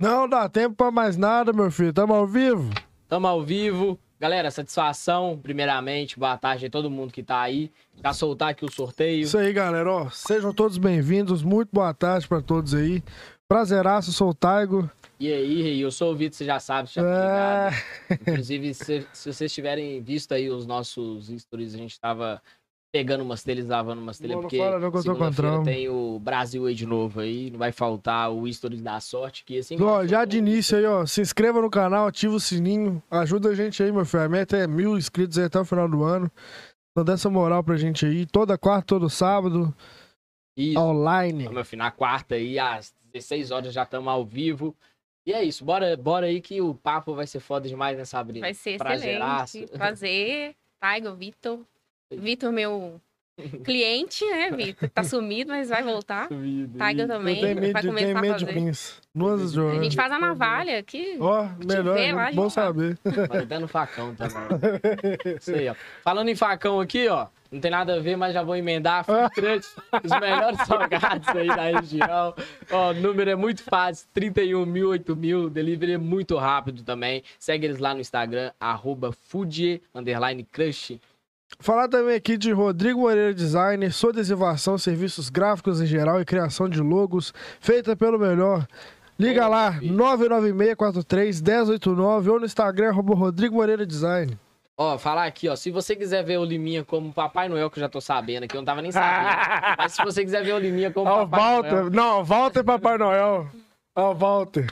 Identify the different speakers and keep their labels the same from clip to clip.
Speaker 1: Não dá tempo pra mais nada, meu filho. Tamo ao vivo?
Speaker 2: Tamo ao vivo. Galera, satisfação, primeiramente. Boa tarde a todo mundo que tá aí. Pra soltar aqui o sorteio.
Speaker 1: Isso aí, galera. Ó, sejam todos bem-vindos. Muito boa tarde pra todos aí. Prazeraço, sou o Taigo.
Speaker 2: E aí, eu sou o Vitor, você já sabe, já tá
Speaker 1: É...
Speaker 2: Inclusive, se, se vocês tiverem visto aí os nossos stories, a gente tava pegando umas telhas, lavando umas telhas, porque segunda-feira tem o Brasil aí de novo aí, não vai faltar o stories da sorte, que assim...
Speaker 1: Ó, já de início aí, ó, se inscreva no canal, ativa o sininho, ajuda a gente aí, meu filho. A meta é mil inscritos aí até o final do ano. Então dá essa moral pra gente aí. Toda quarta, todo sábado,
Speaker 2: Isso.
Speaker 1: online.
Speaker 2: Meu filho, na quarta aí, às 16 horas já estamos ao vivo. E é isso, bora, bora aí que o papo vai ser foda demais, né, Sabrina?
Speaker 3: Vai ser
Speaker 2: Prazeraço.
Speaker 3: excelente. Prazer. Taigo, Vitor. Vitor, meu cliente, né, Vitor? Tá sumido, mas vai voltar. Taigo
Speaker 1: Eu
Speaker 3: também.
Speaker 1: tenho medo,
Speaker 3: vai começar a
Speaker 1: medo de
Speaker 3: fazer.
Speaker 1: Duas
Speaker 3: A
Speaker 1: jogando.
Speaker 3: gente faz a navalha aqui.
Speaker 1: Ó, melhor,
Speaker 3: vê lá,
Speaker 1: é
Speaker 3: a
Speaker 1: bom saber.
Speaker 2: Até no facão também. Isso aí, ó. Falando em facão aqui, ó. Não tem nada a ver, mas já vou emendar. Truck, os melhores salgados aí da região. Ó, o número é muito fácil: 31 mil, 8 mil. Delivery é muito rápido também. Segue eles lá no Instagram, arroba foodie, underline crush.
Speaker 1: Falar também aqui de Rodrigo Moreira Designer, sua adesivação, serviços gráficos em geral e criação de logos, feita pelo melhor. Liga
Speaker 2: Ô,
Speaker 1: lá,
Speaker 2: filho.
Speaker 1: 99643-1089 ou no Instagram, arroba Rodrigo Moreira Design.
Speaker 2: Ó, falar aqui, ó. Se você quiser ver o Liminha como Papai Noel, que eu já tô sabendo aqui, eu não tava nem sabendo. mas se você quiser ver o Liminha como
Speaker 1: Ó,
Speaker 2: Papai
Speaker 1: Walter.
Speaker 2: Noel.
Speaker 1: Não, Walter Papai Noel. Ó, o Walter.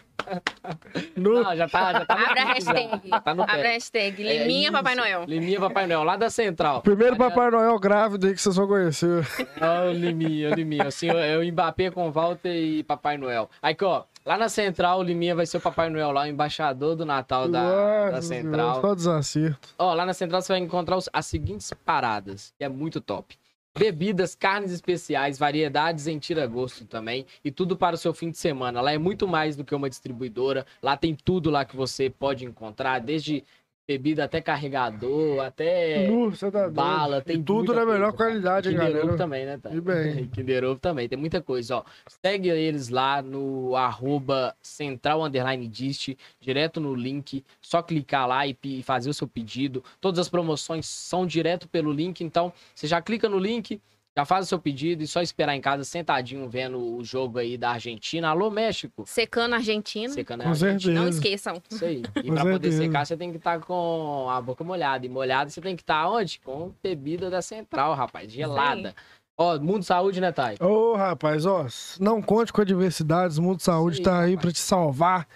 Speaker 1: No...
Speaker 2: Não, já tá, já tá
Speaker 3: Abre a hashtag.
Speaker 2: já. Tá no
Speaker 3: Abre a hashtag.
Speaker 2: É
Speaker 3: Liminha
Speaker 2: isso.
Speaker 3: Papai Noel.
Speaker 2: Liminha Papai Noel, lá da Central.
Speaker 1: Primeiro Papai Noel grávido aí que você só conheceu.
Speaker 2: Ó, o Liminha, o Liminha. Assim, eu, eu Mbappé com Walter e Papai Noel. Aí, que, ó, lá na Central, o Liminha vai ser o Papai Noel lá, o embaixador do Natal da, da
Speaker 1: Nossa
Speaker 2: Central.
Speaker 1: Senhora, Só desacerto.
Speaker 2: Ó, lá na Central você vai encontrar os- as seguintes paradas, que é muito top. Bebidas, carnes especiais, variedades em tira-gosto também. E tudo para o seu fim de semana. Lá é muito mais do que uma distribuidora. Lá tem tudo lá que você pode encontrar, desde bebida até carregador, até
Speaker 1: você tá
Speaker 2: bala, tem
Speaker 1: E tudo na melhor
Speaker 2: coisa, cara.
Speaker 1: qualidade,
Speaker 2: Kinder Ovo
Speaker 1: galera.
Speaker 2: também, né, tá?
Speaker 1: E bem.
Speaker 2: Kinder Ovo também, tem muita coisa, ó. Segue eles lá no arroba central underline dist, direto no link, só clicar lá e fazer o seu pedido. Todas as promoções são direto pelo link, então você já clica no link, já faz o seu pedido e só esperar em casa sentadinho vendo o jogo aí da Argentina. Alô, México!
Speaker 3: Secando a Argentina.
Speaker 2: Secando a
Speaker 1: Com
Speaker 2: Argentina.
Speaker 1: certeza.
Speaker 3: Não esqueçam.
Speaker 2: Isso aí. E
Speaker 1: Com
Speaker 2: pra poder
Speaker 1: certeza.
Speaker 2: secar, você tem que estar com a boca molhada. E molhada você tem que estar onde? Com bebida da Central, rapaz. Gelada. Ó, Mundo Saúde, né, Thay?
Speaker 1: Ô, rapaz, ó, não conte com adversidades, o Mundo Saúde
Speaker 2: aí,
Speaker 1: tá aí
Speaker 2: rapaz.
Speaker 1: pra te salvar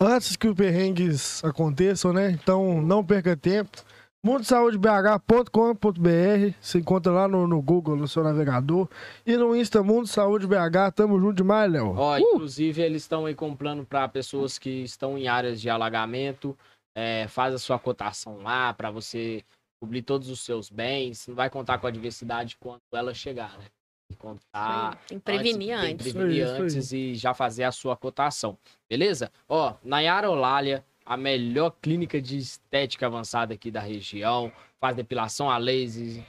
Speaker 1: antes que os perrengues aconteçam, né? Então não perca tempo. mundosaudeBH.com.br, se encontra lá no, no Google, no seu navegador. E no Insta Mundo Saúde BH, tamo junto demais, Léo.
Speaker 2: Ó, inclusive, eles estão aí com plano para pessoas que estão em áreas de alagamento. É, faz a sua cotação lá para você cobrir todos os seus bens. Não vai contar com a adversidade quando ela chegar, né? Tem que contar
Speaker 3: Tem que prevenir
Speaker 2: tem que
Speaker 3: antes.
Speaker 2: prevenir
Speaker 1: Isso aí, isso
Speaker 2: antes e já fazer a sua cotação. Beleza? Ó, Nayara Olália, a melhor clínica de estética avançada aqui da região. Faz depilação a laser,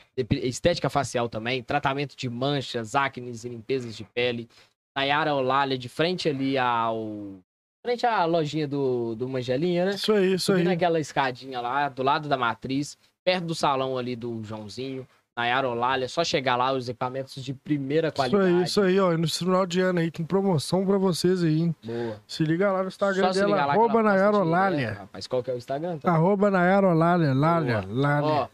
Speaker 2: estética facial também, tratamento de manchas, acnes e limpezas de pele. Nayara Olália, de frente ali ao. Frente à lojinha do, do Mangelinha, né?
Speaker 1: Isso aí, isso aí.
Speaker 2: Subindo aquela escadinha lá, do lado da matriz, perto do salão ali do Joãozinho, Nayara Olália, só chegar lá, os equipamentos de primeira
Speaker 1: Isso
Speaker 2: qualidade.
Speaker 1: aí, isso aí, ó. E No final de ano aí tem promoção pra vocês aí, hein?
Speaker 2: Boa.
Speaker 1: Se liga lá no Instagram
Speaker 2: Só
Speaker 1: dela,
Speaker 2: lá
Speaker 1: arroba Nayara
Speaker 2: direto,
Speaker 1: Olália.
Speaker 2: Rapaz, qual que é o Instagram? Tá?
Speaker 1: Arroba Nayara Olália, Lália,
Speaker 2: Ó,
Speaker 1: Lália,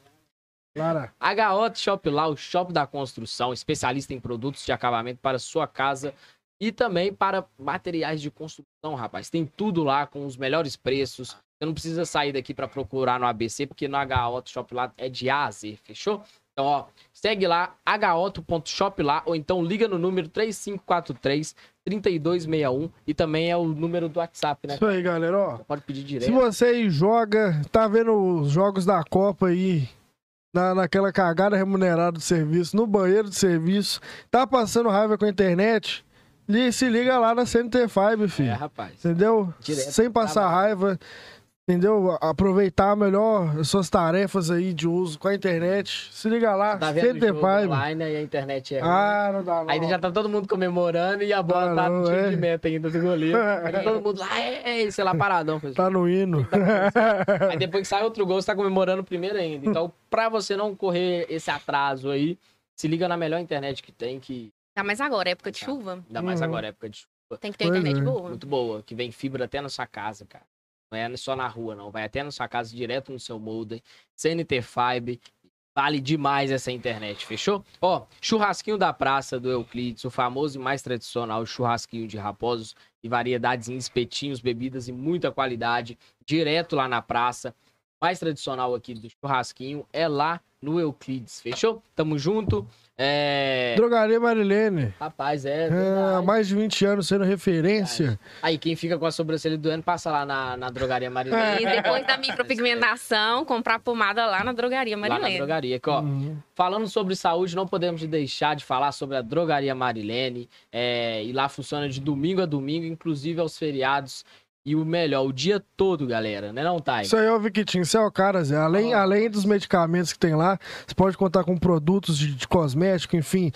Speaker 1: Lara.
Speaker 2: HOT Shop lá, o shop da construção, especialista em produtos de acabamento para sua casa e também para materiais de construção, rapaz. Tem tudo lá com os melhores preços. Você não precisa sair daqui para procurar no ABC, porque no HOT Shop lá é de A a Z, fechou? Então, ó, segue lá, hoto.shop lá, ou então liga no número 3543 3261 e também é o número do WhatsApp, né?
Speaker 1: Isso aí, galera, ó.
Speaker 2: Você pode pedir
Speaker 1: Se
Speaker 2: direto.
Speaker 1: você aí joga, tá vendo os jogos da Copa aí, na, naquela cagada remunerada do serviço, no banheiro do serviço, tá passando raiva com a internet, li- se liga lá na CNT5,
Speaker 2: É,
Speaker 1: filho.
Speaker 2: rapaz.
Speaker 1: Entendeu?
Speaker 2: Direto
Speaker 1: Sem passar
Speaker 2: trabalho.
Speaker 1: raiva. Entendeu? Aproveitar melhor as suas tarefas aí de uso com a internet. Se liga lá,
Speaker 2: Tá vendo o
Speaker 1: Center
Speaker 2: jogo
Speaker 1: Five.
Speaker 2: online e a internet é ruim.
Speaker 1: Ah, não dá não.
Speaker 2: Aí já tá todo mundo comemorando e a bola
Speaker 1: Ah,
Speaker 2: tá
Speaker 1: não,
Speaker 2: no time
Speaker 1: é.
Speaker 2: de meta ainda do goleiro. Aí tá todo mundo lá, é, sei lá, paradão. pessoal.
Speaker 1: Tá no hino.
Speaker 2: Aí depois que sai outro gol, você tá comemorando o primeiro ainda. Então, pra você não correr esse atraso aí, se liga na melhor internet que tem, que
Speaker 3: Ainda mais agora, época de
Speaker 2: Tá.
Speaker 3: chuva.
Speaker 2: ainda mais
Speaker 1: Uhum.
Speaker 2: agora, época de chuva.
Speaker 3: Tem que ter
Speaker 1: Pois
Speaker 3: internet
Speaker 1: é.
Speaker 3: boa.
Speaker 2: Muito boa, que vem fibra até na sua casa, cara. Não é só na rua, não. Vai até na sua casa, direto no seu modem. CNT Fiber. Vale demais essa internet, fechou? Ó, churrasquinho da praça do Euclides, o famoso e mais tradicional churrasquinho de raposos e variedades em espetinhos, bebidas e muita qualidade, direto lá na praça. Mais tradicional aqui do churrasquinho é lá no Euclides, fechou? Tamo junto. É...
Speaker 1: Drogaria Marilene.
Speaker 2: Rapaz, é.
Speaker 1: É, há mais de 20 anos sendo referência.
Speaker 2: Aí quem fica com a sobrancelha doendo, passa lá na, na drogaria Marilene.
Speaker 3: E depois da micropigmentação, comprar pomada lá na drogaria
Speaker 2: Lá na
Speaker 3: Marilene.
Speaker 2: drogaria. Que, ó,
Speaker 1: Uhum.
Speaker 2: Falando sobre saúde, não podemos deixar de falar sobre a drogaria Marilene. É, e lá funciona de domingo a domingo, inclusive aos feriados. E o melhor, o dia todo, galera, né não, Thay?
Speaker 1: Isso aí, ô Victinho, você é o cara, Zé. Além,
Speaker 2: Ah.
Speaker 1: além dos medicamentos que tem lá, você pode contar com produtos de, de cosmético, enfim.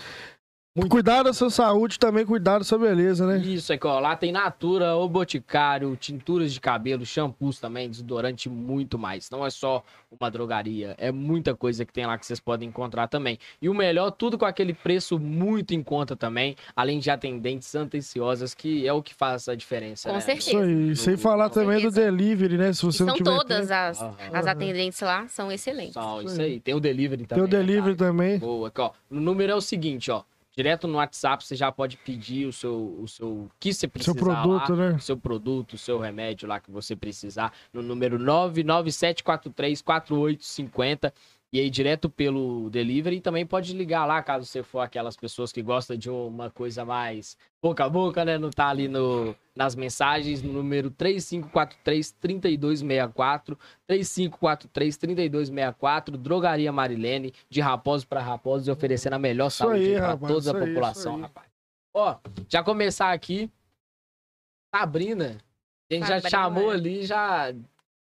Speaker 1: Cuidar da sua saúde também, cuidar da sua beleza, né?
Speaker 2: Isso aqui, ó. Lá tem Natura, o Boticário, tinturas de cabelo, shampoos também, desodorante e muito mais. Não é só uma drogaria, é muita coisa que tem lá que vocês podem encontrar também. E o melhor, tudo com aquele preço muito em conta também, além de atendentes atenciosas, que é o que faz a diferença,
Speaker 3: Com
Speaker 2: né?
Speaker 3: certeza.
Speaker 1: Isso aí. Sem falar também do
Speaker 3: certeza.
Speaker 1: delivery, né? Se
Speaker 3: E
Speaker 1: você não
Speaker 3: são
Speaker 1: tiver
Speaker 3: todas as,
Speaker 2: Aham.
Speaker 3: as atendentes lá, são excelentes.
Speaker 2: Só,
Speaker 1: Isso aí.
Speaker 2: Tem o delivery
Speaker 1: Tem
Speaker 2: também.
Speaker 1: o
Speaker 2: né,
Speaker 1: delivery
Speaker 2: cara?
Speaker 1: também.
Speaker 2: Boa, aqui, ó. O número é o seguinte, ó. Direto no WhatsApp você já pode pedir o seu, o seu que você precisar
Speaker 1: Seu produto,
Speaker 2: lá,
Speaker 1: né?
Speaker 2: o seu produto, o seu remédio lá que você precisar, no número 997434850 e aí direto pelo delivery e também pode ligar lá caso você for aquelas pessoas que gostam de uma coisa mais boca a boca, né? Não tá ali no, nas mensagens, no número 3543-3264, 3543-3264, Drogaria Marilene, de Raposos para Raposos, e oferecendo a melhor
Speaker 1: Isso
Speaker 2: saúde para toda a
Speaker 1: isso aí,
Speaker 2: população,
Speaker 1: isso aí.
Speaker 2: rapaz. Ó, já começar aqui, Sabrina, a gente já
Speaker 3: Sabrina.
Speaker 2: chamou ali, já...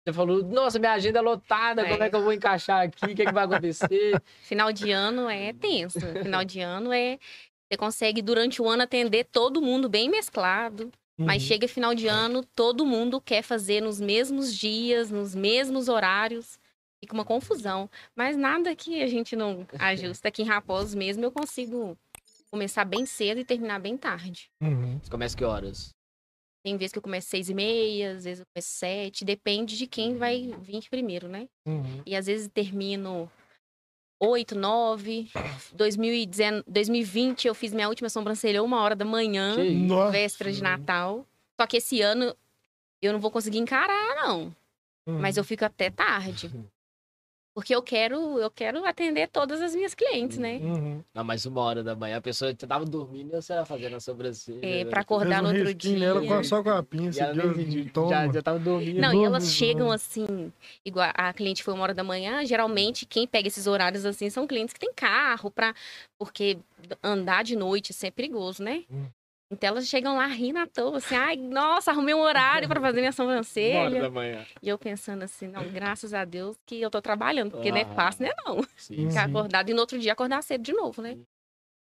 Speaker 2: Já falou, nossa, minha agenda é lotada,
Speaker 3: É.
Speaker 2: como é que eu vou encaixar aqui? O que, é que vai acontecer?
Speaker 3: Final de ano é tenso. Final de ano é. Você consegue, durante o ano, atender todo mundo bem mesclado. Mas
Speaker 1: Uhum.
Speaker 3: chega final de ano, todo mundo quer fazer nos mesmos dias, nos mesmos horários. Fica uma confusão. Mas nada que a gente não ajusta. Aqui em Raposos mesmo, eu consigo começar bem cedo e terminar bem tarde.
Speaker 1: Uhum.
Speaker 2: Você começa que horas?
Speaker 3: Tem vezes que eu começo seis e meia, às vezes eu começo sete. Depende de quem vai vir primeiro, né?
Speaker 1: Uhum.
Speaker 3: E às vezes termino 8, 9. 2019, 2020 eu fiz minha última sobrancelha uma hora da manhã?
Speaker 1: Nossa.
Speaker 3: véspera de Natal. Só que esse ano eu não vou conseguir encarar, não.
Speaker 1: Uhum.
Speaker 3: Mas eu fico até tarde. Porque eu quero, eu quero atender todas as minhas clientes, né?
Speaker 1: Uhum.
Speaker 2: Não, mas uma hora da manhã, a pessoa já tava dormindo e você era fazendo a sobrancelha.
Speaker 3: É,
Speaker 2: né?
Speaker 3: pra acordar
Speaker 1: um
Speaker 3: no outro dia.
Speaker 1: nela com- só com a
Speaker 2: E
Speaker 1: pinça.
Speaker 2: ela nem
Speaker 1: de- toma.
Speaker 2: já, já tava dormindo.
Speaker 3: Não, e elas chegam assim, igual a cliente foi uma hora da manhã, geralmente quem pega esses horários assim são clientes que têm carro, pra, porque andar de noite é perigoso, né?
Speaker 1: Hum.
Speaker 3: Então elas chegam lá rindo à toa, assim, ai, nossa, arrumei um horário pra fazer minha
Speaker 2: Uma hora
Speaker 3: sobrancelha.
Speaker 2: da manhã.
Speaker 3: E eu pensando assim, não, graças a Deus que eu tô trabalhando, porque não é
Speaker 2: Ah.
Speaker 3: fácil, né, não.
Speaker 2: Sim.
Speaker 3: Ficar
Speaker 1: Uhum.
Speaker 3: acordado e no outro dia acordar cedo de novo, né?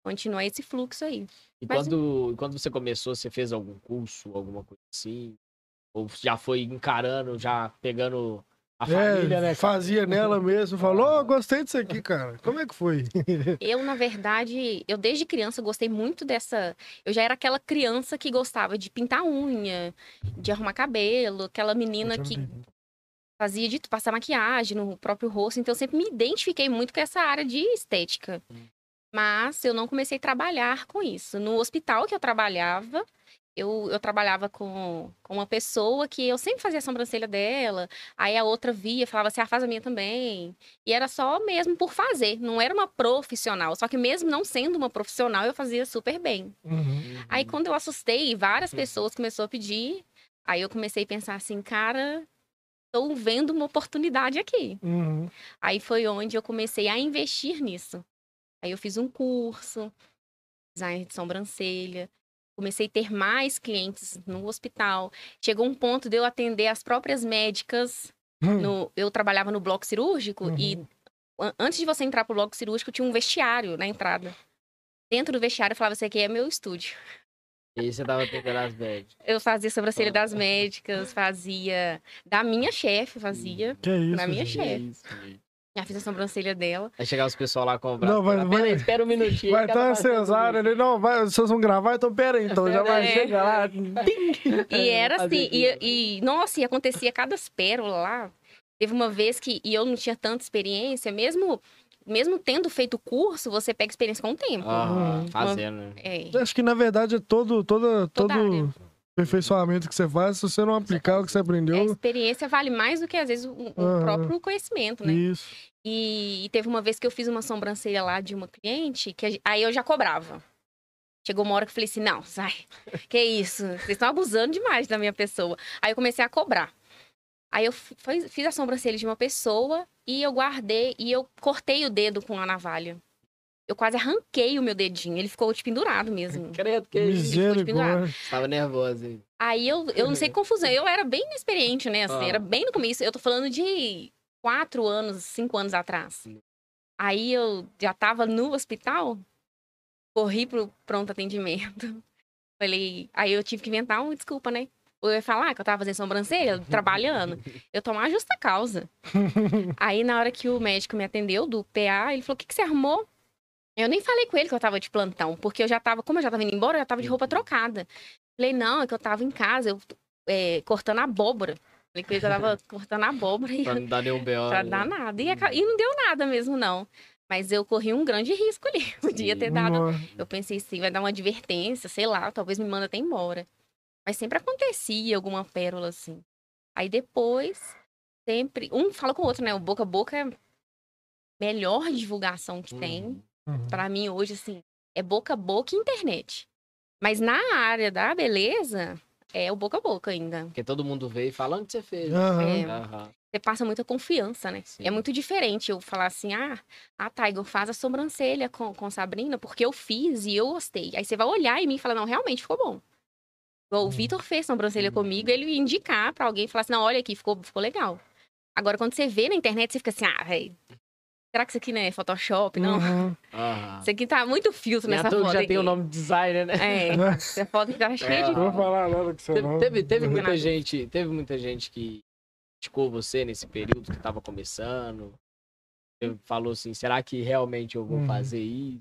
Speaker 3: Continuar esse fluxo aí.
Speaker 2: E
Speaker 3: Mas-
Speaker 2: quando, e quando você começou, você fez algum curso, alguma coisa assim? Ou já foi encarando, já pegando a
Speaker 1: É,
Speaker 2: família, né?
Speaker 1: fazia nela mesmo. Falou, oh, gostei disso aqui, cara. Como é que foi?
Speaker 3: Eu, na verdade, eu desde criança gostei muito dessa. Eu já era aquela criança que gostava de pintar unha, de arrumar cabelo, aquela menina que fazia de passar maquiagem no próprio rosto. Então, eu sempre me identifiquei muito com essa área de estética.
Speaker 2: Hum.
Speaker 3: Mas eu não comecei a trabalhar com isso. No hospital que eu trabalhava, eu, eu trabalhava com, com uma pessoa que eu sempre fazia a sobrancelha dela. Aí a outra via, falava assim, ah, faz a minha também. E era só mesmo por fazer, não era uma profissional. Só que mesmo não sendo uma profissional, eu fazia super bem.
Speaker 1: Uhum.
Speaker 3: Aí quando eu assustei, várias pessoas começaram a pedir. Aí eu comecei a pensar assim, cara, tô vendo uma oportunidade aqui.
Speaker 1: Uhum.
Speaker 3: Aí foi onde eu comecei a investir nisso. Aí eu fiz um curso, design de sobrancelha. Comecei a ter mais clientes no hospital. Chegou um ponto de eu atender as próprias médicas. No, eu trabalhava no bloco cirúrgico e
Speaker 1: Uhum.
Speaker 3: an- antes de você entrar pro bloco cirúrgico tinha um vestiário na entrada. Dentro do vestiário eu falava, esse aqui é meu estúdio.
Speaker 2: E aí você tava atendendo as médicas.
Speaker 3: Eu fazia sobrancelha das médicas, fazia da minha chefe, fazia.
Speaker 1: Que isso,
Speaker 3: Na minha chefe. Já fiz a sobrancelha dela.
Speaker 2: Aí chegava os pessoal lá cobrar.
Speaker 1: Não, vai- vai-
Speaker 2: espera um minutinho.
Speaker 1: Vai estar cesárea ali. Não, vai, vocês vão gravar, então pera aí. Então já vai,
Speaker 3: É.
Speaker 1: chega lá.
Speaker 3: E era assim, e, e nossa, e acontecia cada pérola lá. Teve uma vez que, e eu não tinha tanta experiência, mesmo mesmo tendo feito curso, você pega experiência com o tempo.
Speaker 2: Aham,
Speaker 1: Uhum.
Speaker 2: fazendo. né?
Speaker 3: É.
Speaker 1: Acho que na verdade é todo, todo,
Speaker 3: Toda
Speaker 1: todo aperfeiçoamento que você faz, se você não aplicar o que você
Speaker 3: A
Speaker 1: aprendeu.
Speaker 3: experiência vale mais do que, às vezes, o, o próprio conhecimento, né?
Speaker 1: Isso.
Speaker 3: E, e teve uma vez que eu fiz uma sobrancelha lá de uma cliente, que a aí eu já cobrava. Chegou uma hora que eu falei assim, não, sai, que isso, vocês estão abusando demais da minha pessoa. Aí eu comecei a cobrar. Aí eu fiz, fiz a sobrancelha de uma pessoa e eu guardei, e eu cortei o dedo com a navalha. Eu quase arranquei o meu dedinho, ele ficou, tipo, pendurado mesmo.
Speaker 2: Credo que isso.
Speaker 1: Misericórdia.
Speaker 2: Tava nervosa. hein?
Speaker 3: Aí eu, eu não sei que confusão. Eu era bem inexperiente, né? Assim,
Speaker 2: Ah.
Speaker 3: era bem no começo. Eu tô falando de quatro anos, cinco anos atrás. Aí eu já tava no hospital, corri pro pronto atendimento. Falei, aí eu tive que inventar uma desculpa, né? Eu ia falar que eu tava fazendo sobrancelha, trabalhando. Eu tomar justa causa. Aí na hora que o médico me atendeu do PA, ele falou: o que, que você arrumou? Eu nem falei com ele que eu tava de plantão, porque eu já tava, como eu já tava indo embora, eu já tava de roupa trocada. Falei, não, é que eu tava em casa, eu é, cortando abóbora. Falei com ele que eu tava cortando abóbora e
Speaker 2: Pra não dar nenhum B.O.
Speaker 3: pra
Speaker 2: né?
Speaker 3: dar nada. E, aca- e não deu nada mesmo, não. Mas eu corri um grande risco ali. Podia ter dado.
Speaker 1: Nossa.
Speaker 3: Eu pensei, sim, vai dar uma advertência, sei lá, talvez me manda até embora. Mas sempre acontecia alguma pérola assim. Aí depois, sempre. Um fala com o outro, né? O boca a boca é a melhor divulgação que tem.
Speaker 2: Uhum.
Speaker 1: Uhum.
Speaker 3: Pra mim, hoje, assim, é boca a boca e internet. Mas na área da beleza, é o boca a boca ainda.
Speaker 2: Porque todo mundo veio e fala, onde você fez?
Speaker 1: Aham.
Speaker 3: É.
Speaker 2: Aham.
Speaker 3: Você passa muita confiança, né?
Speaker 2: Sim.
Speaker 3: É muito diferente eu falar assim, ah, a Tiger faz a sobrancelha com, com Sabrina porque eu fiz e eu gostei. Aí você vai olhar em mim e falar, não, realmente ficou bom. O
Speaker 1: Uhum.
Speaker 3: Vitor fez sobrancelha
Speaker 2: Uhum.
Speaker 3: comigo, ele ia indicar pra alguém e falar assim, não, olha aqui, ficou, ficou legal. Agora, quando você vê na internet, você fica assim, ah, velho, será que isso aqui não é Photoshop? Não.
Speaker 1: Uhum.
Speaker 2: Aham.
Speaker 3: Isso aqui tá muito filtro nessa foto
Speaker 2: já
Speaker 3: aqui.
Speaker 2: tem o nome de designer, né?
Speaker 3: É, essa foto tá cheia de...
Speaker 1: Não vou falar nada que você
Speaker 2: Teve,
Speaker 1: não.
Speaker 2: teve, teve muita gente, teve muita gente que criticou você nesse período que tava começando. Você falou assim, será que realmente eu vou
Speaker 1: Uhum.
Speaker 2: fazer isso?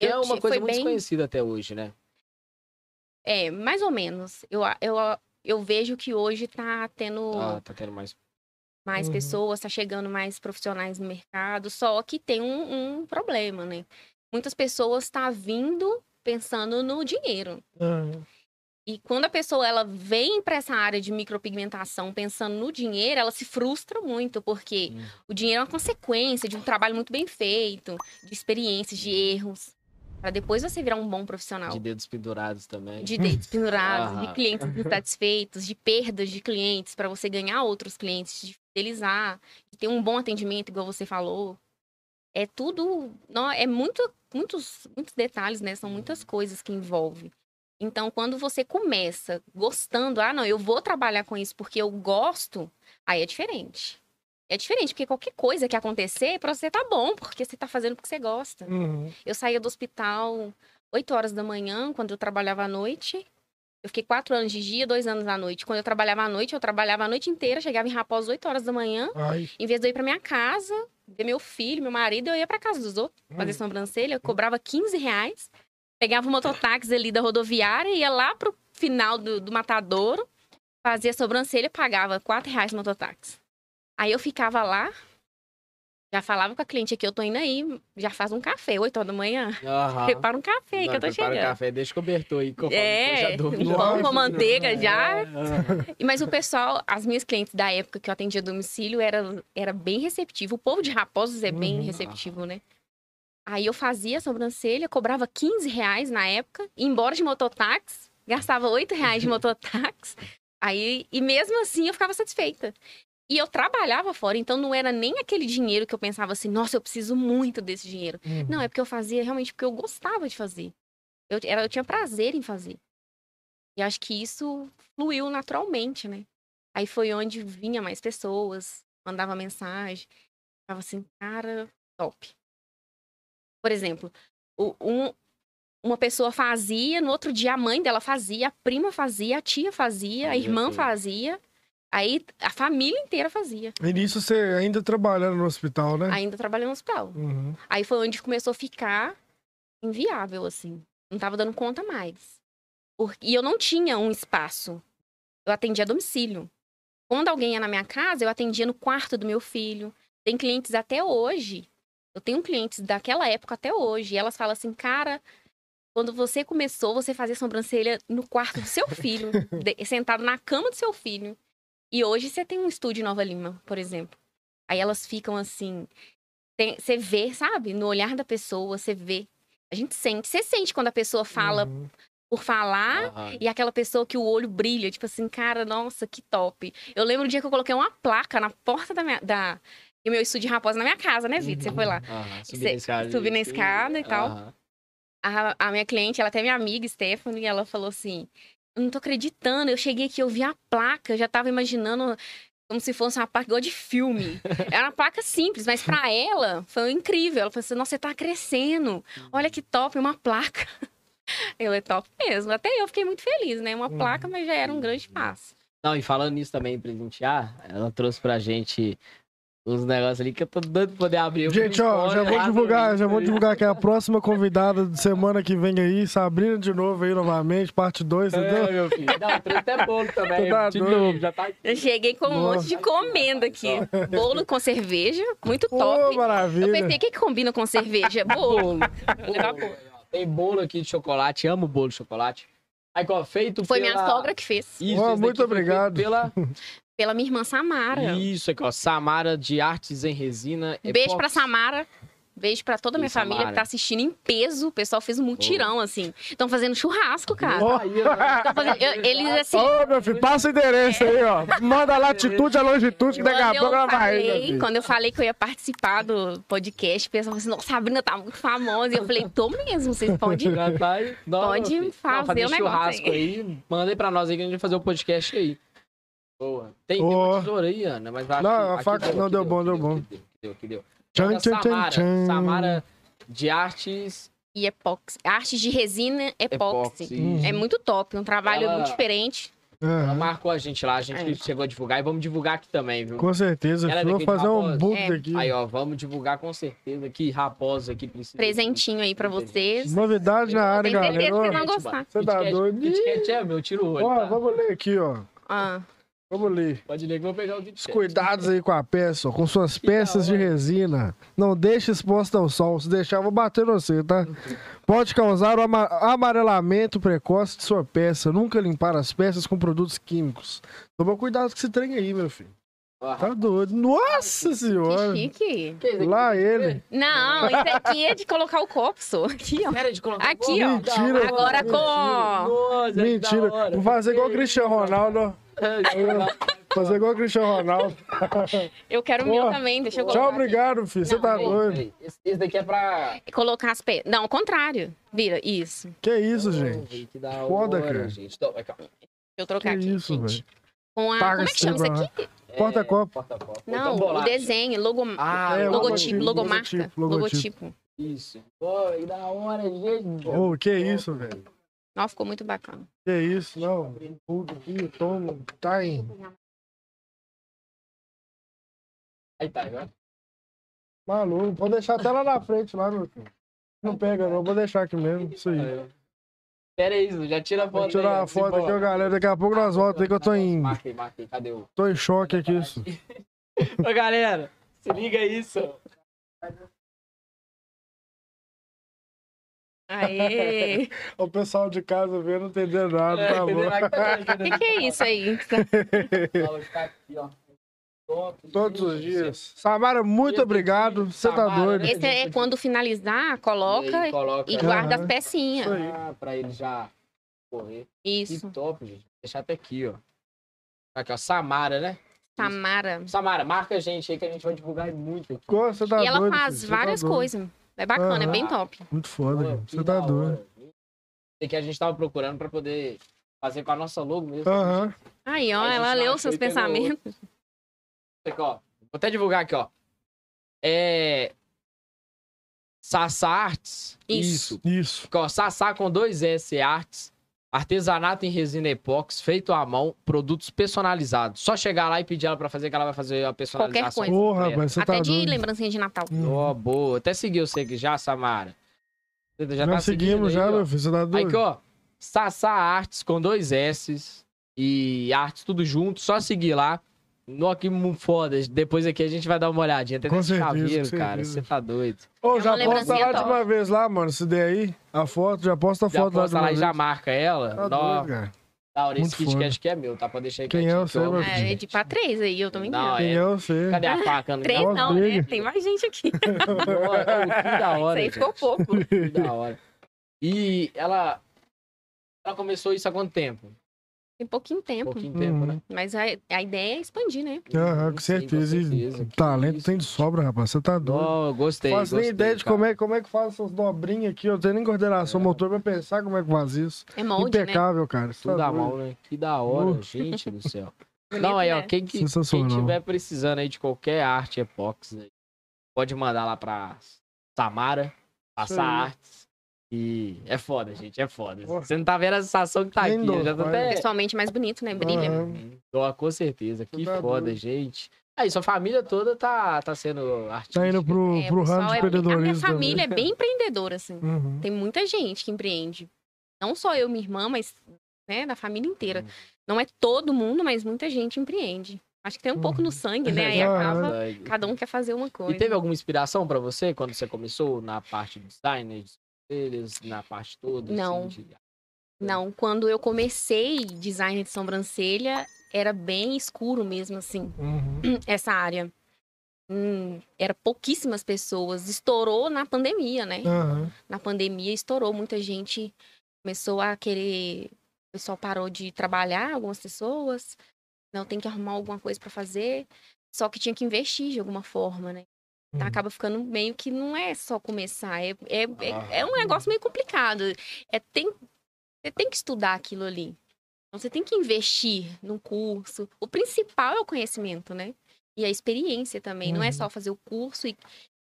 Speaker 2: Que
Speaker 3: Eu
Speaker 2: é uma coisa muito
Speaker 3: bem-
Speaker 2: desconhecida até hoje, né?
Speaker 3: É, mais ou menos. Eu, eu, eu vejo que hoje tá tendo...
Speaker 2: Ah, tá tendo mais.
Speaker 3: Mais
Speaker 1: Uhum.
Speaker 3: pessoas, tá chegando mais profissionais no mercado, só que tem um, um problema, né? Muitas pessoas tá vindo pensando no dinheiro.
Speaker 1: Uhum.
Speaker 3: E quando a pessoa ela vem para essa área de micropigmentação pensando no dinheiro, ela se frustra muito, porque
Speaker 2: Hum.
Speaker 3: o dinheiro é uma consequência de um trabalho muito bem feito, de experiências, de erros, para depois você virar um bom profissional.
Speaker 2: De dedos pendurados também.
Speaker 3: De dedos pendurados, de clientes insatisfeitos, de perdas de clientes para você ganhar outros clientes, de fidelizar, de ter um bom atendimento, igual você falou. É tudo. Não, é muito, muitos, muitos detalhes, né? São muitas coisas que envolve. Então, quando você começa gostando, ah, não, eu vou trabalhar com isso porque eu gosto, aí é diferente. É diferente, porque qualquer coisa que acontecer, pra você tá bom, porque você tá fazendo porque você gosta.
Speaker 1: Uhum.
Speaker 3: Eu saía do hospital 8 horas da manhã, quando eu trabalhava à noite. Eu fiquei quatro anos de dia, dois anos à noite. Quando eu trabalhava à noite, eu trabalhava a noite inteira, chegava em Raposo 8 horas da manhã.
Speaker 1: Ai.
Speaker 3: Em vez de eu ir pra minha casa, ver meu filho, meu marido, eu ia pra casa dos outros, fazer
Speaker 1: Hum.
Speaker 3: sobrancelha, eu cobrava 15 reais. Pegava o mototáxi ali da rodoviária, ia lá pro final do, do matadouro, fazia sobrancelha, pagava 4 reais no mototáxi. Aí eu ficava lá, já falava com a cliente aqui, eu tô indo aí, já faz um café, 8 horas da manhã.
Speaker 2: Aham.
Speaker 3: Prepara um café aí que eu tô
Speaker 2: Prepara o
Speaker 3: chegando.
Speaker 2: café, deixa cobertor aí.
Speaker 3: É,
Speaker 2: já
Speaker 3: um pão com manteiga já.
Speaker 2: É.
Speaker 3: E- Mas o pessoal, as minhas clientes da época que eu atendia a domicílio, era, era bem receptivo. O povo de Raposos é bem
Speaker 1: Uhum.
Speaker 3: receptivo, né? Aí eu fazia a sobrancelha, cobrava 15 reais na época, embora de mototáxi, gastava 8 reais de mototáxi. Aí, e mesmo assim eu ficava satisfeita. E eu trabalhava fora, então não era nem aquele dinheiro que eu pensava assim, nossa, eu preciso muito desse dinheiro.
Speaker 1: Uhum.
Speaker 3: Não, é porque eu fazia realmente porque eu gostava de fazer. Eu, era, eu tinha prazer em fazer. E acho que isso fluiu naturalmente, né? Aí foi onde vinha mais pessoas, mandava mensagem. Ficava assim, cara, top. Por exemplo, o- um- uma pessoa fazia, no outro dia a mãe dela fazia, a prima fazia, a tia fazia, a irmã fazia. Aí a família inteira fazia,
Speaker 1: E nisso você ainda trabalhando no hospital, né?
Speaker 3: ainda trabalhando no hospital.
Speaker 1: Uhum.
Speaker 3: Aí foi onde começou a ficar inviável, assim. Não tava dando conta mais. Por- E eu não tinha um espaço. Eu atendia a domicílio. Quando alguém ia na minha casa, eu atendia no quarto do meu filho. Tem clientes até hoje. Eu tenho clientes daquela época até hoje. E elas falam assim, cara, quando você começou, você fazia sobrancelha no quarto do seu filho, sentado na cama do seu filho. E hoje você tem um estúdio em Nova Lima, por exemplo. Aí elas ficam assim. tem- Você vê, sabe? No olhar da pessoa, você vê. A gente sente. Você sente quando a pessoa fala
Speaker 1: Uhum.
Speaker 3: por falar
Speaker 2: Aham.
Speaker 3: e aquela pessoa que o olho brilha, tipo assim, cara, nossa, que top. Eu lembro o dia que eu coloquei uma placa na porta da minha. Da, e o meu estúdio de raposa na minha casa, né, Vitor? Você foi lá.
Speaker 2: Aham, Subi na escada.
Speaker 3: subi na escada e tal. A, a minha cliente, ela até é minha amiga, Stephanie, e ela falou assim: Eu não tô acreditando, eu cheguei aqui, eu vi a placa, eu já tava imaginando como se fosse uma placa igual de filme. Era uma placa simples, mas pra ela foi incrível. Ela falou assim: Nossa, você tá crescendo, olha que top, uma placa. Eu é top mesmo. Até eu fiquei muito feliz, né? Uma
Speaker 1: Uhum.
Speaker 3: placa, mas já era um grande passo.
Speaker 2: Não, e falando nisso também, presentear, ela trouxe pra gente uns negócios ali que eu tô doido pra poder abrir. Eu
Speaker 1: Gente, ó, já vou divulgar, já vou
Speaker 2: aí.
Speaker 1: divulgar que é a próxima convidada de semana que vem aí, Sabrina de novo aí novamente, parte 2, entendeu?
Speaker 2: É, meu filho. Não, trouxe até bolo também.
Speaker 1: Tá
Speaker 2: de
Speaker 1: doido?
Speaker 2: novo, já tá aqui.
Speaker 3: Eu cheguei com um
Speaker 1: Nossa.
Speaker 3: monte de comenda aqui. Bolo com cerveja, muito top. Eu
Speaker 1: maravilha.
Speaker 3: pensei, o que, que combina com cerveja? Bolo. Vou levar bolo.
Speaker 2: Tem bolo aqui de chocolate, amo bolo de chocolate. Aí, ó, feito
Speaker 3: Foi
Speaker 2: pela...
Speaker 3: minha sogra que fez.
Speaker 2: Isso, daqui
Speaker 1: muito obrigado.
Speaker 2: Pela...
Speaker 3: Pela minha irmã Samara.
Speaker 2: Isso aqui, ó, Samara de Artes em Resina.
Speaker 3: Beijo pra
Speaker 2: Epox.
Speaker 3: Samara. Beijo pra toda a minha família que tá assistindo em peso. O pessoal fez um mutirão, assim. Estão fazendo churrasco, cara.
Speaker 2: Aí.
Speaker 3: Tão fazendo- eu- Eles, assim,
Speaker 1: Ô, meu filho, passa o endereço aí, ó. Manda a latitude, a longitude, que daqui a pouco ela vai aí,
Speaker 3: quando eu falei que eu ia participar do podcast, o pessoal falou assim, nossa, Sabrina tá muito famosa. E eu falei, tô mesmo, vocês podem
Speaker 2: Já tá aí. Não,
Speaker 3: Pode fazer
Speaker 2: Não, fazer
Speaker 3: o negócio
Speaker 2: churrasco aí. Manda aí pra nós aí que a gente vai fazer o podcast aí. Boa. Tem, tem uma tesoura aí, Ana, mas acho
Speaker 1: Não,
Speaker 2: que-
Speaker 1: a
Speaker 2: aqui
Speaker 1: faca-
Speaker 2: deu,
Speaker 1: não,
Speaker 2: aqui
Speaker 1: deu bom, deu
Speaker 2: aqui
Speaker 1: bom.
Speaker 2: aqui Deu, aqui deu.
Speaker 1: Tchan, tchan, tchan,
Speaker 2: Samara,
Speaker 1: tchan.
Speaker 2: Samara de Artes
Speaker 3: E epóxi. Artes de resina epóxi.
Speaker 2: Epóxi.
Speaker 1: Uhum.
Speaker 3: É muito top, um trabalho
Speaker 2: Ela-
Speaker 3: muito diferente.
Speaker 2: Ela marcou a gente lá, a gente
Speaker 3: É.
Speaker 2: chegou a divulgar e vamos divulgar aqui também, viu?
Speaker 1: com certeza.
Speaker 2: Ela é
Speaker 1: Vou fazer um book
Speaker 3: É.
Speaker 1: daqui.
Speaker 2: Aí, ó, vamos divulgar com certeza que Raposa aqui precisa.
Speaker 3: Presentinho aí pra vocês.
Speaker 1: Novidade na área,
Speaker 3: Tenho certeza
Speaker 1: galera.
Speaker 3: que
Speaker 1: Ó,
Speaker 3: vão gostar.
Speaker 1: Você tá doido?
Speaker 2: Kit Kat é meu, tira o olho.
Speaker 1: Ó,
Speaker 2: tá?
Speaker 1: vamos ler aqui, ó.
Speaker 3: Ah,
Speaker 1: Vamos ler.
Speaker 2: Pode ler que eu vou pegar o Kit
Speaker 1: Os cuidados aí com a peça, ó, com suas peças de resina. Não deixe exposta ao sol. Se deixar, eu vou bater no você, tá? Pode causar o ama- amarelamento precoce de sua peça. Nunca limpar as peças com produtos químicos. Toma cuidado com esse trem aí, meu filho. Tá doido. Nossa
Speaker 3: que
Speaker 1: senhora.
Speaker 3: chique.
Speaker 2: que isso aqui?
Speaker 1: Lá ele.
Speaker 3: Não, isso aqui é de colocar o copo, só. Aqui, ó.
Speaker 2: Sério de colocar
Speaker 3: Aqui, ó.
Speaker 1: Mentira,
Speaker 3: Agora com...
Speaker 2: Que
Speaker 1: Mentira. Vou fazer igual o Cristiano Ronaldo, ó.
Speaker 2: É,
Speaker 1: Fazer igual o Cristiano Ronaldo.
Speaker 3: Eu quero o meu também, deixa eu colocar
Speaker 1: Tchau, obrigado, filho. Você tá doido.
Speaker 2: Esse, daqui é pra.
Speaker 3: Colocar as peças. Não, ao contrário. Vira, isso. Deixa
Speaker 1: Que isso, gente?
Speaker 2: Que
Speaker 1: Foda, cara.
Speaker 2: gente. Então, cá.
Speaker 3: eu trocar
Speaker 1: Que
Speaker 3: aqui,
Speaker 1: isso,
Speaker 3: gente.
Speaker 1: velho.
Speaker 3: Com a...
Speaker 1: Paga
Speaker 3: Como é que chama isso aqui?
Speaker 2: É,
Speaker 1: Porta-copo.
Speaker 2: Porta-copo.
Speaker 3: Não,
Speaker 2: Então,
Speaker 3: o
Speaker 2: bolacha.
Speaker 3: desenho, logo...
Speaker 2: Ah,
Speaker 1: É,
Speaker 3: logotipo,
Speaker 1: logotipo,
Speaker 3: logomarca.
Speaker 1: logotipo,
Speaker 3: Logotipo.
Speaker 1: logotipo.
Speaker 2: Isso. Pô, que da hora, gente.
Speaker 1: Ô, que isso, velho?
Speaker 3: Nossa, ficou muito bacana.
Speaker 1: Que isso? Não, tudo aqui, toma, tá em.
Speaker 2: Aí tá, viu?
Speaker 1: Maluco, pode deixar até lá na frente, lá, meu filho. Não pega, não, vou deixar aqui mesmo. Isso aí.
Speaker 2: Pera aí, já tira a foto
Speaker 1: Vou tirar
Speaker 2: aí,
Speaker 1: uma foto aqui, ó, galera. Daqui a pouco nós voltamos aí que eu tô em.
Speaker 2: Marca aí, cadê o...
Speaker 1: Tô em choque aqui. Isso.
Speaker 2: Ô, galera, se liga isso.
Speaker 3: Aê!
Speaker 1: O pessoal de casa vendo, não entendendo nada,
Speaker 2: É,
Speaker 1: tá
Speaker 2: entendeu?
Speaker 1: bom.
Speaker 2: Aqui tá
Speaker 3: O que, que é isso aí?
Speaker 2: Ó, tá aqui, ó.
Speaker 1: Todos os dias. Samara, muito obrigado. Você tá doido.
Speaker 3: Esse é quando finalizar, coloca
Speaker 2: E coloca
Speaker 3: e guarda as pecinhas.
Speaker 2: Ah, pra ele já correr.
Speaker 3: Isso.
Speaker 2: Que top, gente. Vou deixar até aqui, ó. Aqui, ó. Samara, né?
Speaker 3: Samara.
Speaker 2: Samara, marca a gente aí que a gente vai divulgar muito aqui.
Speaker 1: Você tá
Speaker 3: e ela
Speaker 1: doido,
Speaker 3: faz
Speaker 1: filho, tá
Speaker 3: várias
Speaker 1: doido.
Speaker 3: coisas. É bacana, é bem top.
Speaker 1: Muito foda,
Speaker 2: Pô,
Speaker 1: Você tá doido.
Speaker 2: hora. que a gente tava procurando pra poder fazer com a nossa logo mesmo.
Speaker 1: Aham.
Speaker 3: Aí, ó,
Speaker 2: Aí
Speaker 3: ela leu seus
Speaker 2: e pegou
Speaker 3: pensamentos.
Speaker 2: Aqui, ó. Vou até divulgar aqui, ó. É. Sassá Arts.
Speaker 3: Isso.
Speaker 1: Isso.
Speaker 2: Aqui, ó, Sassá com dois S Arts. Artesanato em resina epox, feito à mão, produtos personalizados. Só chegar lá e pedir ela pra fazer, que ela vai fazer a personalização.
Speaker 3: coisa.
Speaker 1: Porra, rapaz, você
Speaker 3: Até
Speaker 1: tá
Speaker 3: de
Speaker 1: doido.
Speaker 3: lembrancinha de Natal.
Speaker 1: Hum.
Speaker 2: Ó, boa. Até seguiu você aqui já, Samara. Você
Speaker 1: Já,
Speaker 2: tá seguindo
Speaker 1: seguimos,
Speaker 2: aí,
Speaker 1: já,
Speaker 2: ó.
Speaker 1: meu filho. Você tá
Speaker 2: Aí que, ó, Sassá Arts com dois S e Arts tudo junto, só seguir lá. No que foda. Depois aqui a gente vai dar uma olhadinha. Tem
Speaker 1: Com certeza,
Speaker 2: chaveiro,
Speaker 1: com
Speaker 2: cara. Você tá doido.
Speaker 1: Ô,
Speaker 3: É
Speaker 1: já posta lá de uma vez lá, mano. Se der aí, a foto, já posta a
Speaker 2: Já
Speaker 1: foto lá de
Speaker 2: posta
Speaker 1: uma
Speaker 2: lá e
Speaker 1: vez.
Speaker 2: já marca ela.
Speaker 1: Tá
Speaker 2: Nó,
Speaker 1: doido, cara.
Speaker 2: da hora, esse
Speaker 1: Muito
Speaker 2: Kit. Kat que é meu, tá? Pra deixar aí
Speaker 1: Quem é você,
Speaker 2: que eu
Speaker 1: meu
Speaker 2: amo.
Speaker 1: filho?
Speaker 3: É, de pra três aí, eu também
Speaker 2: Não,
Speaker 3: não.
Speaker 1: Quem
Speaker 2: é.
Speaker 1: você?
Speaker 2: Cadê a faca? Não
Speaker 3: Três não, né? Tem mais gente aqui.
Speaker 2: Que da hora.
Speaker 3: Isso aí ficou pouco.
Speaker 2: Que da hora. E ela. Ela começou isso há quanto tempo?
Speaker 3: Tem pouquinho tempo.
Speaker 2: pouquinho tempo,
Speaker 1: Uhum.
Speaker 2: né?
Speaker 3: Mas a, a ideia é expandir, né?
Speaker 1: Aham, com
Speaker 2: Sim,
Speaker 1: certeza. E
Speaker 2: certeza.
Speaker 1: Talento
Speaker 2: isso.
Speaker 1: tem de sobra, rapaz. Você tá doido.
Speaker 2: Gostei.
Speaker 1: Faço nem ideia de
Speaker 2: cara.
Speaker 1: como é, como é que faz essas dobrinhas aqui. Eu tenho nem coordenação
Speaker 2: É.
Speaker 1: motor pra pensar como é que faz isso.
Speaker 3: É molde, né?
Speaker 1: Impecável, cara. Você
Speaker 2: Tudo
Speaker 1: tá
Speaker 2: mão, né? Que da hora,
Speaker 1: Uh.
Speaker 2: gente do céu.
Speaker 3: Bonito,
Speaker 2: Não, aí, ó,
Speaker 3: né?
Speaker 2: quem, que, quem tiver precisando aí de qualquer arte epox, aí, pode mandar lá pra Samara, passar artes. E é foda, gente, é foda.
Speaker 1: Porra.
Speaker 2: Você não tá vendo a sensação que tá
Speaker 1: Nem
Speaker 2: aqui,
Speaker 1: dou,
Speaker 2: já até...
Speaker 3: Pessoalmente mais bonito, né? Brilha.
Speaker 2: Ó, com certeza, que
Speaker 1: tá
Speaker 2: foda,
Speaker 1: doido.
Speaker 2: gente. Aí, sua família toda tá, tá sendo artista.
Speaker 1: Tá indo pro,
Speaker 3: É,
Speaker 1: pro ramo de
Speaker 3: é bem- A minha
Speaker 1: empreendedorismo
Speaker 3: família é bem empreendedora, assim.
Speaker 1: também. Uhum.
Speaker 3: Tem muita gente que empreende. Não só eu, minha irmã, mas né, da família inteira.
Speaker 2: Hum.
Speaker 3: Não é todo mundo, mas muita gente empreende. Acho que tem um pouco
Speaker 1: Uhum.
Speaker 3: no sangue, né? Aí
Speaker 1: Ah,
Speaker 3: acaba.
Speaker 2: Verdade.
Speaker 3: Cada um quer fazer uma coisa.
Speaker 2: E teve alguma inspiração pra você quando você começou na parte do design, de sobrancelhas, na parte toda?
Speaker 3: Não.
Speaker 2: Assim, de...
Speaker 3: Não, quando eu comecei design de sobrancelha, era bem escuro mesmo, assim,
Speaker 1: Uhum.
Speaker 3: essa área. Hum, era pouquíssimas pessoas. Estourou na pandemia, né?
Speaker 1: Aham.
Speaker 3: Na pandemia estourou, muita gente começou a querer. O pessoal parou de trabalhar, algumas pessoas. Não tem que arrumar alguma coisa pra fazer. Só que tinha que investir de alguma forma, né? Então
Speaker 1: Uhum.
Speaker 3: acaba ficando meio que não é só começar. É, é, é,
Speaker 2: Ah.
Speaker 3: é um negócio meio complicado. É, tem, você tem que estudar aquilo ali. Então, você tem que investir num curso. O principal é o conhecimento, né? E a experiência também. Não é
Speaker 1: Uhum.
Speaker 3: só fazer o curso e,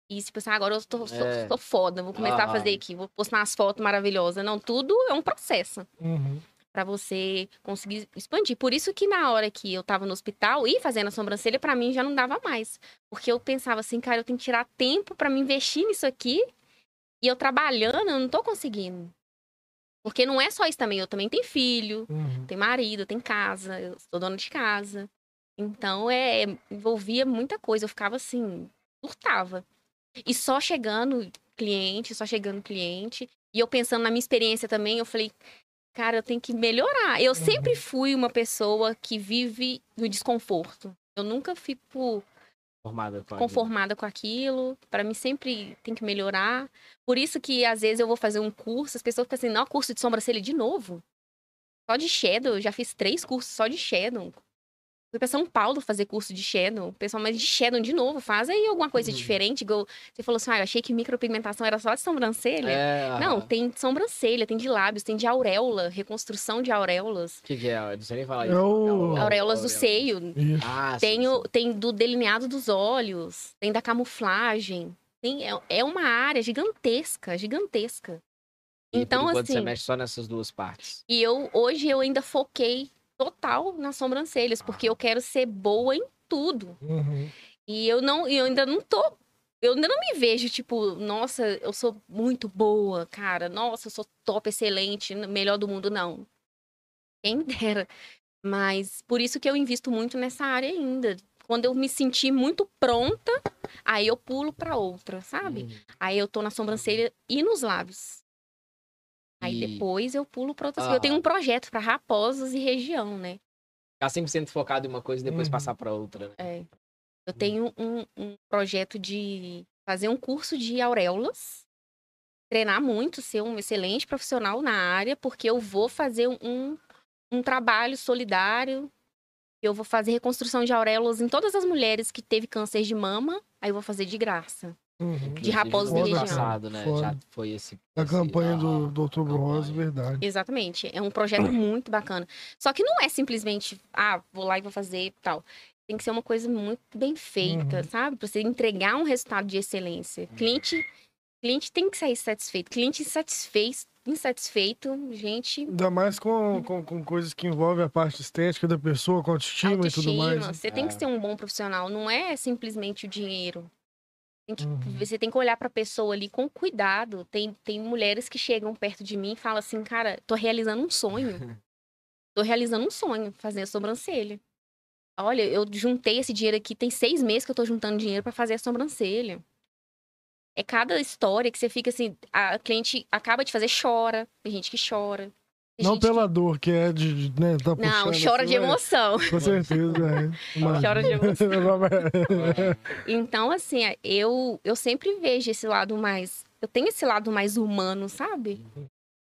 Speaker 3: e se pensar, agora eu tô, sou,
Speaker 2: É.
Speaker 3: sou foda, vou começar a
Speaker 2: Ah.
Speaker 3: fazer aqui, vou postar umas fotos maravilhosas. Não, tudo é um processo
Speaker 1: Uhum.
Speaker 3: Para você conseguir expandir. Por isso que na hora que eu tava no hospital e fazendo a sobrancelha, para mim já não dava mais. Porque eu pensava assim, cara, eu tenho que tirar tempo para me investir nisso aqui. E eu trabalhando, eu não tô conseguindo. Porque não é só isso também, eu também tenho filho,
Speaker 1: Uhum.
Speaker 3: tenho marido, tenho casa, eu sou dona de casa. Então, é, envolvia muita coisa, eu ficava assim, surtava. E só chegando cliente, só chegando cliente. E eu pensando na minha experiência também, eu falei, cara, eu tenho que melhorar. Eu sempre fui uma pessoa que vive no desconforto. Eu nunca fico
Speaker 2: Formada com
Speaker 3: conformada com aquilo. Para mim sempre tem que melhorar. Por isso que às vezes eu vou fazer um curso, as pessoas ficam assim, não, curso de sobrancelha de novo. Só de shadow, eu já fiz três cursos só de shadow. Fui pra São Paulo fazer curso de shadow. O pessoal, mas de shadow de novo, faz aí alguma coisa
Speaker 2: Uhum.
Speaker 3: diferente. Igual você falou assim, ah, eu achei que micropigmentação era só de sobrancelha.
Speaker 2: É,
Speaker 3: Não,
Speaker 2: aham.
Speaker 3: tem de sobrancelha, tem de lábios, tem de auréola, reconstrução de auréolas.
Speaker 2: O que, que é? Eu não sei nem falar
Speaker 1: É
Speaker 2: isso.
Speaker 1: o-
Speaker 3: Auréolas do seio.
Speaker 2: Ah,
Speaker 3: tem,
Speaker 2: sim,
Speaker 3: o,
Speaker 2: sim.
Speaker 3: tem do delineado dos olhos, tem da camuflagem. Tem, é, é uma área gigantesca, gigantesca.
Speaker 2: E por
Speaker 3: Então,
Speaker 2: enquanto você
Speaker 3: assim-
Speaker 2: mexe só nessas duas partes.
Speaker 3: E eu hoje eu ainda foquei total nas sobrancelhas, porque eu quero ser boa em tudo.
Speaker 1: Uhum.
Speaker 3: E eu não, e eu ainda não tô. Eu ainda não me vejo, tipo, nossa, eu sou muito boa, cara. Nossa, eu sou top, excelente, melhor do mundo, não. Quem dera. Mas por isso que eu invisto muito nessa área ainda. Quando eu me sentir muito pronta, aí eu pulo pra outra, sabe?
Speaker 2: Uhum.
Speaker 3: Aí eu tô na sobrancelha e nos lábios. Aí
Speaker 2: E
Speaker 3: depois eu pulo pra outras.
Speaker 2: Ah.
Speaker 3: Eu tenho um projeto pra Raposos e região, né?
Speaker 2: Ficar 100% focado em uma coisa e depois
Speaker 1: Uhum.
Speaker 2: passar pra outra, né?
Speaker 3: É. Eu tenho um, um projeto de fazer um curso de auréolas, treinar muito, ser um excelente profissional na área, porque eu vou fazer um, um trabalho solidário. Eu vou fazer reconstrução de auréolas em todas as mulheres que teve câncer de mama, aí eu vou fazer de graça.
Speaker 1: Uhum.
Speaker 3: Raposo
Speaker 2: no ano
Speaker 3: Religião.
Speaker 2: passado, né?
Speaker 1: Foda.
Speaker 2: Já foi esse.
Speaker 1: A
Speaker 2: esse-
Speaker 1: campanha do, do Outubro. Rosa, verdade.
Speaker 3: Exatamente. É um projeto muito bacana. Só que não é simplesmente, ah, vou lá e vou fazer e tal. Tem que ser uma coisa muito bem feita,
Speaker 1: Uhum.
Speaker 3: sabe? Pra você entregar um resultado de excelência. Cliente, cliente tem que sair satisfeito. Cliente insatisfeito, insatisfeito, gente.
Speaker 1: Ainda mais com, com, com coisas que envolvem a parte estética da pessoa, com autoestima, e tudo mais. né?
Speaker 3: Você tem que
Speaker 2: É.
Speaker 3: ser um bom profissional. Não é simplesmente o dinheiro.
Speaker 1: Uhum.
Speaker 3: Você tem que olhar pra pessoa ali com cuidado. Tem, tem mulheres que chegam perto de mim e falam assim, cara, tô realizando um sonho. Tô realizando um sonho, fazer a sobrancelha. Olha, eu juntei esse dinheiro aqui, tem seis meses que eu tô juntando dinheiro pra fazer a sobrancelha. É cada história que você fica assim, a cliente acaba de fazer, chora. Tem gente que chora.
Speaker 1: Não
Speaker 3: gente
Speaker 1: pela dor, que é de, de, né, tá
Speaker 3: Não,
Speaker 1: puxando
Speaker 3: chora
Speaker 1: assim,
Speaker 3: de emoção.
Speaker 1: Com certeza, é. Mas-
Speaker 3: Chora de emoção.
Speaker 2: É.
Speaker 3: Então, assim, eu, eu sempre vejo esse lado mais. Eu tenho esse lado mais humano, sabe?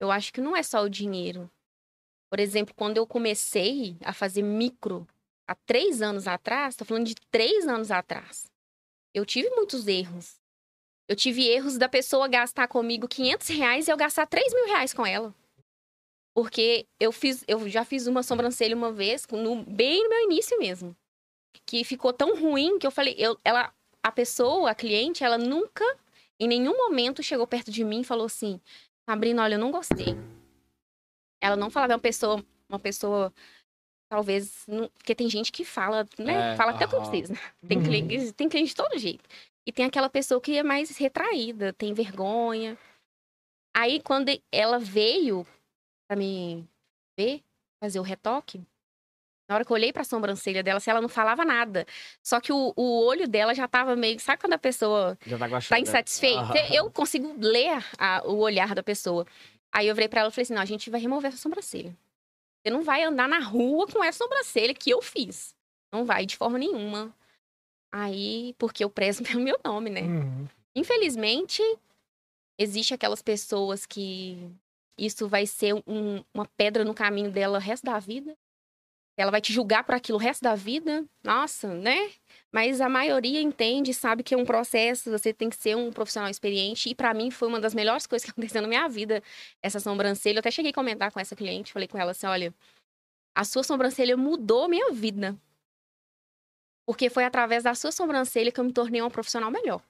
Speaker 3: Eu acho que não é só o dinheiro. Por exemplo, quando eu comecei a fazer micro há três anos atrás, tô falando de três anos atrás, eu tive muitos erros. Eu tive erros da pessoa gastar comigo 500 reais e eu gastar 3 mil reais com ela. Porque eu fiz, eu já fiz uma sobrancelha uma vez, no, bem no meu início mesmo que ficou tão ruim que eu falei, eu, ela, a pessoa, a cliente, ela nunca, em nenhum momento chegou perto de mim e falou assim, Sabrina, olha, eu não gostei. Ela não falava, é uma pessoa, uma pessoa, talvez, não- porque tem gente que fala, né?
Speaker 2: É,
Speaker 3: fala até com vocês, né? Tem
Speaker 1: Uhum.
Speaker 3: cliente, tem cliente de todo jeito. E tem aquela pessoa que é mais retraída, tem vergonha. Aí, quando ela veio pra me ver, fazer o retoque, na hora que eu olhei pra sobrancelha dela, se ela não falava nada. Só que o, o olho dela já tava meio. Sabe quando a pessoa
Speaker 2: Já tá
Speaker 3: tá insatisfeita?
Speaker 2: Aham.
Speaker 3: Eu consigo ler a- o olhar da pessoa. Aí eu virei pra ela e falei assim: não, a gente vai remover essa sobrancelha. Você não vai andar na rua com essa sobrancelha que eu fiz. Não vai de forma nenhuma. Aí, porque eu prezo pelo meu nome, né?
Speaker 1: Uhum.
Speaker 3: Infelizmente, existe aquelas pessoas que isso vai ser um- uma pedra no caminho dela o resto da vida. Ela vai te julgar por aquilo o resto da vida. Nossa, né? Mas a maioria entende, sabe que é um processo, você tem que ser um profissional experiente. E pra mim foi uma das melhores coisas que aconteceu na minha vida, essa sobrancelha. Eu até cheguei a comentar com essa cliente, falei com ela assim: olha, a sua sobrancelha mudou a minha vida. Porque foi através da sua sobrancelha que eu me tornei uma profissional melhor.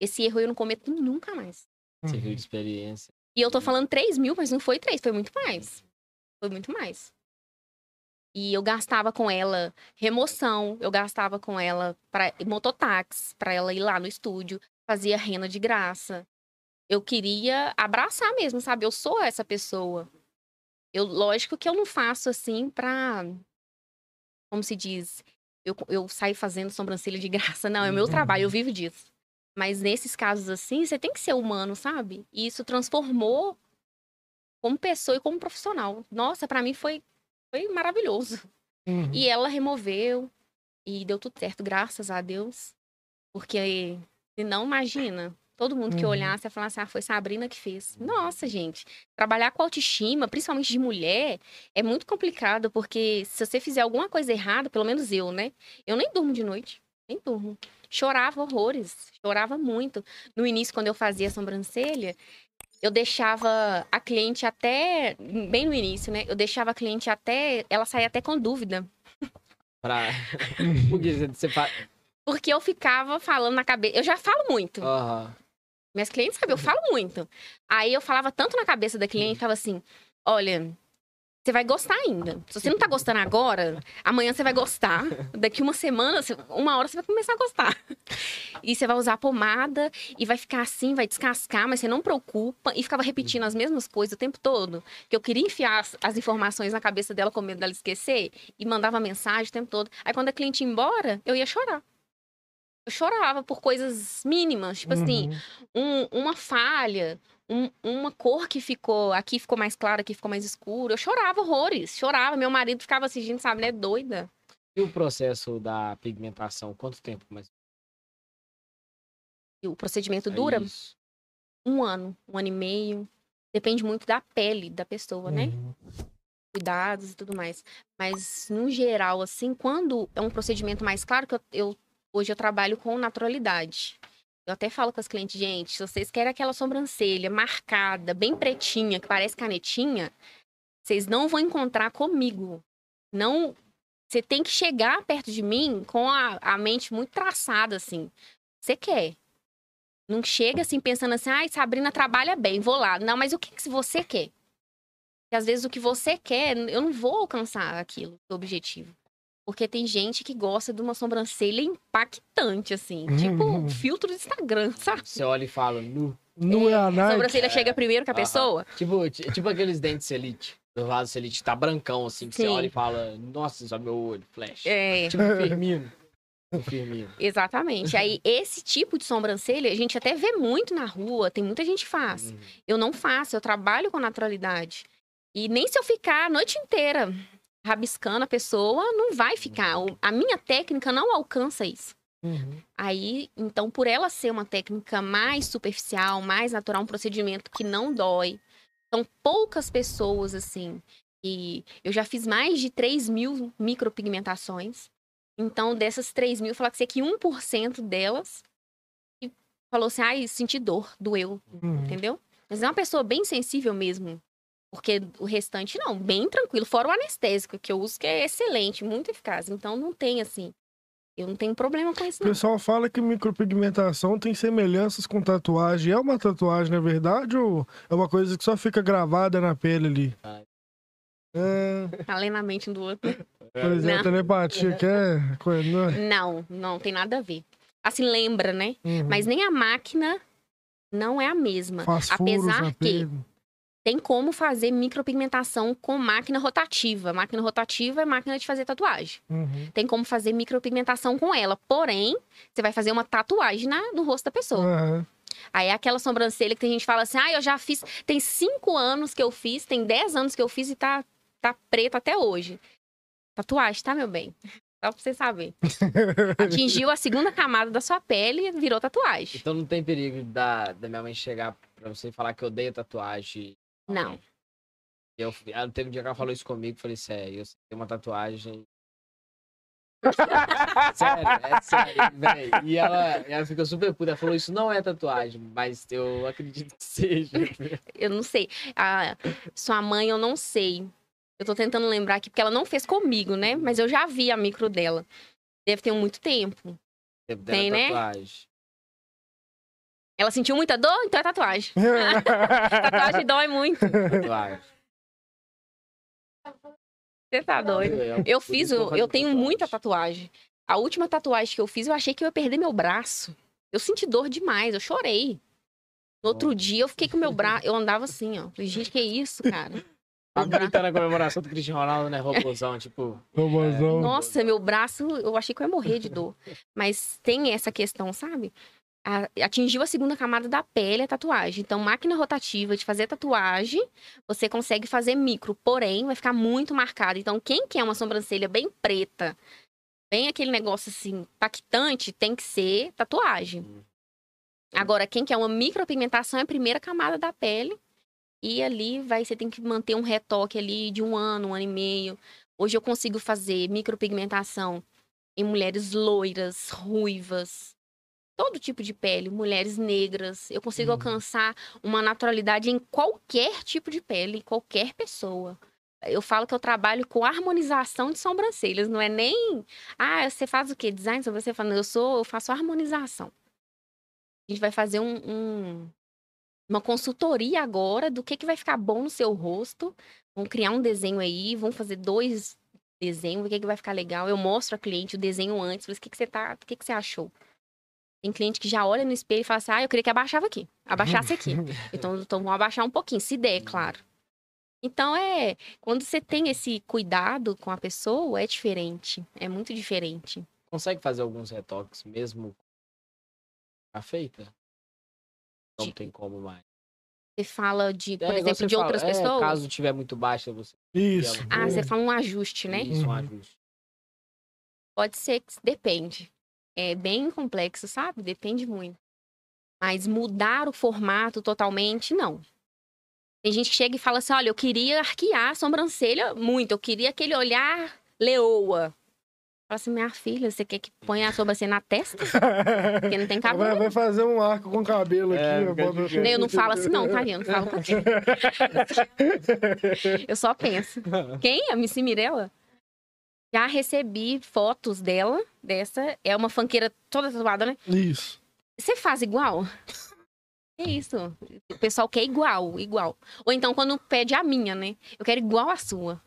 Speaker 3: Esse erro eu não cometo nunca mais.
Speaker 2: Você viu de experiência.
Speaker 3: E eu tô falando 3 mil, mas não foi 3, foi muito mais. Foi muito mais. E eu gastava com ela remoção, eu gastava com ela para mototáxi, pra ela ir lá no estúdio, fazia rena de graça. Eu queria abraçar mesmo, sabe? Eu sou essa pessoa. Eu, lógico que eu não faço assim pra. Como se diz? Eu, eu saio fazendo sobrancelha de graça. Não, é meu
Speaker 1: Uhum.
Speaker 3: trabalho, eu vivo disso. Mas nesses casos assim, você tem que ser humano, sabe? E isso transformou como pessoa e como profissional. Nossa, pra mim foi, foi maravilhoso.
Speaker 1: Uhum.
Speaker 3: E ela removeu e deu tudo certo, graças a Deus. Porque, se não, imagina, todo mundo que
Speaker 1: Uhum.
Speaker 3: olhasse e falasse, ah, foi Sabrina que fez. Nossa, gente, trabalhar com autoestima, principalmente de mulher, é muito complicado, porque se você fizer alguma coisa errada, pelo menos eu, né? Eu nem durmo de noite, nem durmo. Chorava horrores, chorava muito. No início, quando eu fazia a sobrancelha, eu deixava a cliente até, bem no início, né? Eu deixava a cliente até, ela sair até com dúvida.
Speaker 2: Pra... Porque você- você faz.
Speaker 3: Porque eu ficava falando na cabeça. Eu já falo muito.
Speaker 2: Aham.
Speaker 3: Minhas clientes sabem, eu falo muito. Aí eu falava tanto na cabeça da cliente, falava assim: olha, você vai gostar ainda. Se você não tá gostando agora, amanhã você vai gostar. Daqui uma semana, uma hora você vai começar a gostar. E você vai usar a pomada e vai ficar assim, vai descascar, mas você não preocupa. E ficava repetindo as mesmas coisas o tempo todo. Que eu queria enfiar as, as informações na cabeça dela com medo dela esquecer. E mandava mensagem o tempo todo. Aí quando a cliente ia embora, eu ia chorar. Eu chorava por coisas mínimas. Tipo assim,
Speaker 1: Uhum.
Speaker 3: um- uma falha, um- uma cor que ficou, aqui ficou mais clara, aqui ficou mais escuro. Eu chorava horrores, chorava. Meu marido ficava assim, gente, sabe, né? Doida.
Speaker 2: E o processo da pigmentação, quanto tempo mais?
Speaker 3: E o procedimento
Speaker 2: É
Speaker 3: dura
Speaker 2: isso.
Speaker 3: um ano, um ano e meio. Depende muito da pele da pessoa, né?
Speaker 1: Uhum.
Speaker 3: Cuidados e tudo mais. Mas, no geral, assim, quando é um procedimento mais claro, que eu, eu- hoje eu trabalho com naturalidade. Eu até falo com as clientes, gente, se vocês querem aquela sobrancelha marcada, bem pretinha, que parece canetinha, vocês não vão encontrar comigo. Não, você tem que chegar perto de mim com a, a mente muito traçada, assim. Você quer. Não chega assim pensando assim, ai, Sabrina trabalha bem, vou lá. Não, mas o que, que você quer? Porque às vezes o que você quer, eu não vou alcançar aquilo, o objetivo. Porque tem gente que gosta de uma sobrancelha impactante, assim. Tipo um filtro do Instagram, sabe?
Speaker 2: Você olha e fala, nu.
Speaker 1: Não é, a
Speaker 3: A
Speaker 1: Nike.
Speaker 3: sobrancelha chega primeiro que a pessoa.
Speaker 2: Tipo, ti- tipo aqueles dentes Elite. Do vaso Elite, tá brancão, assim, que você
Speaker 3: Sim.
Speaker 2: olha e fala, nossa, só meu olho, flash.
Speaker 3: É,
Speaker 2: Tipo o Firmino. O Firmino.
Speaker 3: exatamente. Aí, esse tipo de sobrancelha, a gente até vê muito na rua, tem muita gente que faz.
Speaker 2: Uhum.
Speaker 3: Eu não faço, eu trabalho com naturalidade. E nem se eu ficar a noite inteira rabiscando a pessoa, não vai ficar. O- A minha técnica não alcança isso.
Speaker 1: Uhum.
Speaker 3: Aí, então, por ela ser uma técnica mais superficial, mais natural, um procedimento que não dói, são poucas pessoas, assim. E eu já fiz mais de 3 mil micropigmentações. Então, dessas 3 mil, eu falar que você que 1% delas falou assim: ai, senti dor, doeu,
Speaker 1: Uhum.
Speaker 3: entendeu? Mas é uma pessoa bem sensível mesmo. Porque o restante, não, bem tranquilo. Fora o anestésico que eu uso, que é excelente, muito eficaz. Então, não tem, assim. Eu não tenho problema com isso,
Speaker 1: O pessoal fala que micropigmentação tem semelhanças com tatuagem. É uma tatuagem, na verdade, ou é uma coisa que só fica gravada na pele ali? É,
Speaker 3: Além na mente do outro.
Speaker 1: por exemplo,
Speaker 3: Não.
Speaker 1: telepatia, que é coisa, não é?
Speaker 3: Não, não tem nada a ver. Assim, lembra, né?
Speaker 1: Uhum.
Speaker 3: Mas nem a máquina não é a mesma.
Speaker 1: Faz furos
Speaker 3: apesar
Speaker 1: na
Speaker 3: que-
Speaker 1: pele.
Speaker 3: Tem como fazer micropigmentação com máquina rotativa. Máquina rotativa é máquina de fazer tatuagem.
Speaker 1: Uhum.
Speaker 3: Tem como fazer micropigmentação com ela. Porém, você vai fazer uma tatuagem na- no rosto da pessoa.
Speaker 1: Aham.
Speaker 3: Aí é aquela sobrancelha que tem gente que fala assim: ah, eu já fiz. Tem cinco anos que eu fiz, tem dez anos que eu fiz e tá, tá preto até hoje. Tatuagem, tá, meu bem? Só pra você saber. Atingiu a segunda camada da sua pele e virou tatuagem.
Speaker 2: Então não tem perigo da, da minha mãe chegar pra você e falar que eu odeio tatuagem.
Speaker 3: Não.
Speaker 2: Eu, ela teve um dia que ela falou isso comigo, eu falei, sério, eu tenho uma tatuagem. sério, é sério, velho. E ela, ela ficou super puta. Ela falou, isso não é tatuagem, mas eu acredito que seja.
Speaker 3: Eu não sei. A sua mãe, eu não sei. Eu tô tentando lembrar aqui, porque ela não fez comigo, né? Mas eu já vi a micro dela. Deve ter muito tempo.
Speaker 2: Tempo
Speaker 3: Tem, né?
Speaker 2: tatuagem.
Speaker 3: Ela sentiu muita dor? Então é tatuagem. tatuagem dói muito.
Speaker 2: Tatuagem.
Speaker 3: Você tá doido. Eu fiz, eu, eu tenho muita tatuagem. A última tatuagem que eu fiz, eu achei que eu ia perder meu braço. Eu senti dor demais, eu chorei. No outro dia, eu fiquei com meu braço. Eu andava assim, ó. Falei, gente, que isso, cara?
Speaker 2: A Brita na comemoração do Cristiano Ronaldo, né? Robôzão, tipo.
Speaker 1: Robôzão.
Speaker 3: Nossa, meu braço, eu achei que eu ia morrer de dor. Mas tem essa questão, sabe? A- atingiu a segunda camada da pele a tatuagem. Então, máquina rotativa de fazer tatuagem, você consegue fazer micro, porém, vai ficar muito marcado. Então, quem quer uma sobrancelha bem preta, bem aquele negócio assim, impactante, tem que ser tatuagem.
Speaker 2: Hum.
Speaker 3: Agora, quem quer uma micropigmentação é a primeira camada da pele. E ali vai, você tem que manter um retoque ali de um ano, um ano e meio. Hoje eu consigo fazer micropigmentação em mulheres loiras, ruivas, todo tipo de pele, mulheres negras. Eu consigo
Speaker 1: Uhum.
Speaker 3: alcançar uma naturalidade em qualquer tipo de pele, em qualquer pessoa. Eu falo que eu trabalho com harmonização de sobrancelhas, não é nem, ah, você faz o quê? Design? Eu falo, "Não, Eu sou, eu faço harmonização. A gente vai fazer um, um- uma consultoria agora do que, que vai ficar bom no seu rosto. Vamos criar um desenho aí, vamos fazer dois desenhos, o que, que vai ficar legal. Eu mostro a cliente o desenho antes, falo, o que, que você tá, o que, que você achou? Tem cliente que já olha no espelho e fala assim: ah, eu queria que abaixava aqui, abaixasse aqui. Então, então vamos abaixar um pouquinho, se der, claro. Então é, quando você tem esse cuidado com a pessoa, é diferente, é muito diferente.
Speaker 2: Consegue fazer alguns retoques mesmo a feita? Não
Speaker 3: De-
Speaker 2: tem como mais.
Speaker 3: Você fala de, por
Speaker 2: É, igual
Speaker 3: exemplo, de
Speaker 2: fala,
Speaker 3: outras
Speaker 2: é,
Speaker 3: pessoas.
Speaker 2: Caso tiver muito baixa, você.
Speaker 1: Isso.
Speaker 3: Ah, você fala um ajuste, né?
Speaker 2: Isso, um ajuste.
Speaker 3: Pode ser que depende. É bem complexo, sabe? Depende muito. Mas mudar o formato totalmente, não. Tem gente que chega e fala assim: olha, eu queria arquear a sobrancelha muito, eu queria aquele olhar leoa. Fala assim, minha filha, você quer que ponha a sobrancelha na testa? Porque não tem cabelo.
Speaker 1: Vai, vai fazer um arco com cabelo aqui.
Speaker 2: É,
Speaker 1: ó,
Speaker 2: fica
Speaker 1: bota-
Speaker 2: gigante.
Speaker 3: Eu não falo assim, não, tá? Eu não falo pra quê? Eu só penso. Quem? A Missy Mirella? Já recebi fotos dela, dessa. É uma fanqueira toda tatuada, né?
Speaker 1: Isso.
Speaker 3: Você faz igual? Que isso? O pessoal quer igual, igual. Ou então quando pede a minha, né? Eu quero igual a sua.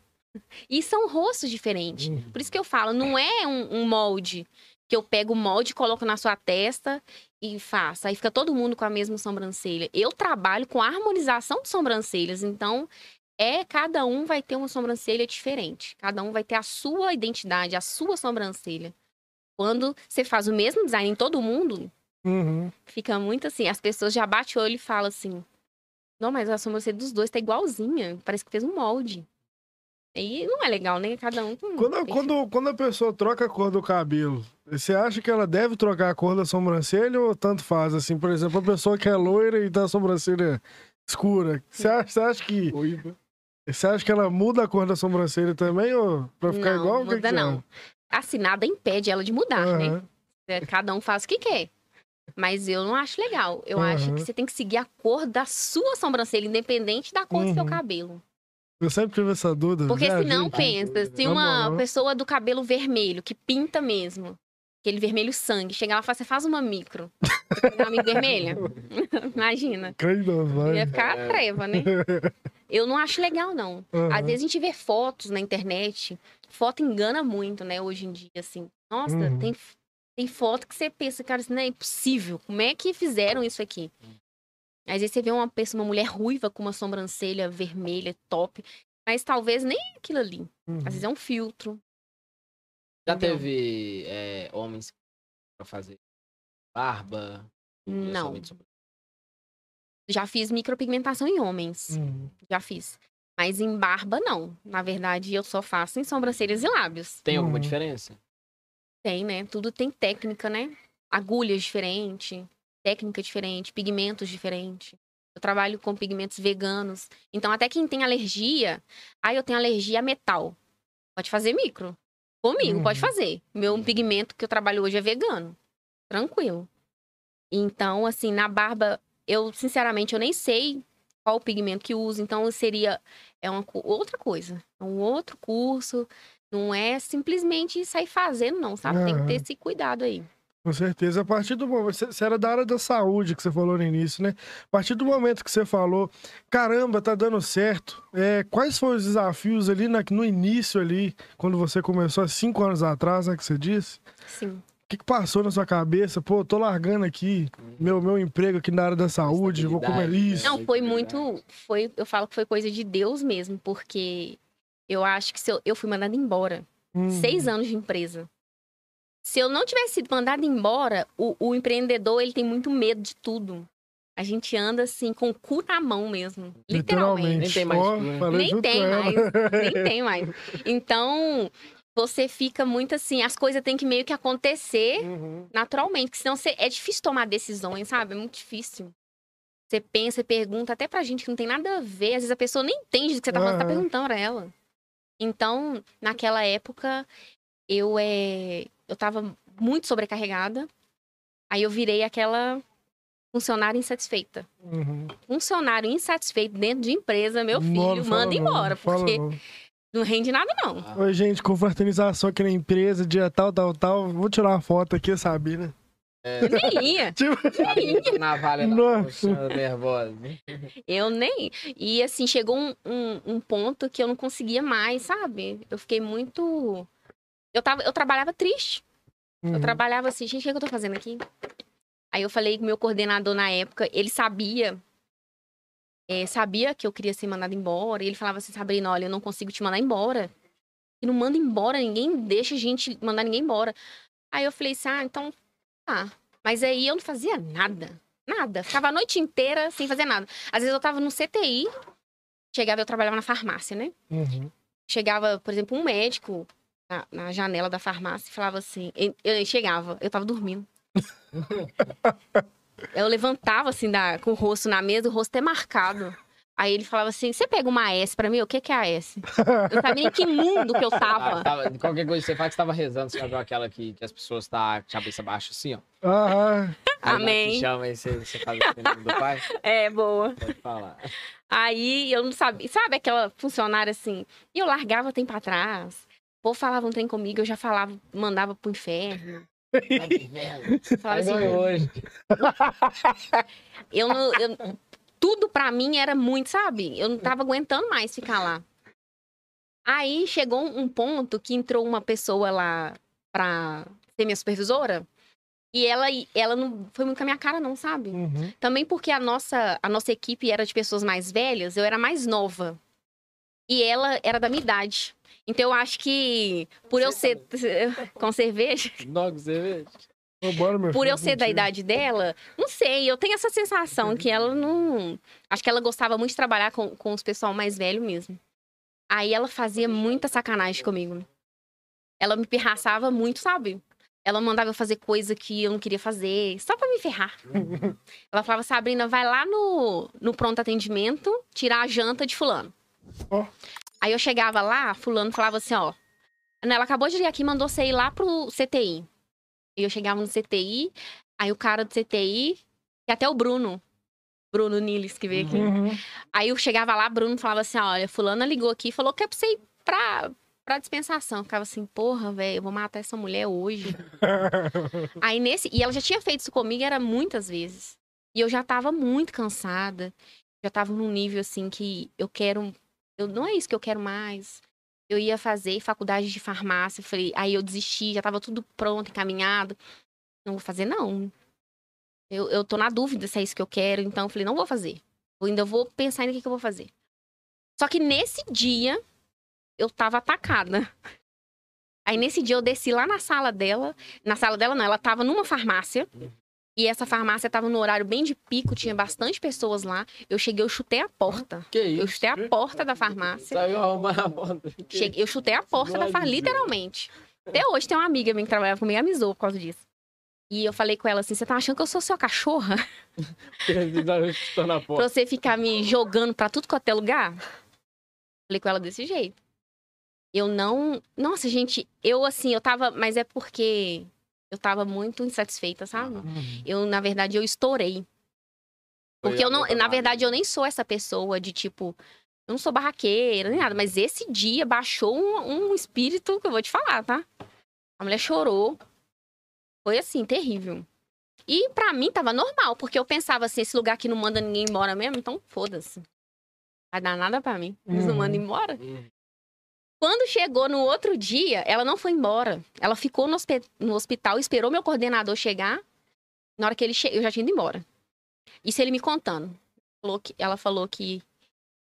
Speaker 3: E são rostos diferentes.
Speaker 1: Uhum.
Speaker 3: Por isso que eu falo, não é um, um molde que eu pego o molde, coloco na sua testa e faço. Aí fica todo mundo com a mesma sobrancelha. Eu trabalho com a harmonização de sobrancelhas, então é cada um vai ter uma sobrancelha diferente. Cada um vai ter a sua identidade, a sua sobrancelha. Quando você faz o mesmo design em todo mundo,
Speaker 1: Uhum.
Speaker 3: fica muito assim. As pessoas já batem o olho e falam assim: Não, mas a sobrancelha dos dois tá igualzinha. Parece que fez um molde. E não é legal, né? Cada um. com-
Speaker 1: Quando, quando, quando a pessoa troca a cor do cabelo, você acha que ela deve trocar a cor da sobrancelha ou tanto faz? Assim, por exemplo, a pessoa que é loira e tá a sobrancelha escura. Você acha, você acha que. Você acha que ela muda a cor da sobrancelha também? Ou pra ficar
Speaker 3: não,
Speaker 1: igual? O que
Speaker 3: muda
Speaker 1: que
Speaker 3: não. Assim, nada impede ela de mudar,
Speaker 1: acha?
Speaker 3: né? É, Cada um faz o que quer. Mas eu não acho legal. Eu acho
Speaker 1: Aham.
Speaker 3: que você tem que seguir a cor da sua sobrancelha, independente da cor do seu
Speaker 1: Uhum.
Speaker 3: cabelo.
Speaker 1: Eu sempre tive essa dúvida.
Speaker 3: Porque senão, pensa, se uma pessoa do cabelo vermelho, que pinta mesmo, aquele vermelho sangue, chegar lá e falar, você faz uma micro. Uma amiga vermelha? Imagina.
Speaker 1: Vai.
Speaker 3: Ia ficar treva, né? Eu não acho legal, não.
Speaker 1: Aham.
Speaker 3: Às vezes a gente vê fotos na internet, foto engana muito, né, hoje em dia, assim. Nossa,
Speaker 1: Uhum.
Speaker 3: tem, tem foto que você pensa, cara, isso não é impossível. Como é que fizeram isso aqui? Às vezes você vê uma pessoa, uma mulher ruiva com uma sobrancelha vermelha, top, mas talvez nem aquilo ali.
Speaker 1: Uhum.
Speaker 3: Às vezes é um filtro.
Speaker 2: Já
Speaker 3: Entendeu?
Speaker 2: teve é, homens pra fazer barba?
Speaker 3: Não. Já fiz micropigmentação em homens.
Speaker 1: Uhum.
Speaker 3: Já fiz. Mas em barba, não. Na verdade, eu só faço em sobrancelhas e lábios.
Speaker 2: Tem alguma
Speaker 1: Uhum.
Speaker 2: diferença?
Speaker 3: Tem, né? Tudo tem técnica, né? Agulhas diferentes, técnica diferente, pigmentos diferentes. Eu trabalho com pigmentos veganos. Então, até quem tem alergia, aí eu tenho alergia a metal. Pode fazer micro. Comigo,
Speaker 1: Uhum.
Speaker 3: pode fazer. Meu pigmento que eu trabalho hoje é vegano. Tranquilo. Então, assim, na barba, eu, sinceramente, eu nem sei qual o pigmento que uso. Então, seria é uma outra coisa. É um outro curso. Não é simplesmente sair fazendo, não, sabe? Tem que ter esse cuidado aí.
Speaker 1: Com certeza. A partir do momento. Você você era da área da saúde que você falou no início, né? A partir do momento que você falou, caramba, tá dando certo. É, quais foram os desafios ali na- no início ali, quando você começou há cinco anos atrás, né? Que você disse?
Speaker 3: Sim.
Speaker 1: O que, que passou na sua cabeça? Pô, tô largando aqui meu, meu emprego aqui na área da saúde, vou comer
Speaker 2: Estabilidade,
Speaker 1: isso.
Speaker 2: né?
Speaker 3: Não, foi muito. Foi, eu falo que foi coisa de Deus mesmo, porque eu acho que se eu, eu fui mandada embora.
Speaker 1: Hum,
Speaker 3: Seis anos de empresa. Se eu não tivesse sido mandada embora, o, o empreendedor ele tem muito medo de tudo. A gente anda assim, com o cu na mão mesmo. Literalmente.
Speaker 2: Nem tem mais né?
Speaker 1: falei
Speaker 3: Nem tem mais. Nem tem mais. Então, você fica muito assim, as coisas têm que meio que acontecer
Speaker 1: Uhum.
Speaker 3: naturalmente, porque senão você, é difícil tomar decisões, sabe? É muito difícil. Você pensa e pergunta, até pra gente que não tem nada a ver, às vezes a pessoa nem entende do que você tá falando, tá perguntando pra ela. Então, naquela época, eu é, eu tava muito sobrecarregada. Aí eu virei aquela funcionária insatisfeita.
Speaker 1: Uhum.
Speaker 3: Funcionário insatisfeito dentro de empresa, meu filho,
Speaker 1: fala
Speaker 3: manda
Speaker 1: não,
Speaker 3: embora,
Speaker 1: não fala
Speaker 3: porque
Speaker 1: não.
Speaker 3: não rende nada, não.
Speaker 2: Ah,
Speaker 1: Oi, gente, confraternização aqui na empresa, dia tal, tal, tal. Vou tirar uma foto aqui, Sabina.
Speaker 3: Nem ia.
Speaker 1: Tipo,
Speaker 2: na
Speaker 1: Nossa.
Speaker 2: coxa, nervosa.
Speaker 3: Eu nem. E assim, chegou um, um, um ponto que eu não conseguia mais, sabe? Eu fiquei muito. Eu, tava, eu trabalhava triste. Eu
Speaker 1: uhum.
Speaker 3: trabalhava assim, gente, o que, é que eu tô fazendo aqui? Aí eu falei com o meu coordenador na época, ele sabia. é, sabia que eu queria ser mandada embora. E ele falava assim, Sabrina, olha, eu não consigo te mandar embora. E não manda embora, ninguém deixa a gente mandar ninguém embora. Aí eu falei assim, ah, então tá. Mas aí eu não fazia nada. Nada. Ficava a noite inteira sem fazer nada. Às vezes eu tava no CTI, chegava, eu trabalhava na farmácia, né?
Speaker 1: Uhum.
Speaker 3: Chegava, por exemplo, um médico na, na janela da farmácia e falava assim. Eu, eu chegava, eu tava dormindo. eu levantava assim, da, com o rosto na mesa, o rosto até marcado. Aí ele falava assim: você pega uma AS pra mim? O que, que é AS? Eu sabia em que mundo que eu
Speaker 2: Ah,
Speaker 3: tava.
Speaker 2: tava- qualquer coisa que você faz, você tava rezando. Você já viu aquela que, que as pessoas tá com a cabeça baixa assim, ó?
Speaker 1: Aham.
Speaker 2: Aí
Speaker 3: Amém.
Speaker 2: chama aí você, você faz no nome do pai?
Speaker 3: É, boa.
Speaker 2: Pode falar.
Speaker 3: Aí eu não sabia. Sabe aquela funcionária assim? E eu largava o tempo atrás. O povo falava um trem comigo, eu já falava, mandava pro inferno. Falava assim,
Speaker 2: hoje.
Speaker 3: eu não. eu- tudo pra mim era muito, sabe? Eu não tava aguentando mais ficar lá. Aí chegou um um ponto que entrou uma pessoa lá pra ser minha supervisora. E ela, ela não foi muito com a minha cara, não, sabe?
Speaker 1: Uhum.
Speaker 3: Também porque a nossa, a nossa equipe era de pessoas mais velhas, eu era mais nova. E ela era da minha idade. Então eu acho que por eu ser com cerveja,
Speaker 2: Não, com cerveja.
Speaker 1: Meu
Speaker 3: por
Speaker 1: filho,
Speaker 3: eu ser da
Speaker 1: mentira.
Speaker 3: idade dela, não sei, eu tenho essa sensação que ela não. Acho que ela gostava muito de trabalhar com, com os pessoal mais velho mesmo. Aí ela fazia muita sacanagem comigo. Ela me pirraçava muito, sabe? Ela mandava eu fazer coisa que eu não queria fazer, só pra me ferrar. ela falava, Sabrina, vai lá no, no pronto atendimento tirar a janta de fulano.
Speaker 1: Ó.
Speaker 3: Aí eu chegava lá, fulano falava assim, ó. Ela acabou de vir aqui e mandou você ir lá pro CTI. E eu chegava no CTI, aí o cara do CTI, e até o Bruno, Bruno Niles, que veio aqui.
Speaker 1: Uhum.
Speaker 3: Aí eu chegava lá, Bruno falava assim: olha, fulana ligou aqui e falou que é pra você ir pra, pra dispensação. Eu ficava assim, porra, velho, eu vou matar essa mulher hoje. Aí nesse. E ela já tinha feito isso comigo, era muitas vezes. E eu já tava muito cansada. Já tava num nível assim que eu quero. Eu, não é isso que eu quero mais. Eu ia fazer faculdade de farmácia. Falei, aí eu desisti, já tava tudo pronto, encaminhado. Não vou fazer, não. Eu, eu tô na dúvida se é isso que eu quero, então eu falei, não vou fazer. Eu ainda vou pensar no que, que eu vou fazer. Só que nesse dia, eu tava atacada. Aí nesse dia eu desci lá na sala dela. Na sala dela não, ela tava numa farmácia. E essa farmácia tava no horário bem de pico, tinha bastante pessoas lá. Eu cheguei, eu chutei a porta.
Speaker 2: Que
Speaker 3: Eu
Speaker 2: isso?
Speaker 3: chutei a porta da farmácia.
Speaker 2: Saiu arrumando a porta.
Speaker 3: Cheguei, eu chutei a porta da farmácia, literalmente. Até hoje tem uma amiga minha que trabalhava comigo, amizou por causa disso. E eu falei com ela assim: você tá achando que eu sou sua cachorra? Pra você ficar me jogando pra tudo quanto é lugar? Falei com ela desse jeito. Eu não. Nossa, gente, eu assim, eu tava. Mas é porque eu tava muito insatisfeita, sabe? Eu, na verdade, eu estourei.
Speaker 2: Foi
Speaker 3: Porque eu não. Na verdade, eu nem sou essa pessoa de tipo. Eu não sou barraqueira nem nada, mas esse dia baixou um, um espírito que eu vou te falar, tá? A mulher chorou. Foi assim, terrível. E pra mim tava normal, porque eu pensava assim: esse lugar aqui não manda ninguém embora mesmo, então foda-se. Vai dar nada pra mim. Eles não
Speaker 1: Uhum.
Speaker 3: mandam embora.
Speaker 2: Hum.
Speaker 3: Quando chegou no outro dia, ela não foi embora. Ela ficou no, hospe- no hospital, esperou meu coordenador chegar. Na hora que ele chegou, eu já tinha ido embora. Isso ele me contando. Falou que- ela falou que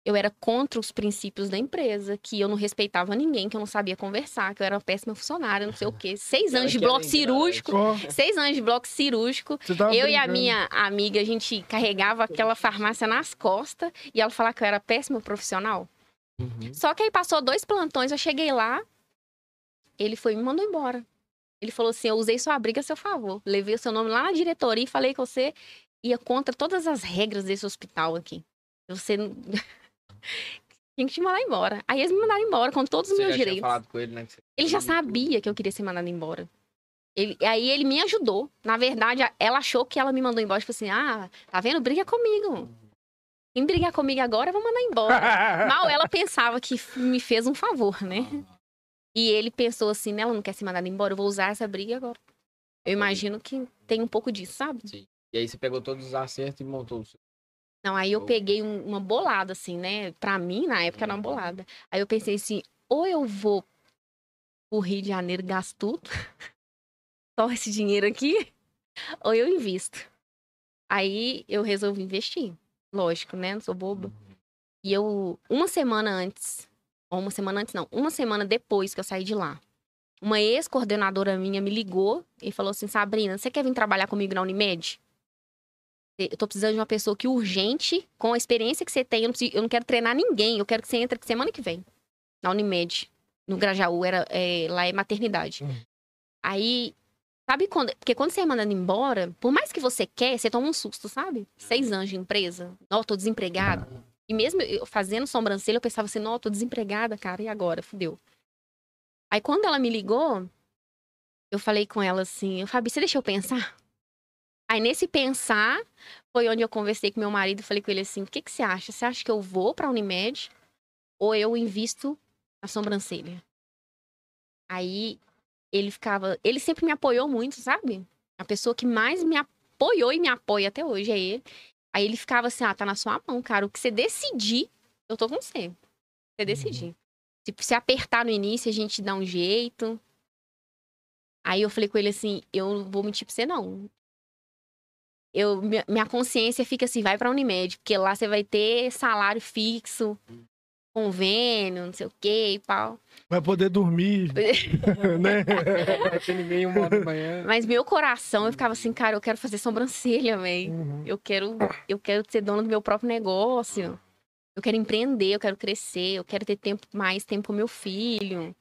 Speaker 3: eu era contra os princípios da empresa, que eu não respeitava ninguém, que eu não sabia conversar, que eu era uma péssima funcionária, não sei o quê. Seis anos de bloco cirúrgico.
Speaker 1: Ó,
Speaker 3: Seis anos de bloco cirúrgico. Eu e a minha amiga, a gente carregava aquela farmácia nas costas e ela falava que eu era péssima profissional.
Speaker 2: Uhum.
Speaker 3: Só que aí passou dois plantões, eu cheguei lá, ele foi e me mandou embora. Ele falou assim: Eu usei sua briga a seu favor. Levei o seu nome lá na diretoria e falei que você ia contra todas as regras desse hospital aqui. Você não. Tinha que te mandar embora. Aí eles me mandaram embora com todos os
Speaker 2: Você
Speaker 3: meus direitos.
Speaker 2: falado com ele, né?
Speaker 3: Ele já sabia que eu queria ser mandada embora. Ele, aí ele me ajudou. Na verdade, ela achou que ela me mandou embora. Tipo assim, ah, tá vendo? Briga comigo. Quem brigar comigo agora, eu vou mandar embora. Mal ela pensava que me fez um favor, né? E ele pensou assim, né? Ela não quer ser mandada embora, eu vou usar essa briga agora. Eu imagino que tem um pouco disso, sabe?
Speaker 2: E aí você pegou todos os acertos e montou o seu.
Speaker 3: Não, aí eu peguei um- uma bolada, assim, né? Pra mim, na época, era uma bolada. Aí eu pensei assim, ou eu vou pro Rio de Janeiro gasto tudo, só esse dinheiro aqui, ou eu invisto. Aí eu resolvi investir. Lógico, né? Não sou boba. E eu, uma semana antes, ou uma semana antes não, uma semana depois que eu saí de lá, uma ex-coordenadora minha me ligou e falou assim, Sabrina, você quer vir trabalhar comigo na Unimed? Eu tô precisando de uma pessoa que urgente, com a experiência que você tem, eu não, preciso- eu não quero treinar ninguém, eu quero que você entre semana que vem, na Unimed, no Grajaú, era, é, lá é maternidade.
Speaker 1: Hum.
Speaker 3: Aí, sabe quando, porque quando você é mandado embora, por mais que você quer, você toma um susto, sabe? Seis anos de empresa, ó, tô desempregado. E mesmo eu fazendo sobrancelha, eu pensava assim, não, tô desempregada, cara, e agora? Fudeu. Aí quando ela me ligou, eu falei com ela assim, Fabi, você deixa eu pensar? Aí nesse pensar, foi onde eu conversei com meu marido falei com ele assim, o que, que você acha? Você acha que eu vou pra Unimed ou eu invisto na sobrancelha? Aí ele ficava, ele sempre me apoiou muito, sabe? A pessoa que mais me apoiou e me apoia até hoje é ele. Aí ele ficava assim, ah, tá na sua mão, cara. O que você decidir, eu tô com você. Você decidir. Uhum. Se, se apertar no início, a gente dá um jeito. Aí eu falei com ele assim, eu não vou mentir pra você, não. Eu, minha, minha consciência fica assim, vai pra Unimed, porque lá você vai ter salário fixo, convênio, não sei o que e pau.
Speaker 1: Vai poder dormir, né?
Speaker 2: Vai ter ninguém uma hora da manhã.
Speaker 3: Mas meu coração, eu ficava assim, cara, eu quero fazer sobrancelha, velho. Uhum. Eu quero, eu quero ser dona do meu próprio negócio. Eu quero empreender, eu quero crescer, eu quero ter tempo mais tempo com meu filho.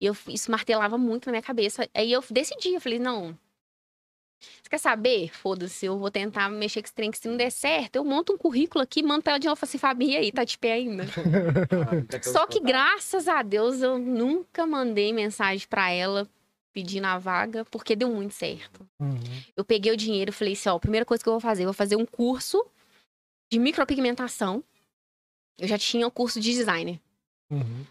Speaker 3: E eu, isso martelava muito na minha cabeça. Aí eu decidi, eu falei, não, você quer saber? Foda-se, eu vou tentar mexer com esse trem, que se não der certo, eu monto um currículo aqui, mando pra ela de novo, assim, Fabi, e aí, tá de pé ainda? Só que, graças a Deus, eu nunca mandei mensagem para ela pedindo a vaga, porque deu muito certo. Uhum. Eu peguei o dinheiro e falei assim, ó, a primeira coisa que eu vou fazer, eu vou fazer um curso de micropigmentação. Eu já tinha o um curso de designer. Uhum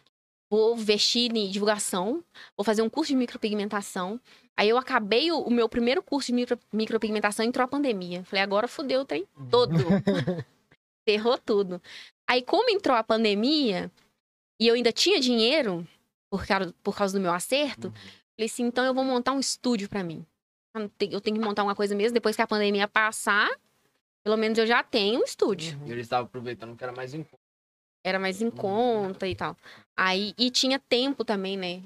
Speaker 3: vou vestir em divulgação, vou fazer um curso de micropigmentação. Aí eu acabei o, o meu primeiro curso de micro, micropigmentação entrou a pandemia. Falei, agora fodeu o trem todo. Ferrou tudo. Aí, como entrou a pandemia e eu ainda tinha dinheiro por causa, por causa do meu acerto, falei assim, então eu vou montar um estúdio para mim. Eu tenho que montar uma coisa mesmo, depois que a pandemia passar, pelo menos eu já tenho um estúdio.
Speaker 2: E ele estava aproveitando que era mais em
Speaker 3: era mais em conta e tal. Aí, e tinha tempo também, né?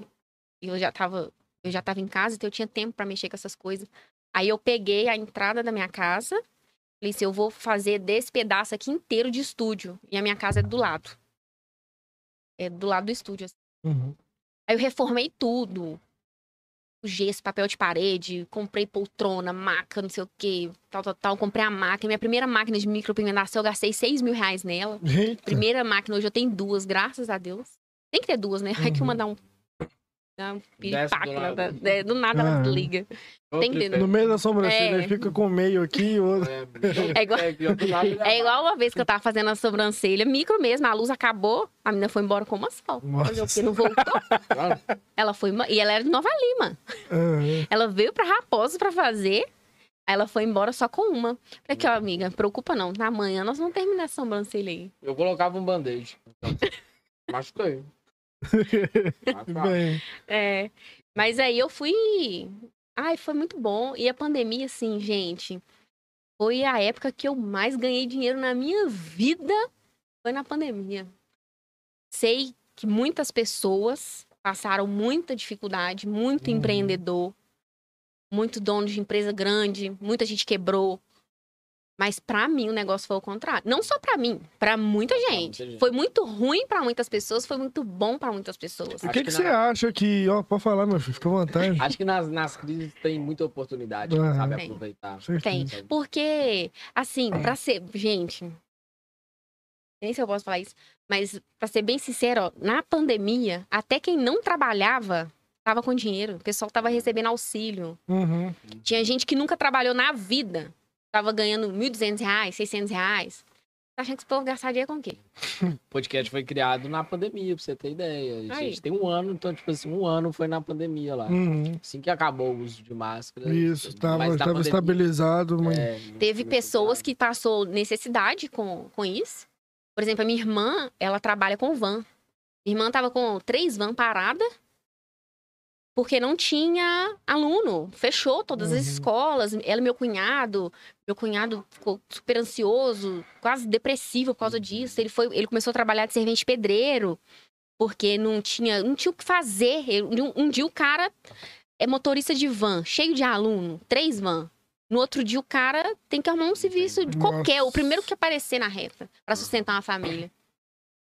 Speaker 3: Eu já tava, eu já tava em casa, então eu tinha tempo para mexer com essas coisas. Aí eu peguei a entrada da minha casa, falei assim, eu vou fazer desse pedaço aqui inteiro de estúdio. E a minha casa é do lado. É do lado do estúdio. Assim. Uhum. Aí eu reformei tudo gesso, papel de parede, comprei poltrona, maca, não sei o que, tal, tal, tal. Comprei a máquina. Minha primeira máquina de micropigmentação, eu gastei 6 mil reais nela. Eita. Primeira máquina, hoje eu tenho duas, graças a Deus. Tem que ter duas, né? Uhum. Que uma dá um Dá um piripaque, do nada, é, do nada ela ah. liga. Tem que
Speaker 1: No meio da sobrancelha, é. fica com meio aqui e outro.
Speaker 3: É, é igual, é igual uma vez que eu tava fazendo a sobrancelha, micro mesmo, a luz acabou, a menina foi embora com uma só. Porque não voltou. ela foi, e ela era de Nova Lima. Uhum. Ela veio pra Raposo pra fazer, Aí ela foi embora só com uma. Falei aqui, ó, amiga, preocupa não. Na manhã nós vamos terminar a sobrancelha aí.
Speaker 2: Eu colocava um band-aid. Então, machuquei.
Speaker 3: é, mas aí eu fui. Ai, foi muito bom. E a pandemia, assim, gente, foi a época que eu mais ganhei dinheiro na minha vida. Foi na pandemia. Sei que muitas pessoas passaram muita dificuldade, muito uhum. empreendedor, muito dono de empresa grande, muita gente quebrou, mas para mim o negócio foi o contrário. Não só para mim, para muita, muita gente. Foi muito ruim para muitas pessoas, foi muito bom para muitas pessoas.
Speaker 1: O que, que, que você na... acha que. Ó, pode falar, meu filho, fica à vontade.
Speaker 2: Acho que nas, nas crises tem muita oportunidade, uhum. sabe? Tem. Aproveitar.
Speaker 3: Tem. Porque, assim, para ser. Gente. Nem sei se eu posso falar isso. Mas, para ser bem sincero, ó, na pandemia, até quem não trabalhava tava com dinheiro. O pessoal tava recebendo auxílio. Uhum. Tinha gente que nunca trabalhou na vida tava ganhando 1.200 reais, 600 reais. Tá achando que esse povo gastar dinheiro com o quê?
Speaker 2: O podcast foi criado na pandemia, pra você ter ideia. A gente tem um ano, então, tipo assim, um ano foi na pandemia lá. Uhum. Assim que acabou o uso de máscara.
Speaker 1: Isso, tava, tava pandemia, estabilizado. Mas... É,
Speaker 3: Teve pessoas que passou necessidade com, com isso. Por exemplo, a minha irmã, ela trabalha com van. Minha irmã tava com três van parada porque não tinha aluno. Fechou todas uhum. as escolas. Ela e meu cunhado. Meu cunhado ficou super ansioso, quase depressivo por causa disso. Ele, foi, ele começou a trabalhar de servente pedreiro, porque não tinha, não tinha o que fazer. Um, um dia o cara é motorista de van, cheio de aluno, três van. No outro dia o cara tem que arrumar um serviço de qualquer, o primeiro que aparecer na reta, para sustentar uma família.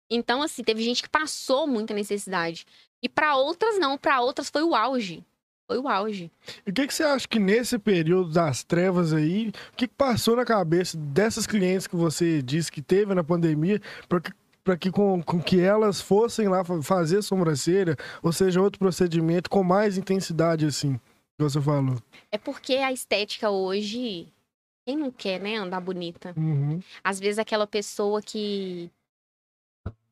Speaker 3: Então, assim, teve gente que passou muita necessidade. E para outras não, para outras foi o auge. Foi o auge.
Speaker 1: E o que, que você acha que nesse período das trevas aí, o que, que passou na cabeça dessas clientes que você disse que teve na pandemia, para que, pra que com, com que elas fossem lá fa- fazer sobrancelha, ou seja, outro procedimento com mais intensidade assim, que você falou?
Speaker 3: É porque a estética hoje, quem não quer, né, andar bonita?
Speaker 1: Uhum.
Speaker 3: Às vezes aquela pessoa que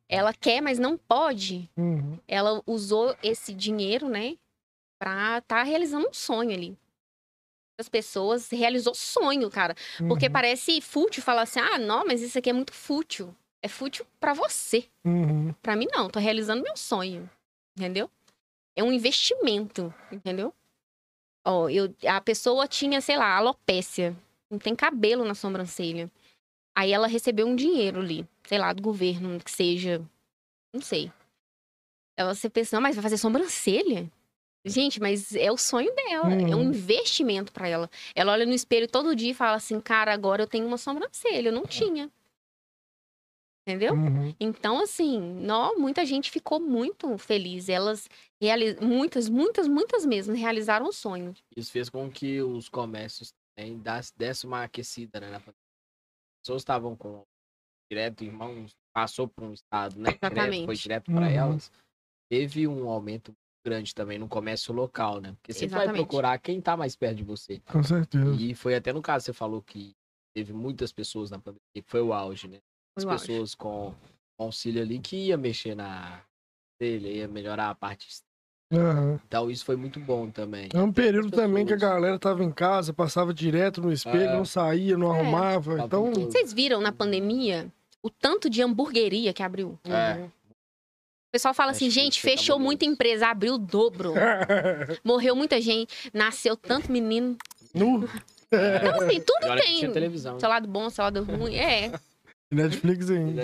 Speaker 3: ela quer, mas não pode,
Speaker 1: Uhum.
Speaker 3: ela usou esse dinheiro, né, pra tá realizando um sonho ali. As pessoas realizou sonho, cara. Porque
Speaker 1: Uhum.
Speaker 3: parece fútil falar assim: "Ah, não, mas isso aqui é muito fútil". É fútil pra você.
Speaker 1: Uhum.
Speaker 3: Pra mim não, tô realizando meu sonho. Entendeu? É um investimento, entendeu? Ó, eu a pessoa tinha, sei lá, alopécia, não tem cabelo na sobrancelha. Aí ela recebeu um dinheiro ali, sei lá, do governo, que seja, não sei. Ela se pensa, "Não, mas vai fazer sobrancelha? Gente, mas é o sonho dela, é um
Speaker 1: Uhum.
Speaker 3: investimento pra ela. Ela olha no espelho todo dia e fala assim: "Cara, agora eu tenho uma sobrancelha, eu não tinha". Entendeu?
Speaker 1: Uhum.
Speaker 3: Então, assim, nó, muita gente ficou muito feliz. Elas, reali... muitas, muitas, muitas mesmo, realizaram o sonho.
Speaker 2: Isso fez com que os comércios das- dessem uma aquecida, né? na pandemia. As pessoas estavam com direto, irmãos, passou por um estado, né? Direto,
Speaker 3: Exatamente.
Speaker 2: foi direto para
Speaker 1: Uhum.
Speaker 2: elas. Teve um aumento grande também no comércio local, né? Porque você vai procurar quem tá mais perto de você.
Speaker 1: Com certeza.
Speaker 2: E foi até no caso, você falou que teve muitas pessoas na pandemia, que foi o auge, né? As
Speaker 3: Foi o auge.
Speaker 2: pessoas com auxílio ali que ia mexer na dele, ia melhorar a parte.
Speaker 1: Aham.
Speaker 2: Então isso foi muito bom também.
Speaker 1: É um período
Speaker 2: Pessoas.
Speaker 1: também que a galera tava em casa, passava direto no espelho,
Speaker 2: É.
Speaker 1: não saía, não
Speaker 3: É.
Speaker 1: arrumava.
Speaker 2: Tava
Speaker 1: Então.
Speaker 2: tudo.
Speaker 3: Vocês viram na pandemia o tanto de hamburgueria que abriu?
Speaker 2: É.
Speaker 3: O pessoal fala assim,
Speaker 2: Acho que
Speaker 3: gente,
Speaker 2: foi
Speaker 3: fechou muita empresa, abriu o dobro. Morreu muita gente, nasceu tanto menino.
Speaker 1: nu.
Speaker 3: Então, assim, tudo
Speaker 2: que
Speaker 3: tem.
Speaker 2: tinha televisão.
Speaker 3: Seu lado bom, seu lado ruim. É.
Speaker 1: Netflix ainda.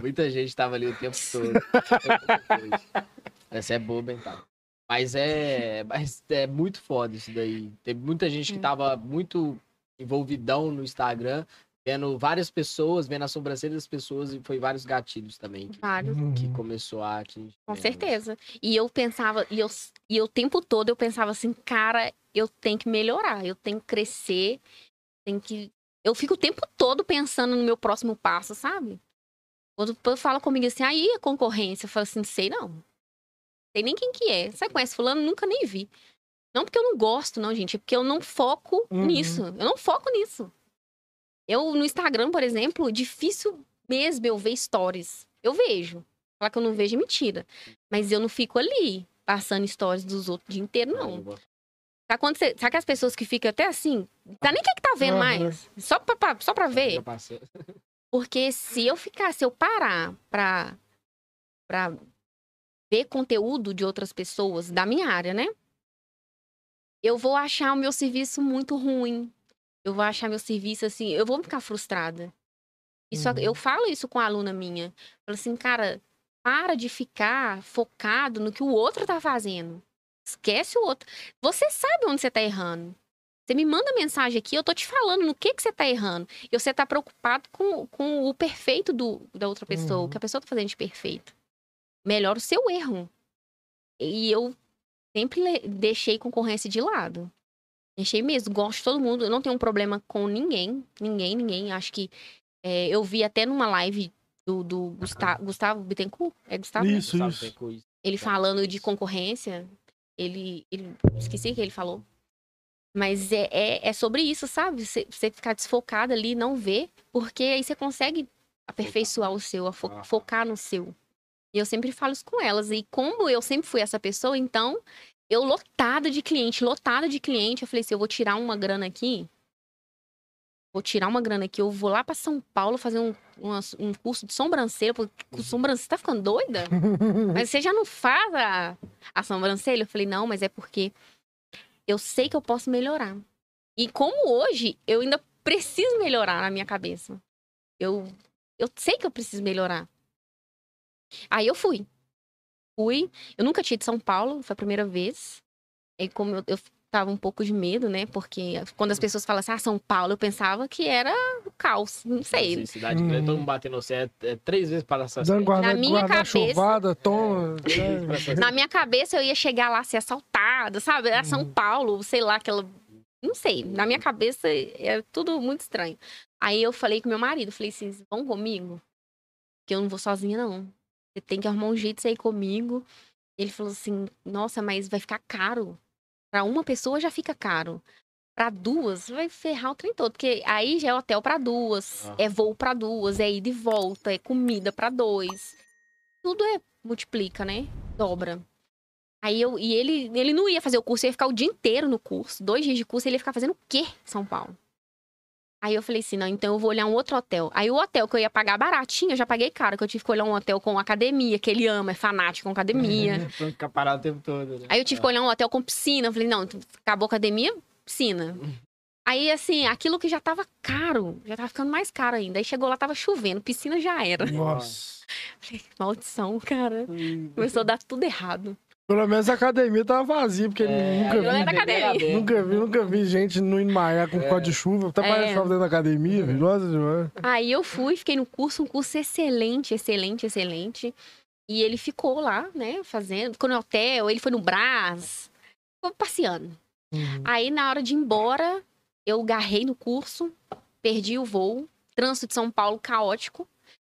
Speaker 2: Muita gente tava ali o tempo todo. Essa é boba, tá? Mas é, mas é muito foda isso daí. Tem muita gente que
Speaker 3: Hum.
Speaker 2: tava muito envolvidão no Instagram, vendo várias pessoas, vendo a sobrancelha das pessoas e foi vários gatilhos também que,
Speaker 3: Vários.
Speaker 2: que
Speaker 1: Uhum.
Speaker 2: começou a atingir.
Speaker 3: Com certeza. E eu pensava, e eu, e eu o tempo todo eu pensava assim, cara, eu tenho que melhorar, eu tenho que crescer, tenho que. Eu fico o tempo todo pensando no meu próximo passo, sabe? Quando o povo fala comigo assim, aí a concorrência, eu falo assim, sei não. Sei nem quem que é. Você conhece fulano? Nunca nem vi. Não porque eu não gosto, não, gente. É porque eu não foco
Speaker 1: Uhum.
Speaker 3: nisso. Eu não foco nisso. Eu, no Instagram, por exemplo, difícil mesmo eu ver stories. Eu vejo. Falar que eu não vejo é mentira. Mas eu não fico ali, passando stories dos outros o dia inteiro, não. Sabe, quando você, sabe que as pessoas que ficam até assim, tá nem quem que tá vendo mais? Só pra, pra- só pra ver. Porque se eu ficar, se eu parar pra, pra ver conteúdo de outras pessoas da minha área, né? Eu vou achar o meu serviço muito ruim. Eu vou achar meu serviço assim, eu vou ficar frustrada. Isso,
Speaker 1: Uhum.
Speaker 3: Eu falo isso com a aluna minha. Falo assim, cara, para de ficar focado no que o outro tá fazendo. Esquece o outro. Você sabe onde você tá errando. Você me manda mensagem aqui, eu tô te falando no que, que você tá errando. E você tá preocupado com, com o perfeito do, da outra pessoa,
Speaker 1: Uhum.
Speaker 3: o que a pessoa tá fazendo de perfeito. Melhora o seu erro. E eu sempre deixei concorrência de lado. Deixei mesmo, gosto de todo mundo. Eu não tenho um problema com ninguém. Ninguém, ninguém. Acho que é, eu vi até numa live do, do Gusta- Gustavo Bittencourt. É Gustavo? né?
Speaker 1: Isso,
Speaker 2: Sabe,
Speaker 1: isso.
Speaker 3: Ele falando de concorrência, ele, ele. Esqueci o que ele falou. Mas é, é, é sobre isso, sabe? Você, você ficar desfocado ali, não ver, porque aí você consegue aperfeiçoar o seu, a fo- focar no seu. E eu sempre falo isso com elas. E como eu sempre fui essa pessoa, então, eu lotada de cliente, lotada de cliente, eu falei assim: eu vou tirar uma grana aqui. Vou tirar uma grana aqui, eu vou lá pra São Paulo fazer um, uma- um curso de sobrancelha, porque com sobrancelha, tá ficando doida? Mas você já não faz a, a sobrancelha? Eu falei, não, mas é porque eu sei que eu posso melhorar. E como hoje, eu ainda preciso melhorar na minha cabeça. Eu, eu sei que eu preciso melhorar. Aí eu fui. Fui. Eu nunca tinha ido de São Paulo, foi a primeira vez. E como eu, eu tava um pouco de medo, né? Porque quando as pessoas falam assim, ah, São Paulo, eu pensava que era o caos. Não sei.
Speaker 2: Sim, cidade grande, todo mundo batendo no céu. É, é três vezes para essa
Speaker 1: Dando guarda,
Speaker 3: Na minha
Speaker 1: guarda
Speaker 3: cabeça-
Speaker 1: chuvada, toma. né?
Speaker 3: Na minha cabeça eu ia chegar lá ser assaltada, sabe? Era São Paulo, sei lá, aquela. Não sei. Na minha cabeça é tudo muito estranho. Aí eu falei com meu marido, falei assim: "Vocês vão comigo? Que eu não vou sozinha, não. Você tem que arrumar um jeito de sair comigo. Ele falou assim: nossa, mas vai ficar caro. Pra uma pessoa já fica caro. Pra duas, vai ferrar o trem todo. Porque aí já é hotel pra duas,
Speaker 2: Ah.
Speaker 3: é voo pra duas, é ida e volta, é comida pra dois. Tudo é multiplica, né? Dobra. Aí eu. E ele, ele não ia fazer o curso, ia ficar o dia inteiro no curso. Dois dias de curso, ele ia ficar fazendo o quê em São Paulo? Aí eu falei assim, não, então eu vou olhar um outro hotel. Aí o hotel que eu ia pagar baratinho, eu já paguei caro, que eu tive que olhar um hotel com academia, que ele ama, é fanático com academia.
Speaker 2: Pra ficar parado o tempo todo. Né?
Speaker 3: Aí eu tive que olhar um hotel com piscina. Eu falei, não, acabou a academia, piscina. Aí, assim, aquilo que já tava caro, já tava ficando mais caro ainda. Aí chegou lá, tava chovendo, piscina já era.
Speaker 1: Nossa.
Speaker 3: Falei, maldição, cara. Começou a dar tudo errado.
Speaker 1: Pelo menos a academia tava vazia, porque
Speaker 2: É,
Speaker 1: nunca vi.
Speaker 3: da academia.
Speaker 1: Nunca vi, nunca vi gente indo malhar com código de chuva. Até
Speaker 3: É.
Speaker 1: parece dentro da academia, velho. Nossa demais.
Speaker 3: Aí eu fui, fiquei no curso, um curso excelente, excelente, excelente. E ele ficou lá, né, fazendo, ficou no hotel, ele foi no Brás, ficou passeando.
Speaker 1: Uhum.
Speaker 3: Aí, na hora de ir embora, eu garrei no curso, perdi o voo. Trânsito de São Paulo caótico.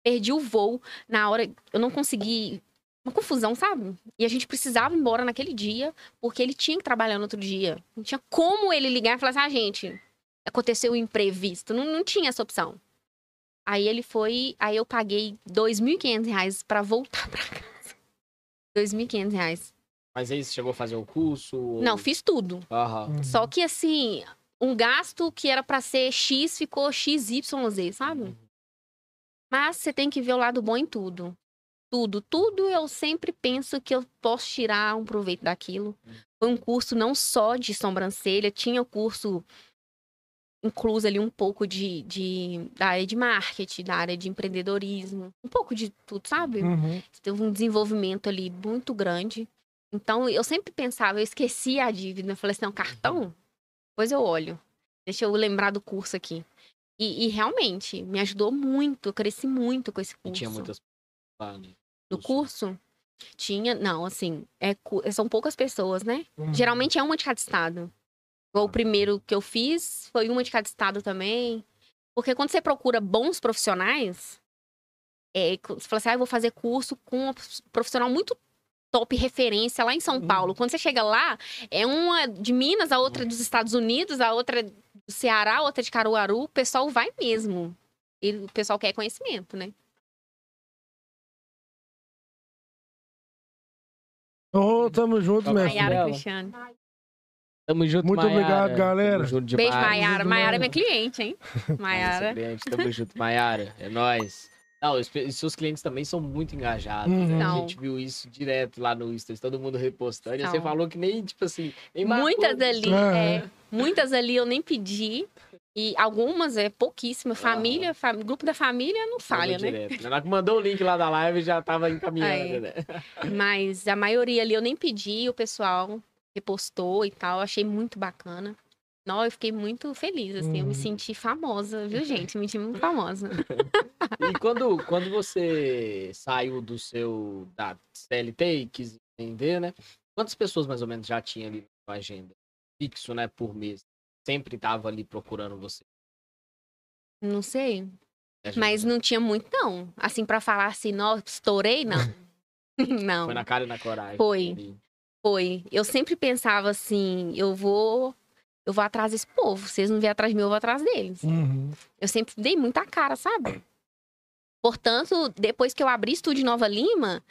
Speaker 3: Perdi o voo. Na hora, eu não consegui. Uma confusão, sabe? E a gente precisava ir embora naquele dia, porque ele tinha que trabalhar no outro dia. Não tinha como ele ligar e falar assim: ah, gente, aconteceu o imprevisto. Não, não tinha essa opção. Aí ele foi. Aí eu paguei 2.500 reais pra voltar pra casa. 2.500 reais.
Speaker 2: Mas aí você chegou a fazer o curso? ou-
Speaker 3: Não, fiz tudo.
Speaker 2: Aham.
Speaker 3: Só que assim, um gasto que era pra ser X ficou XYZ, sabe? Mas você tem que ver o lado bom em tudo. Tudo, tudo eu sempre penso que eu posso tirar um proveito daquilo. Foi um curso não só de sobrancelha, tinha o curso incluso ali um pouco de, de da área de marketing, da área de empreendedorismo, um pouco de tudo, sabe?
Speaker 1: Uhum.
Speaker 3: teve um desenvolvimento ali muito grande. Então, eu sempre pensava, eu esquecia a dívida. Eu falei assim, não, cartão? Depois eu olho. Deixa eu lembrar do curso aqui. E, e realmente, me ajudou muito. Eu cresci muito com esse
Speaker 2: E
Speaker 3: curso.
Speaker 2: tinha muitas lá no
Speaker 3: No curso? Tinha, não, assim, é, cu- são poucas pessoas, né?
Speaker 1: Uhum.
Speaker 3: Geralmente é uma de cada estado. Igual o primeiro que eu fiz foi uma de cada estado também. Porque quando você procura bons profissionais, é, você fala assim, ah, eu vou fazer curso com um profissional muito top referência lá em São Paulo. Quando você chega lá, é uma de Minas, a outra dos Estados Unidos, a outra do Ceará, a outra de Caruaru. O pessoal vai mesmo. E o pessoal quer conhecimento, né?
Speaker 1: Ô, tamo junto,
Speaker 2: Maiara
Speaker 1: mestre.
Speaker 3: Maiara. Cristiano.
Speaker 2: Tamo junto,
Speaker 1: Muito
Speaker 2: Maiara.
Speaker 1: obrigado, galera.
Speaker 2: Tamo junto
Speaker 3: Beijo. Maiara. Maiara é minha cliente, hein? Maiara.
Speaker 2: Cliente, Tamo junto, Maiara. É nóis. Não, os, seus clientes também são muito engajados.
Speaker 1: Uhum.
Speaker 2: né? A gente viu isso direto lá no Stories, todo mundo repostando. E você falou que nem, tipo assim, nem.
Speaker 3: Muitas ali,
Speaker 1: Ah,
Speaker 3: é, muitas ali eu nem pedi. E algumas é pouquíssima. Família, fam- grupo da família não falha, né?
Speaker 2: Direto. Hora que mandou o link lá da live já tava encaminhando,
Speaker 3: Aí.
Speaker 2: né?
Speaker 3: Mas a maioria ali eu nem pedi, o pessoal repostou e tal. Achei muito bacana. Não, eu fiquei muito feliz, assim. Eu
Speaker 1: Uhum.
Speaker 3: me senti famosa, viu, gente? Me senti muito famosa.
Speaker 2: E quando, quando você saiu do seu da CLT e quis vender, né? Quantas pessoas mais ou menos já tinha ali na sua agenda? Fixo, né, por mês. Sempre tava ali procurando você.
Speaker 3: Não sei.
Speaker 2: né,
Speaker 3: Mas não tinha muito, não. Assim, pra falar assim, nossa, estourei, não. não.
Speaker 2: Foi na cara e na coragem.
Speaker 3: Foi.
Speaker 2: ali.
Speaker 3: Foi. Eu sempre pensava assim, eu vou. Eu vou atrás desse povo. Se eles não vierem atrás de mim, eu vou atrás deles.
Speaker 1: Uhum.
Speaker 3: Eu sempre dei muita cara, sabe? Portanto, depois que eu abri estúdio em Nova Lima,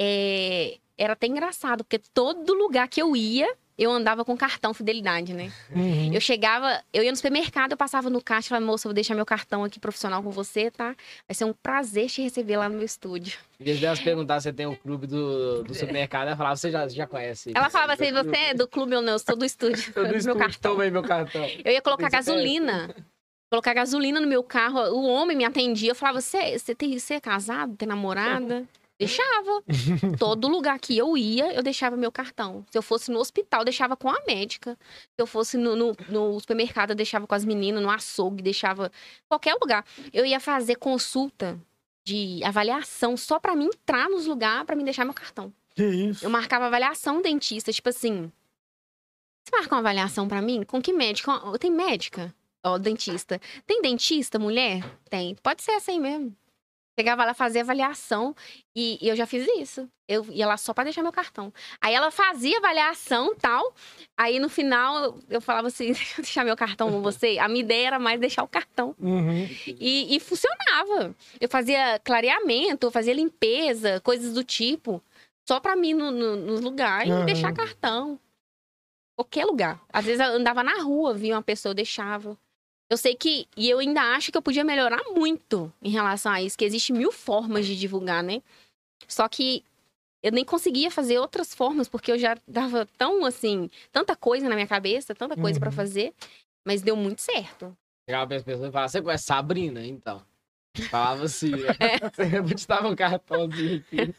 Speaker 3: é, era até engraçado, porque todo lugar que eu ia, eu andava com cartão fidelidade, né?
Speaker 1: Uhum.
Speaker 3: Eu chegava, eu ia no supermercado, eu passava no caixa e falava, moça, eu vou deixar meu cartão aqui profissional com você, tá? Vai ser um prazer te receber lá no meu estúdio.
Speaker 2: Em vez delas perguntar se você tem o clube do, do supermercado, ela falava, você já, já conhece.
Speaker 3: Ela falava assim,
Speaker 2: clube?
Speaker 3: você é do clube ou não? Eu sou do estúdio.
Speaker 2: Eu do
Speaker 3: meu
Speaker 2: estúdio,
Speaker 3: cartão.
Speaker 2: toma aí meu cartão.
Speaker 3: Eu ia colocar
Speaker 2: Você
Speaker 3: gasolina. Colocar gasolina no meu carro. O homem me atendia. Eu falava, você, você, tem, você é casado? Tem namorada? Deixava. Todo lugar que eu ia, eu deixava meu cartão. Se eu fosse no hospital, deixava com a médica. Se eu fosse no, no, no supermercado, eu deixava com as meninas, no açougue, deixava. Qualquer lugar. Eu ia fazer consulta de avaliação só pra mim entrar nos lugares, pra mim deixar meu cartão.
Speaker 1: Que isso?
Speaker 3: Eu marcava avaliação dentista, tipo assim. Você marca uma avaliação pra mim? Com que médica? Tem médica? Ó, dentista. Tem dentista, mulher? Tem. Pode ser essa aí mesmo. Chegava lá, fazia avaliação e, e eu já fiz isso. Eu ia lá só pra deixar meu cartão. Aí ela fazia avaliação tal. Aí no final eu, falava assim: deixa eu deixar meu cartão com você. A minha ideia era mais deixar o cartão.
Speaker 1: Uhum.
Speaker 3: E, e funcionava. Eu fazia clareamento, eu fazia limpeza, coisas do tipo. Só pra mim no, no, no lugar e
Speaker 1: Aham.
Speaker 3: deixar cartão. Qualquer lugar. Às vezes eu andava na rua, via uma pessoa, eu deixava. Eu sei que. E eu ainda acho que eu podia melhorar muito em relação a isso, que existe mil formas de divulgar, né? Só que eu nem conseguia fazer outras formas, porque eu já dava tão assim, tanta coisa na minha cabeça, tanta coisa pra
Speaker 1: Uhum.
Speaker 3: fazer. Mas deu muito certo.
Speaker 2: Chegava pra pessoas e falava, você conhece Sabrina, então? Falava assim,
Speaker 3: É.
Speaker 2: você dar um cartãozinho aqui.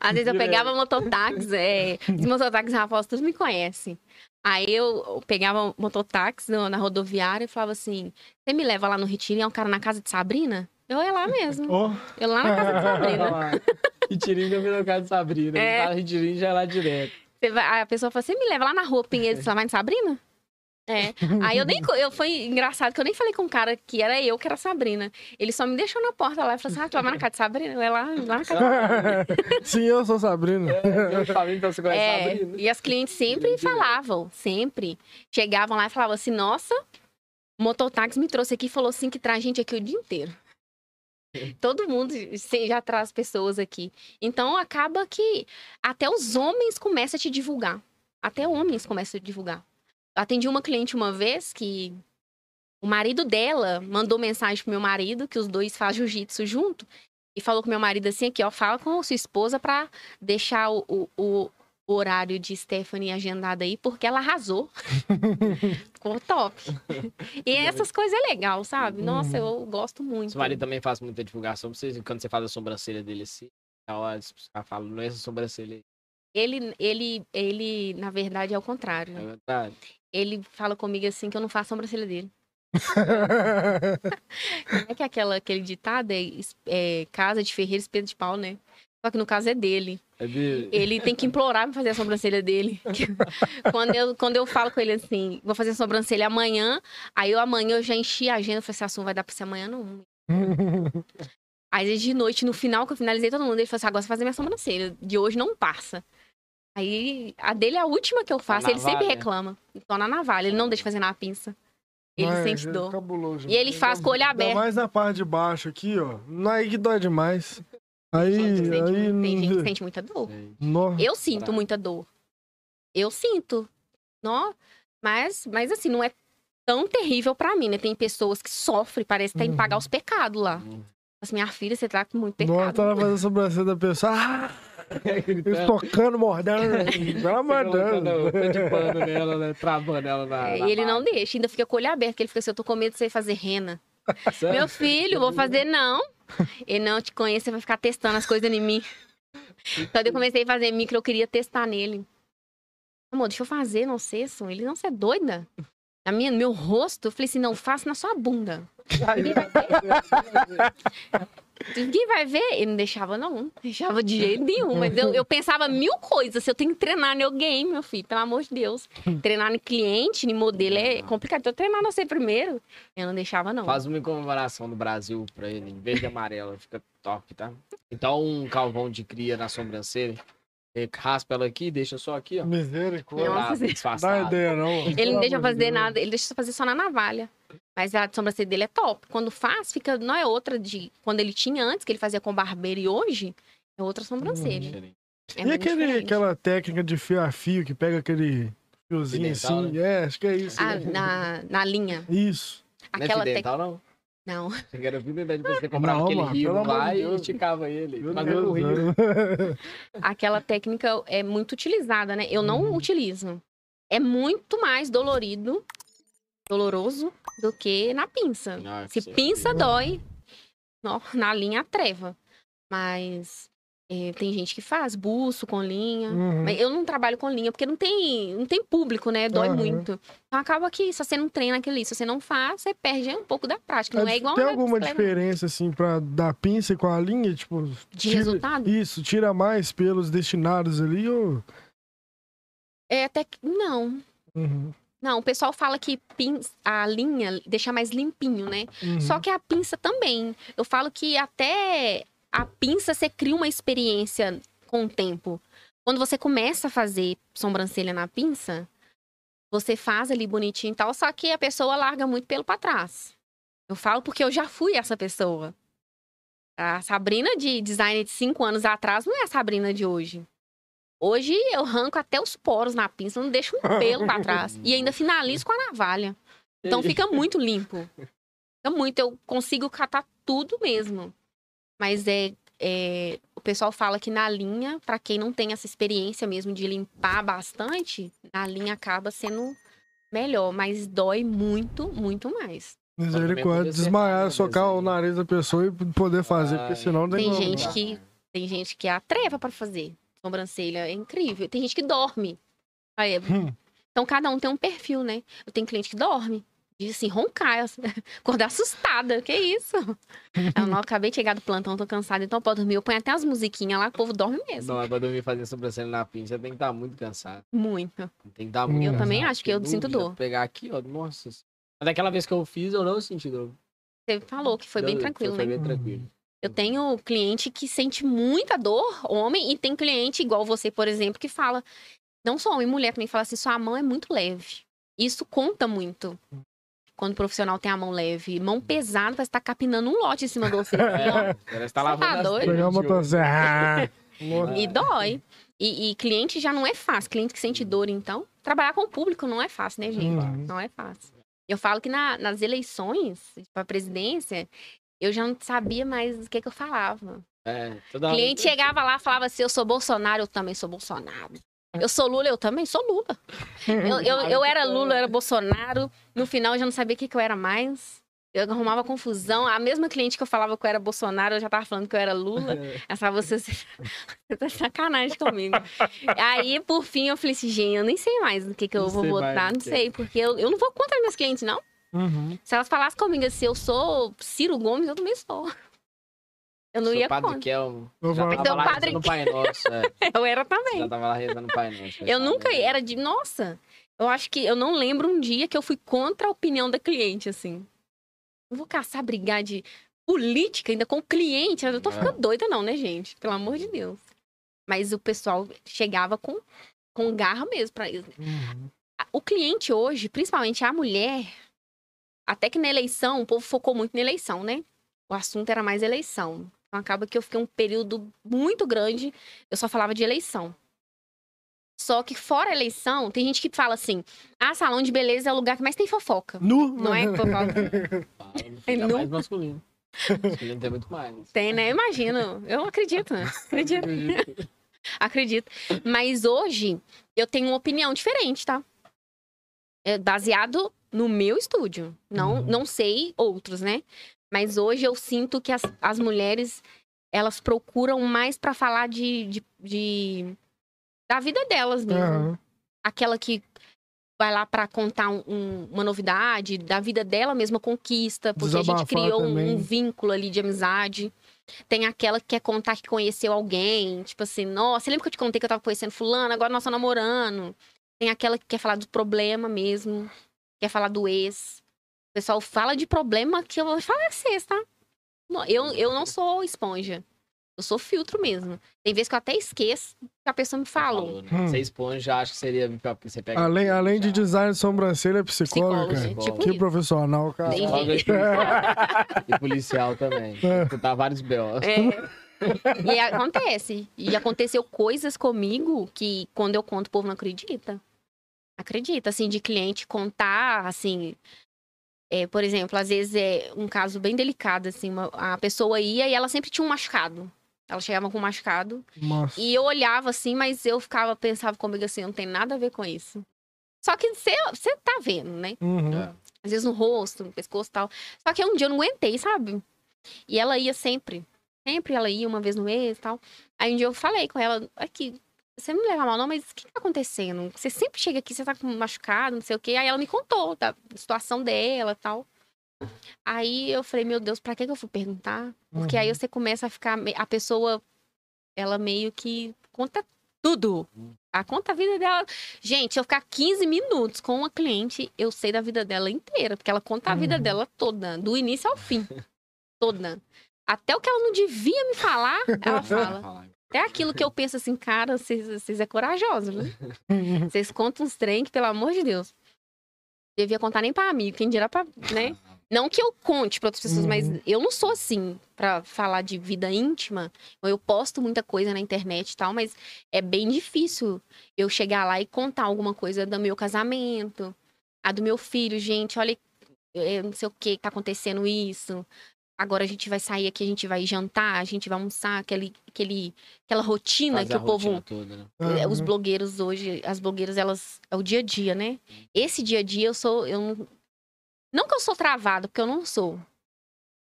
Speaker 3: Às vezes eu pegava mototáxi, é, os mototáxis Rafael, todos me conhecem. Aí eu pegava mototáxi no- na rodoviária e falava assim: você me leva lá no Retiro e é um cara na casa de Sabrina? Eu ia lá mesmo.
Speaker 1: Ó,
Speaker 3: Eu lá na casa de Sabrina.
Speaker 2: E Tirinho já virou casa de Sabrina.
Speaker 3: É.
Speaker 2: É. Fala Tirinho já é lá direto.
Speaker 3: Vai- a pessoa fala: você me leva lá na rua Pinheiro, você vai em Sabrina? É. Aí eu nem. Eu, foi engraçado que eu nem falei com o cara que era eu que era Sabrina. Ele só me deixou na porta lá e falou assim: ah, tu vai na casa de Sabrina? Eu ia lá, lá na casa
Speaker 1: Sim, eu sou Sabrina.
Speaker 2: Eu falei, então você conhece
Speaker 3: É,
Speaker 2: Sabrina?
Speaker 3: e as clientes sempre falavam, sempre. Chegavam lá e falavam assim, nossa, o mototáxi me trouxe aqui e falou assim que traz gente aqui o dia inteiro. Todo mundo já traz pessoas aqui. Então acaba que até os homens começam a te divulgar. Até homens começam a divulgar. Eu atendi uma cliente uma vez que o marido dela mandou mensagem pro meu marido, que os dois fazem jiu-jitsu junto, e falou com meu marido assim, aqui, ó, fala com sua esposa pra deixar o, o, o horário de Stephanie agendado aí, porque ela arrasou. Ficou top. E essas coisas é legal, sabe? Nossa, eu gosto muito.
Speaker 2: Seu marido também faz muita divulgação pra vocês. Quando você faz a sobrancelha dele assim, na hora os caras falam, não é essa sobrancelha aí.
Speaker 3: Ele, ele, ele, na verdade, é o
Speaker 2: É
Speaker 3: contrário.
Speaker 2: verdade.
Speaker 3: Ele fala comigo assim que eu não faço a sobrancelha dele. Como é que aquela, aquele ditado? É, é casa de ferreiro, espeto de pau, né? Só que no caso é dele.
Speaker 2: É dele.
Speaker 3: Ele tem que implorar pra fazer a sobrancelha dele. quando, eu, quando eu falo com ele assim, vou fazer a sobrancelha amanhã, aí eu amanhã eu já enchi a agenda, falei assim, assunto vai dar pra ser amanhã, não. Aí de noite, no final, que eu finalizei todo mundo, ele falou assim, agora você fazer minha sobrancelha. De hoje não passa. Aí a dele é a última que eu faço, ele sempre reclama. Só na navalha, ele não deixa fazer na pinça. Ele
Speaker 1: Mas
Speaker 3: sente
Speaker 1: é
Speaker 3: dor.
Speaker 1: cabuloso.
Speaker 3: E ele faz com o olho aberto.
Speaker 1: mais na parte de baixo aqui, ó. Não é aí que dói demais. Aí,
Speaker 3: Gente, sente-
Speaker 1: aí...
Speaker 3: tem gente que sente muita dor.
Speaker 1: Nó.
Speaker 3: Eu sinto
Speaker 2: Bravo.
Speaker 3: muita dor. Eu sinto. Nó, mas, mas assim, não é tão terrível pra mim, né? Tem pessoas que sofrem, parece que tem que pagar os pecados lá. Assim, minha filha, você tá com muito pecado.
Speaker 1: tá lá fazendo sobrancelha da pessoa. Ah, eles tocando, mordendo. De
Speaker 2: de pano nela, né? Travando ela na.
Speaker 3: É,
Speaker 2: na
Speaker 3: e ele não deixa, ainda fica com o olho aberto, que ele fica assim, eu tô com medo de você fazer rena.
Speaker 2: Sério?
Speaker 3: Meu filho, vou fazer não. Ele não te conhece, você vai ficar testando as coisas em mim. Quando eu comecei a fazer micro, eu queria testar nele. Amor, deixa eu fazer, não sei, Sam. Ele, não, você é doida? Na minha, no meu rosto, eu falei assim, não, faça na sua bunda. Ninguém vai ver. Ele não deixava, não. Não deixava de jeito nenhum. Mas eu, eu pensava mil coisas. Se eu tenho que treinar no game, meu filho, pelo amor de Deus. Treinar em cliente, em modelo é complicado. Então, treinar no você primeiro. Eu não deixava, não.
Speaker 2: Faz uma comemoração do Brasil pra ele, em verde e amarelo, fica top, tá? Então, um calvão de cria na sobrancelha, raspa ela aqui, deixa só aqui, ó.
Speaker 1: Misericórdia.
Speaker 3: Nossa, Senhora.
Speaker 1: Dá ideia, não.
Speaker 3: Ele não deixa fazer nada, ele deixa fazer só na navalha. Mas a sobrancelha dele é top. Quando faz, fica. Não é outra de. Quando ele tinha antes, que ele fazia com barbeiro e hoje, é outra sobrancelha.
Speaker 2: Diferente.
Speaker 3: É
Speaker 1: E aquele,
Speaker 3: diferente.
Speaker 1: aquela técnica de fio a fio que pega aquele fiozinho
Speaker 2: Fidental,
Speaker 1: assim?
Speaker 2: né?
Speaker 1: É, acho que é isso.
Speaker 3: Ah, na, na linha.
Speaker 1: Isso.
Speaker 2: Não é
Speaker 3: Aquela técnica.
Speaker 2: fidental, não?
Speaker 3: Não.
Speaker 2: Você quer fidental, depois você comprava
Speaker 1: Não,
Speaker 2: aquele
Speaker 1: mano,
Speaker 2: rio lá e esticava ele. Não rio.
Speaker 3: Aquela técnica é muito utilizada, né? Eu não
Speaker 1: Uhum.
Speaker 3: utilizo. É muito mais dolorido, doloroso, do que na pinça.
Speaker 2: Ah,
Speaker 3: Se pinça, dói. Na linha, treva. Mas É, tem gente que faz buço com linha.
Speaker 1: Uhum.
Speaker 3: Mas eu não trabalho com linha, porque não tem, não tem público, né? Dói
Speaker 1: Aham.
Speaker 3: muito. Então acaba que se você não treina aquilo ali, se você não faz, você perde um pouco da prática. Não é,
Speaker 1: É,
Speaker 3: igual
Speaker 1: Tem alguma diferença, assim, pra dar pinça com a linha? Tipo,
Speaker 3: de
Speaker 1: tira-
Speaker 3: resultado?
Speaker 1: Isso, tira mais pelos destinados ali ou.
Speaker 3: É até que. Não.
Speaker 1: Uhum,
Speaker 3: Não, o pessoal fala que pin- a linha deixa mais limpinho, né?
Speaker 1: uhum.
Speaker 3: Só que a pinça também. Eu falo que até a pinça você cria uma experiência com o tempo. Quando você começa a fazer sobrancelha na pinça, você faz ali bonitinho e tal, só que a pessoa larga muito pelo pra trás. Eu falo porque eu já fui essa pessoa. A Sabrina de design de cinco anos atrás não é a Sabrina de hoje. Hoje eu arranco até os poros na pinça, não deixo um pelo pra trás. E ainda finalizo com a navalha. Então fica muito limpo. Fica muito, eu consigo catar tudo mesmo. Mas é, é, o pessoal fala que na linha, pra quem não tem essa experiência mesmo de limpar bastante, na linha acaba sendo melhor, mas dói muito, muito mais.
Speaker 1: Misericórdia, desmaiar,
Speaker 2: acertar,
Speaker 1: socar o nariz da pessoa e poder fazer, porque senão não
Speaker 3: Tem
Speaker 1: como.
Speaker 3: gente
Speaker 2: não.
Speaker 3: que tem gente que é a treva pra fazer sobrancelha, é incrível. Tem gente que dorme. Aí,
Speaker 1: Hum.
Speaker 3: Então cada um tem um perfil, né? Eu tenho cliente que dorme. Diz assim, roncar, acordar assustada. Que isso? Eu não acabei de chegar do plantão, tô cansada, então pode dormir. Eu ponho até as musiquinhas lá, o povo dorme mesmo.
Speaker 2: Não, é pra dormir fazer sobrancelha na pinça, tem que estar muito cansado.
Speaker 3: Muito.
Speaker 2: Tem que estar muito
Speaker 1: Eu
Speaker 2: cansado,
Speaker 3: também acho que eu
Speaker 2: porque
Speaker 3: sinto dor.
Speaker 2: Pegar aqui, ó, nossa. Mas daquela vez que eu fiz, eu não senti dor.
Speaker 3: Você falou que foi bem tranquilo,
Speaker 2: foi
Speaker 3: né?
Speaker 2: bem tranquilo.
Speaker 3: Eu tenho cliente que sente muita dor, homem, e tem cliente igual você, por exemplo, que fala, não só homem, mulher também fala assim, sua mão é muito leve. Isso conta muito. Quando o profissional tem a mão leve, mão pesada, vai estar capinando um lote em cima de você.
Speaker 2: É, parece que tá
Speaker 3: Você
Speaker 2: lavando
Speaker 3: tá
Speaker 2: as
Speaker 3: doido?
Speaker 1: Pegar motosserra.
Speaker 3: E dói. E, e cliente já não é fácil. Cliente que sente dor, então. Trabalhar com o público não é fácil, né, gente?
Speaker 1: Uhum.
Speaker 3: Não é fácil. Eu falo que na- nas eleições para presidência, eu já não sabia mais o que, que eu falava.
Speaker 2: É, toda
Speaker 3: O
Speaker 2: hora-
Speaker 3: cliente chegava lá falava assim: eu sou Bolsonaro, eu também sou Bolsonaro. Eu sou Lula, eu também sou Lula. Eu, eu, eu era Lula, eu era Bolsonaro. No final eu já não sabia o que, que eu era mais. Eu arrumava confusão. A mesma cliente que eu falava que eu era Bolsonaro, eu já tava falando que eu era Lula. Ela falava, você, você tá de sacanagem comigo. Aí, por fim, eu falei assim, gente, eu nem sei mais do que, que eu
Speaker 2: Não
Speaker 3: vou votar, não sei, porque eu, eu não vou contra meus clientes, não.
Speaker 1: Uhum.
Speaker 3: Se elas falassem comigo assim, eu sou Ciro Gomes, eu também sou. Eu não
Speaker 2: Sou
Speaker 3: ia
Speaker 2: Padre
Speaker 3: contra.
Speaker 2: Kelmo.
Speaker 1: Eu
Speaker 2: Já
Speaker 1: vou-
Speaker 2: tava
Speaker 3: Seu
Speaker 2: lá
Speaker 3: Padre
Speaker 2: rezando o Pai Nosso. É.
Speaker 3: Eu era também.
Speaker 2: Já tava lá rezando o Pai Nosso.
Speaker 3: Eu nunca era de. Nossa, eu acho que eu não lembro um dia que eu fui contra a opinião da cliente, assim. Não vou caçar brigar de política ainda com o cliente. Eu tô
Speaker 2: É.
Speaker 3: ficando doida, não, né, gente? Pelo amor de Deus. Mas o pessoal chegava com, com garra mesmo pra isso.
Speaker 1: Uhum.
Speaker 3: O cliente hoje, principalmente a mulher, até que na eleição, o povo focou muito na eleição, né? O assunto era mais eleição. Então acaba que eu fiquei um período muito grande, eu só falava de eleição. Só que fora a eleição, tem gente que fala assim: ah, salão de beleza é o lugar que mais tem fofoca.
Speaker 1: Nu?
Speaker 3: Não é?
Speaker 2: Fala,
Speaker 3: É nu.
Speaker 2: mais masculino. Masculino tem muito mais.
Speaker 3: Tem, né? Eu imagino. Eu acredito, né? Acredito. Acredito. Mas hoje eu tenho uma opinião diferente, tá? É baseado no meu estúdio. Não,
Speaker 1: Uhum.
Speaker 3: não sei outros, né? Mas hoje eu sinto que as, as mulheres elas procuram mais pra falar de, de, de- da vida delas mesmo.
Speaker 1: Aham.
Speaker 3: Aquela que vai lá pra contar um- um- uma novidade da vida dela mesma conquista, porque a gente
Speaker 1: Desabafar
Speaker 3: criou um, um vínculo ali de amizade. Tem aquela que quer contar que conheceu alguém, tipo assim, nossa, lembra que eu te contei que eu tava conhecendo fulano, agora nós estamos namorando. Tem aquela que quer falar do problema mesmo, quer falar do ex. O pessoal fala de problema que eu vou falar vocês, tá? Não, Eu, eu não sou esponja. Eu sou filtro mesmo. Tem vezes que eu até esqueço que a pessoa me falou.
Speaker 2: né?
Speaker 1: Hum.
Speaker 2: Você já acho que seria. Você pega
Speaker 1: Além, além de design de sobrancelha, é
Speaker 3: né?
Speaker 2: Psicólogo.
Speaker 3: tipo
Speaker 1: Que
Speaker 3: isso.
Speaker 1: profissional, cara.
Speaker 2: E policial. também.
Speaker 1: É.
Speaker 2: Escutar vários B.O.
Speaker 3: É. E acontece. E aconteceu coisas comigo que quando eu conto, o povo não acredita. Acredita, assim, de cliente contar, assim. É, por exemplo, às vezes é um caso bem delicado, assim, uma- a pessoa ia e ela sempre tinha um machucado. Ela chegava com um machucado.
Speaker 1: Nossa.
Speaker 3: E eu olhava assim, mas eu ficava, pensava comigo assim, não tem nada a ver com isso. Só que você tá vendo, né?
Speaker 1: Uhum.
Speaker 2: É.
Speaker 3: Às vezes no rosto, no pescoço e tal. Só que um dia eu não aguentei, sabe? E ela ia sempre. Sempre ela ia uma vez no mês e tal. Aí um dia eu falei com ela, aqui, você não me leva mal não, mas o que tá acontecendo? Você sempre chega aqui, você tá machucado, não sei o quê. Aí ela me contou da situação dela e tal. Aí eu falei, meu Deus, pra que, que eu fui perguntar? Porque aí
Speaker 1: Uhum.
Speaker 3: você começa a ficar. A pessoa, ela meio que conta tudo. A conta a vida dela. Gente, se eu ficar 15 minutos com uma cliente, eu sei da vida dela inteira. Porque ela conta a vida
Speaker 1: Uhum.
Speaker 3: dela toda, do início ao fim. Toda. Até o que ela não devia me falar, ela fala. Até aquilo que eu penso assim, cara, vocês, é corajoso, né? Vocês contam uns trem que, pelo amor de Deus. Devia contar nem pra amigo, quem dirá pra, né? Não que eu conte pra outras pessoas, mas
Speaker 1: Uhum.
Speaker 3: eu não sou assim pra falar de vida íntima. Eu posto muita coisa na internet e tal, mas é bem difícil eu chegar lá e contar alguma coisa do meu casamento, a do meu filho, gente, olha, é, não sei o que tá acontecendo isso. Agora a gente vai sair aqui, a gente vai jantar, a gente vai almoçar, aquele, aquele, aquela rotina
Speaker 2: Fazer
Speaker 3: que
Speaker 2: a
Speaker 3: o povo
Speaker 2: rotina toda, né?
Speaker 3: é, Os
Speaker 1: Uhum.
Speaker 3: blogueiros hoje, as blogueiras, elas. É o dia a dia, né? Esse dia a dia eu sou. Eu não, não que eu sou travada, porque eu não sou.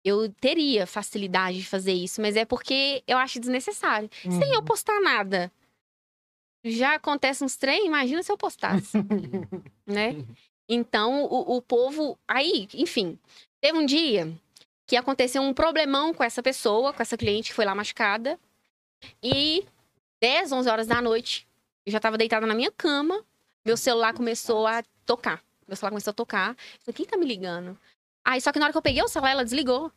Speaker 3: Eu teria facilidade de fazer isso, mas é porque eu acho desnecessário. Sem eu
Speaker 1: Uhum.
Speaker 3: postar nada. Já acontece uns trem, imagina se eu postasse. né? Então, o, o povo. Aí, enfim. Teve um dia que aconteceu um problemão com essa pessoa, com essa cliente que foi lá machucada. E 10, 11 horas da noite, eu já tava deitada na minha cama, meu celular começou a tocar. Meu celular começou a tocar. Eu falei, quem tá me ligando? Aí, só que na hora que eu peguei o celular, ela desligou.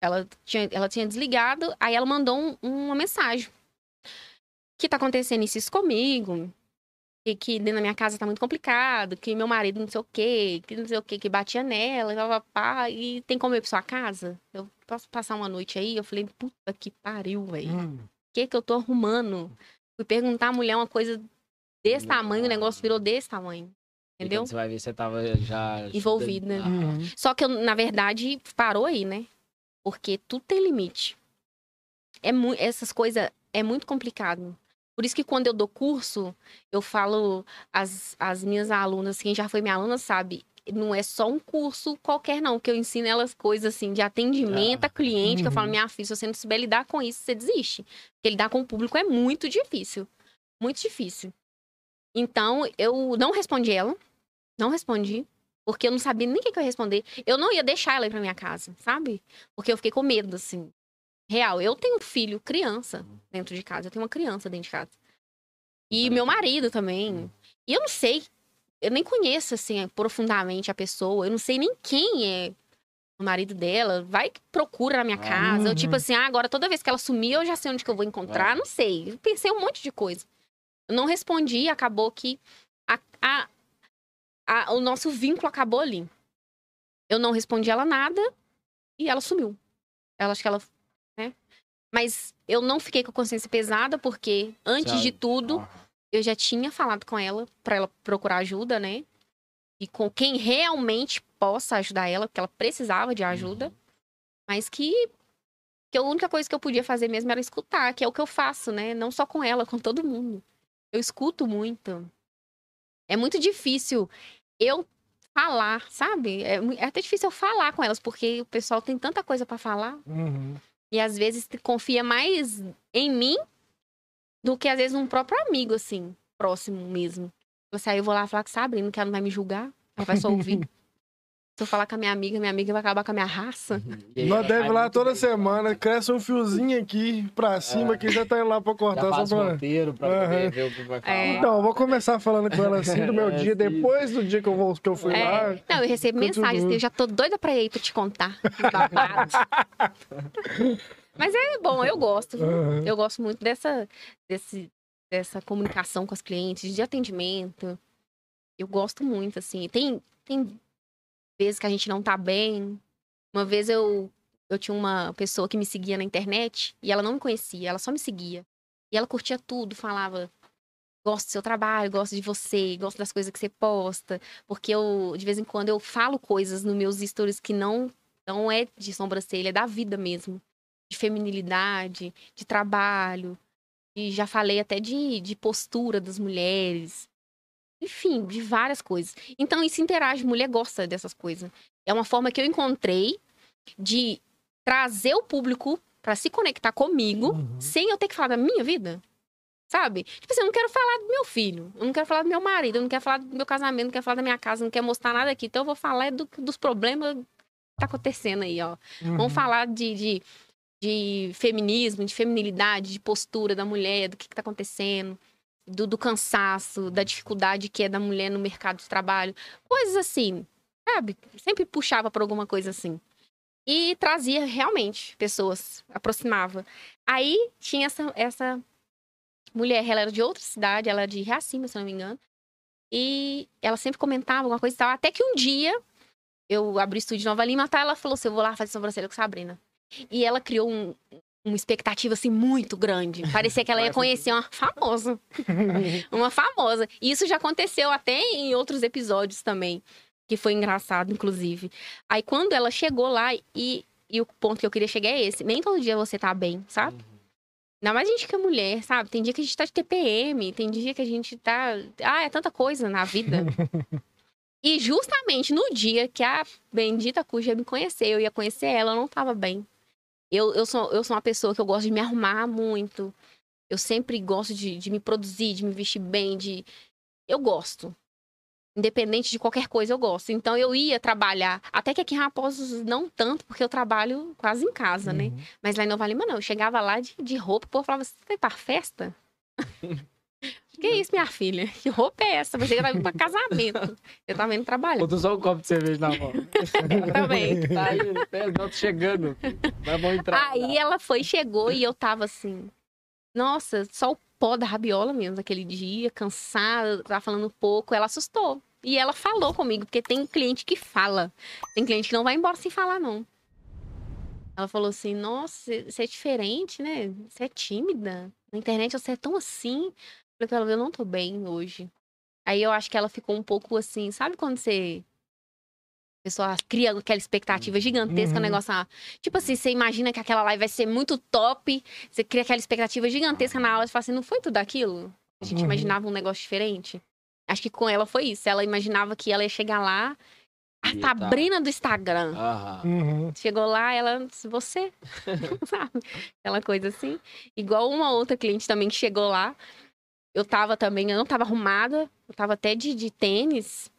Speaker 3: Ela tinha, ela tinha desligado, aí ela mandou um- uma mensagem. Que tá acontecendo isso comigo? Que, que dentro da minha casa tá muito complicado, que meu marido não sei o quê, que não sei o quê, que batia nela, e papapá, e tem como eu ir pra sua casa? Eu posso passar uma noite aí? Eu falei, puta que pariu, velho
Speaker 1: Hum.
Speaker 3: que que eu tô arrumando? Fui perguntar à mulher uma coisa desse tamanho, o negócio virou desse tamanho.
Speaker 2: E
Speaker 3: Entendeu?
Speaker 2: você vai ver, você tava já...
Speaker 3: Envolvido, né?
Speaker 1: Uhum.
Speaker 3: Só que, eu, na verdade, parou aí, né? Porque tudo tem limite. É mu essas coisas é muito complicado. Por isso que quando eu dou curso, eu falo as, as minhas alunas, quem já foi minha aluna sabe, não é só um curso qualquer, não, que eu ensino elas coisas assim de atendimento a cliente, que eu falo,
Speaker 1: Uhum.
Speaker 3: minha filha, se você não souber lidar com isso, você desiste. Porque lidar com o público é muito difícil. Muito difícil. Então, eu não respondi ela. Não respondi. Porque eu não sabia nem o que, que eu ia responder. Eu não ia deixar ela ir pra minha casa, sabe? Porque eu fiquei com medo, assim. Real. Eu tenho um filho, criança, dentro de casa. Eu tenho uma criança dentro de casa. E meu marido também. E eu não sei. Eu nem conheço, assim, profundamente a pessoa. Eu não sei nem quem é o marido dela. Vai que procura na minha
Speaker 2: Ah.
Speaker 3: casa. Eu, tipo
Speaker 1: Uhum.
Speaker 3: assim, ah, agora toda vez que ela sumir, eu já sei onde que eu vou encontrar.
Speaker 2: É.
Speaker 3: Não sei. Eu pensei um monte de coisa. Eu não respondi, acabou que a- a- a- o nosso vínculo acabou ali. Eu não respondi ela nada e ela sumiu. Ela acho que ela? Mas eu não fiquei com a consciência pesada porque antes
Speaker 2: Sabe?
Speaker 3: de tudo, eu já tinha falado com ela pra ela procurar ajuda, né? E com quem realmente possa ajudar ela, porque ela precisava de ajuda,
Speaker 2: Uhum.
Speaker 3: mas que que a única coisa que eu podia fazer mesmo era escutar, que é o que eu faço, né? Não só com ela, com todo mundo. Eu escuto muito. É muito difícil eu falar, sabe? É, é até difícil eu falar com elas, porque o pessoal tem tanta coisa pra falar.
Speaker 1: Uhum.
Speaker 3: E às vezes confia mais em mim do que às vezes um próprio amigo, assim, próximo mesmo. Você aí eu vou lá falar com Sabrina, que ela não vai me julgar, ela vai só ouvir. Se eu falar com a minha amiga, minha amiga vai acabar com a minha raça.
Speaker 2: aí,
Speaker 1: Nós deve lá toda
Speaker 2: bem,
Speaker 1: semana, cresce um fiozinho aqui pra cima, que já tá indo lá pra cortar só
Speaker 2: o
Speaker 1: pra...
Speaker 2: roteiro pra poder ver o que vai falar.
Speaker 3: É.
Speaker 1: Então, eu vou começar falando com ela assim do meu
Speaker 2: É,
Speaker 1: dia,
Speaker 2: sim.
Speaker 1: depois do dia que eu, vou, que eu fui
Speaker 3: É,
Speaker 1: lá.
Speaker 3: Não, eu recebo mensagens, assim, eu já tô doida pra ir pra te contar. Babado. Mas é bom, eu gosto.
Speaker 1: Aham.
Speaker 3: Eu gosto muito dessa, desse, dessa comunicação com as clientes, de atendimento. Eu gosto muito, assim. Tem, tem vezes que a gente não tá bem. Uma vez eu, eu tinha uma pessoa que me seguia na internet e ela não me conhecia, ela só me seguia. E ela curtia tudo, falava: gosto do seu trabalho, gosto de você, gosto das coisas que você posta. Porque eu, de vez em quando, eu falo coisas nos meus stories que não, não é de sobrancelha, é da vida mesmo. De feminilidade, de trabalho. E já falei até de, de postura das mulheres. Enfim, de várias coisas. Então, isso interage, mulher gosta dessas coisas. É uma forma que eu encontrei de trazer o público pra se conectar comigo
Speaker 1: Uhum.
Speaker 3: sem eu ter que falar da minha vida. Sabe? Tipo assim, eu não quero falar do meu filho, eu não quero falar do meu marido, eu não quero falar do meu casamento, não quero falar da minha casa, não quero mostrar nada aqui. Então eu vou falar do- dos problemas que tá acontecendo aí, ó.
Speaker 1: Uhum.
Speaker 3: Vamos falar de, de, de feminismo, de feminilidade, de postura da mulher, do que, que tá acontecendo, do, do cansaço, da dificuldade que é da mulher no mercado de trabalho. Coisas assim, sabe? Sempre puxava pra alguma coisa assim. E trazia realmente pessoas, aproximava. Aí tinha essa, essa mulher, ela era de outra cidade, ela era de Reacima, se não me engano. E ela sempre comentava alguma coisa e tal. Até que um dia eu abri o estúdio de Nova Lima, tá? Ela falou assim: eu vou lá fazer sobrancelha com Sabrina. E ela criou um- uma expectativa assim muito grande. Parecia que ela ia conhecer uma famosa. uma famosa. E isso já aconteceu até em outros episódios também. Que foi engraçado, inclusive. Aí quando ela chegou lá, e, e o ponto que eu queria chegar é esse: nem todo dia você tá bem, sabe? Ainda mais a gente que é mulher, sabe? Tem dia que a gente tá de TPM, tem dia que a gente tá. Ah, é tanta coisa na vida. e justamente no dia que a bendita Cuja me conheceu, eu ia conhecer ela, eu não tava bem. Eu, eu, sou, eu sou uma pessoa que eu gosto de me arrumar muito. Eu sempre gosto de, de me produzir, de me vestir bem, de. Eu gosto. Independente de qualquer coisa, eu gosto. Então eu ia trabalhar. Até que aqui em Raposos não tanto, porque eu trabalho quase em casa, né?
Speaker 1: Uhum.
Speaker 3: Mas lá em Nova Lima, não. Eu chegava lá de, de roupa, o povo falava, você tá indo pra festa? que isso, minha filha? Que roupa é essa? Você tava indo pra casamento. Eu tava indo trabalhar.
Speaker 2: Botou só um copo de cerveja na mão.
Speaker 3: também.
Speaker 2: Tá aí, pé, não, tô chegando. Mas vamos entrar.
Speaker 3: Aí ela foi, chegou e eu tava assim. Nossa, só o pó da rabiola mesmo naquele dia, cansada, tava falando pouco. Ela assustou. E ela falou comigo, porque tem cliente que fala. Tem cliente que não vai embora sem falar, não. Ela falou assim: Nossa, você é diferente, né? Você é tímida. Na internet você é tão assim. Eu falei pra ela: Eu não tô bem hoje. Aí eu acho que ela ficou um pouco assim, sabe quando você. A pessoa cria aquela expectativa gigantesca,
Speaker 1: Uhum.
Speaker 3: o negócio. Tipo assim, você imagina que aquela live vai ser muito top, você cria aquela expectativa gigantesca na aula e fala assim: não foi tudo aquilo? A gente
Speaker 1: Uhum.
Speaker 3: imaginava um negócio diferente. Acho que com ela foi isso. Ela imaginava que ela ia chegar lá. A
Speaker 2: E tá.
Speaker 3: Sabrina do Instagram.
Speaker 1: Uhum.
Speaker 3: Chegou lá, ela disse, você? Sabe? Aquela coisa assim. Igual uma outra cliente também que chegou lá. Eu tava também, eu não tava arrumada. Eu tava até de, de tênis,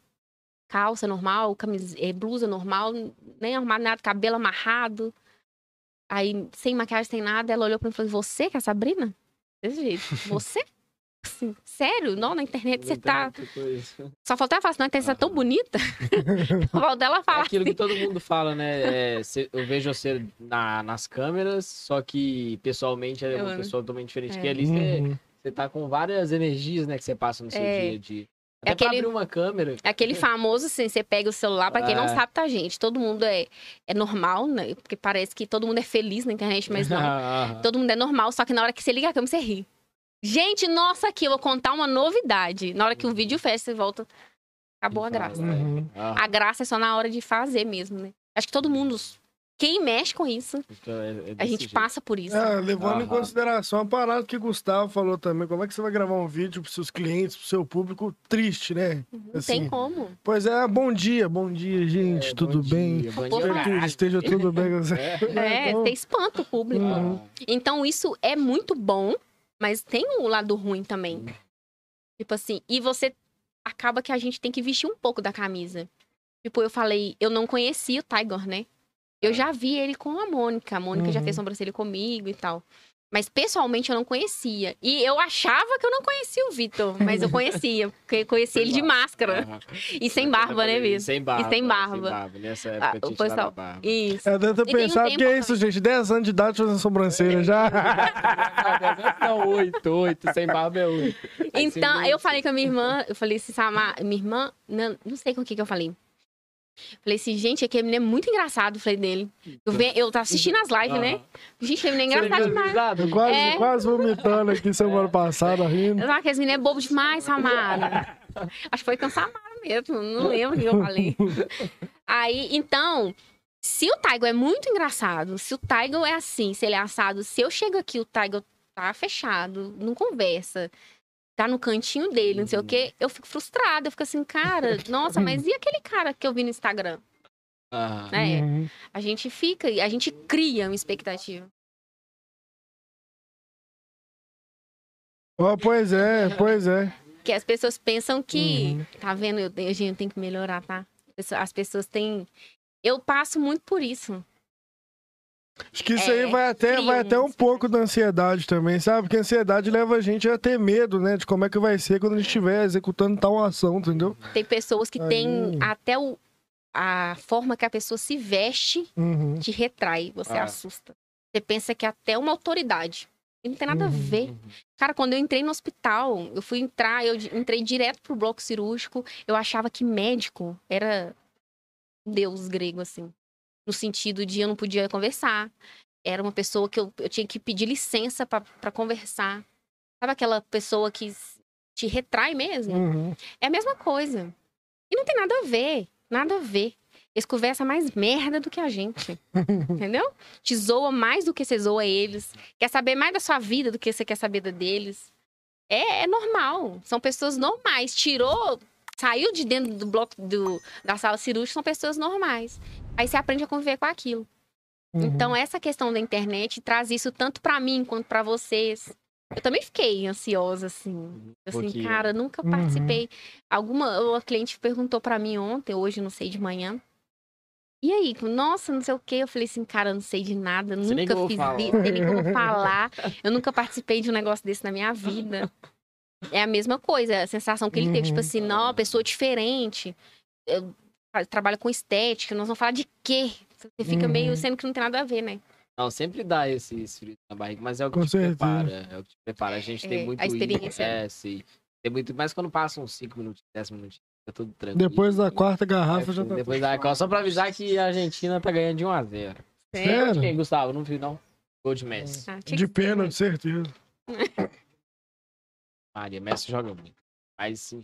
Speaker 3: calça normal, camisa, eh, blusa normal, nem arrumado nada, cabelo amarrado. Aí, sem maquiagem, sem nada, ela olhou pra mim e falou: Você que é a Sabrina? Desse jeito. Você? Assim, sério? Não, na internet você tá.
Speaker 2: Tipo.
Speaker 3: Só faltou ela falar assim, na internet você tá tão bonita. Só faltou ela
Speaker 2: É
Speaker 3: falar
Speaker 2: aquilo
Speaker 3: assim.
Speaker 2: que todo mundo fala, né? É, cê- eu vejo você na- nas câmeras, só que pessoalmente é uma
Speaker 3: Eu-
Speaker 2: pessoa totalmente diferente.
Speaker 3: É.
Speaker 2: Porque ali você
Speaker 1: Uhum.
Speaker 2: Você tá com várias energias, né? Que você passa no seu
Speaker 3: É.
Speaker 2: dia a dia.
Speaker 3: É
Speaker 2: Até pra
Speaker 3: aquele-
Speaker 2: abrir uma câmera.
Speaker 3: É Aquele famoso, assim, você pega o celular, pra quem não
Speaker 2: É.
Speaker 3: sabe, tá, gente? Todo mundo é, é normal, né? Porque parece que todo mundo é feliz na internet, mas não. Todo mundo é normal, só que na hora que você liga a câmera, você ri. Gente, nossa, aqui eu vou contar uma novidade. Na hora que o vídeo fecha, você volta. Acabou a graça.
Speaker 1: Uhum.
Speaker 3: A graça é só na hora de fazer mesmo, né? Acho que todo mundo. Quem mexe com isso,
Speaker 2: Então, é- é
Speaker 3: a gente
Speaker 2: jeito.
Speaker 3: passa por isso.
Speaker 1: É, levando em consideração a parada que o Gustavo falou também, como é que você vai gravar um vídeo pros seus clientes, pro seu público triste, né?
Speaker 3: Não
Speaker 1: assim,
Speaker 3: tem como.
Speaker 1: Pois é, bom dia, bom dia, gente,
Speaker 2: É,
Speaker 1: tudo
Speaker 2: bom
Speaker 1: bem?
Speaker 2: dia, dia.
Speaker 1: Espero que esteja tudo bem com você.
Speaker 2: É.
Speaker 3: É,
Speaker 1: então-
Speaker 3: você espanta o público.
Speaker 1: Uhum.
Speaker 3: Então, isso é muito bom, mas tem um lado ruim também. Tipo assim, e você acaba que a gente tem que vestir um pouco da camisa. Tipo, eu falei, eu não conhecia o Tiger, né? Eu já vi ele com a Mônica. A Mônica já
Speaker 1: Uhum.
Speaker 3: fez sobrancelha comigo e tal. Mas pessoalmente eu não conhecia. E eu achava que eu não conhecia o Vitor, mas eu conhecia, porque eu conheci ele de máscara.
Speaker 2: Aham.
Speaker 3: E sem barba, né, mesmo?
Speaker 2: Sem barba.
Speaker 3: sem barba.
Speaker 2: Nessa
Speaker 3: Ah,
Speaker 2: época tirado
Speaker 3: pessoal-
Speaker 2: barba.
Speaker 3: Isso.
Speaker 1: É,
Speaker 3: E tem um
Speaker 1: pensado
Speaker 3: tempo
Speaker 1: que é isso, gente. 10 anos de idade fazendo sobrancelha já.
Speaker 2: Não, oito, oito. Sem barba é oito. Aí
Speaker 3: Então,
Speaker 2: sem
Speaker 3: eu falei com a minha irmã, eu falei assim, Samar, minha irmã, não, não sei com o que que eu falei. Falei assim, gente, aquele menino é muito engraçado, falei dele. Eu, ve, eu tava assistindo as lives, né? Gente, aquele menino é engraçado demais.
Speaker 1: Eu quase,
Speaker 3: É.
Speaker 1: quase vomitando aqui semana passada, rindo.
Speaker 3: Eu falei, aquele menino é bobo demais, Samara. Acho que foi com Samara mesmo, não lembro o que eu falei. Aí, então, se o Taigo é muito engraçado, se o Taigo é assim, se ele é assado, se eu chego aqui, o Taigo tá fechado, não conversa, tá no cantinho dele, não sei o uhum. quê, eu fico frustrada, eu fico assim, cara, nossa, mas e aquele cara que eu vi no Instagram?
Speaker 2: Ah.
Speaker 3: Né?
Speaker 1: Uhum.
Speaker 3: A gente fica, a gente cria uma expectativa.
Speaker 1: Oh, pois é, pois é.
Speaker 3: Que as pessoas pensam que,
Speaker 1: uhum.
Speaker 3: tá vendo, eu, eu, eu tenho que melhorar, tá? As pessoas têm. Eu passo muito por isso.
Speaker 1: Acho que isso
Speaker 3: É,
Speaker 1: aí vai até, vai até um
Speaker 3: uns-
Speaker 1: pouco da ansiedade também, sabe? Porque a ansiedade leva a gente a ter medo, né? De como é que vai ser quando a gente estiver executando tal ação, entendeu?
Speaker 3: Tem pessoas que têm
Speaker 1: Aí.
Speaker 3: até o, a forma que a pessoa se veste
Speaker 1: Uhum.
Speaker 3: te retrai, você
Speaker 2: Ah.
Speaker 3: assusta. Você pensa que é até uma autoridade. E não tem nada a
Speaker 1: Uhum.
Speaker 3: ver. Cara, quando eu entrei no hospital, eu fui entrar, eu entrei direto pro bloco cirúrgico, eu achava que médico era um deus grego, assim. No sentido de eu não podia conversar. Era uma pessoa que eu, eu tinha que pedir licença pra conversar. Sabe aquela pessoa que te retrai mesmo?
Speaker 1: Uhum.
Speaker 3: É a mesma coisa. E não tem nada a ver. Nada a ver. Eles conversam mais merda do que a gente. entendeu? Te zoa mais do que você zoa eles. Quer saber mais da sua vida do que você quer saber da deles. É, é normal. São pessoas normais. Tirou, saiu de dentro do bloco do, da sala cirúrgica, são pessoas normais. Aí você aprende a conviver com aquilo.
Speaker 1: Uhum.
Speaker 3: Então, essa questão da internet traz isso tanto pra mim quanto pra vocês. Eu também fiquei ansiosa, assim. Assim, cara, nunca
Speaker 1: Uhum.
Speaker 3: participei. Alguma uma cliente perguntou pra mim ontem, hoje, não sei de manhã. E aí, nossa, não sei o quê. Eu falei assim, cara, não sei de nada,
Speaker 2: Você
Speaker 3: nunca fiz
Speaker 2: falar.
Speaker 3: isso, nem como falar. Eu nunca participei de um negócio desse na minha vida. É a mesma coisa, a sensação que ele teve, tipo
Speaker 1: Uhum.
Speaker 3: assim, não, uma pessoa diferente. Eu trabalho com estética, nós vamos falar de quê? Você fica
Speaker 1: Uhum.
Speaker 3: meio sendo que não tem nada a ver, né?
Speaker 2: Não, sempre dá esse, esse frio na barriga, mas é o que
Speaker 1: Com
Speaker 2: te
Speaker 1: certeza.
Speaker 2: prepara. É o que te prepara. A gente
Speaker 3: É,
Speaker 2: tem muito
Speaker 3: a experiência.
Speaker 2: É, sim. Tem muito, mas quando passa uns 5 minutos, 10 minutos, fica tudo tranquilo.
Speaker 1: Depois da quarta garrafa
Speaker 2: É,
Speaker 1: já tá.
Speaker 2: Depois da. Só pra avisar que a Argentina tá ganhando de 1x0.
Speaker 1: Sério?
Speaker 2: Quem, Gustavo? Não viu, não? Gol de Messi.
Speaker 3: Ah,
Speaker 1: De
Speaker 3: né?
Speaker 1: pênalti, certeza.
Speaker 2: Maria, Messi joga muito. Mas sim,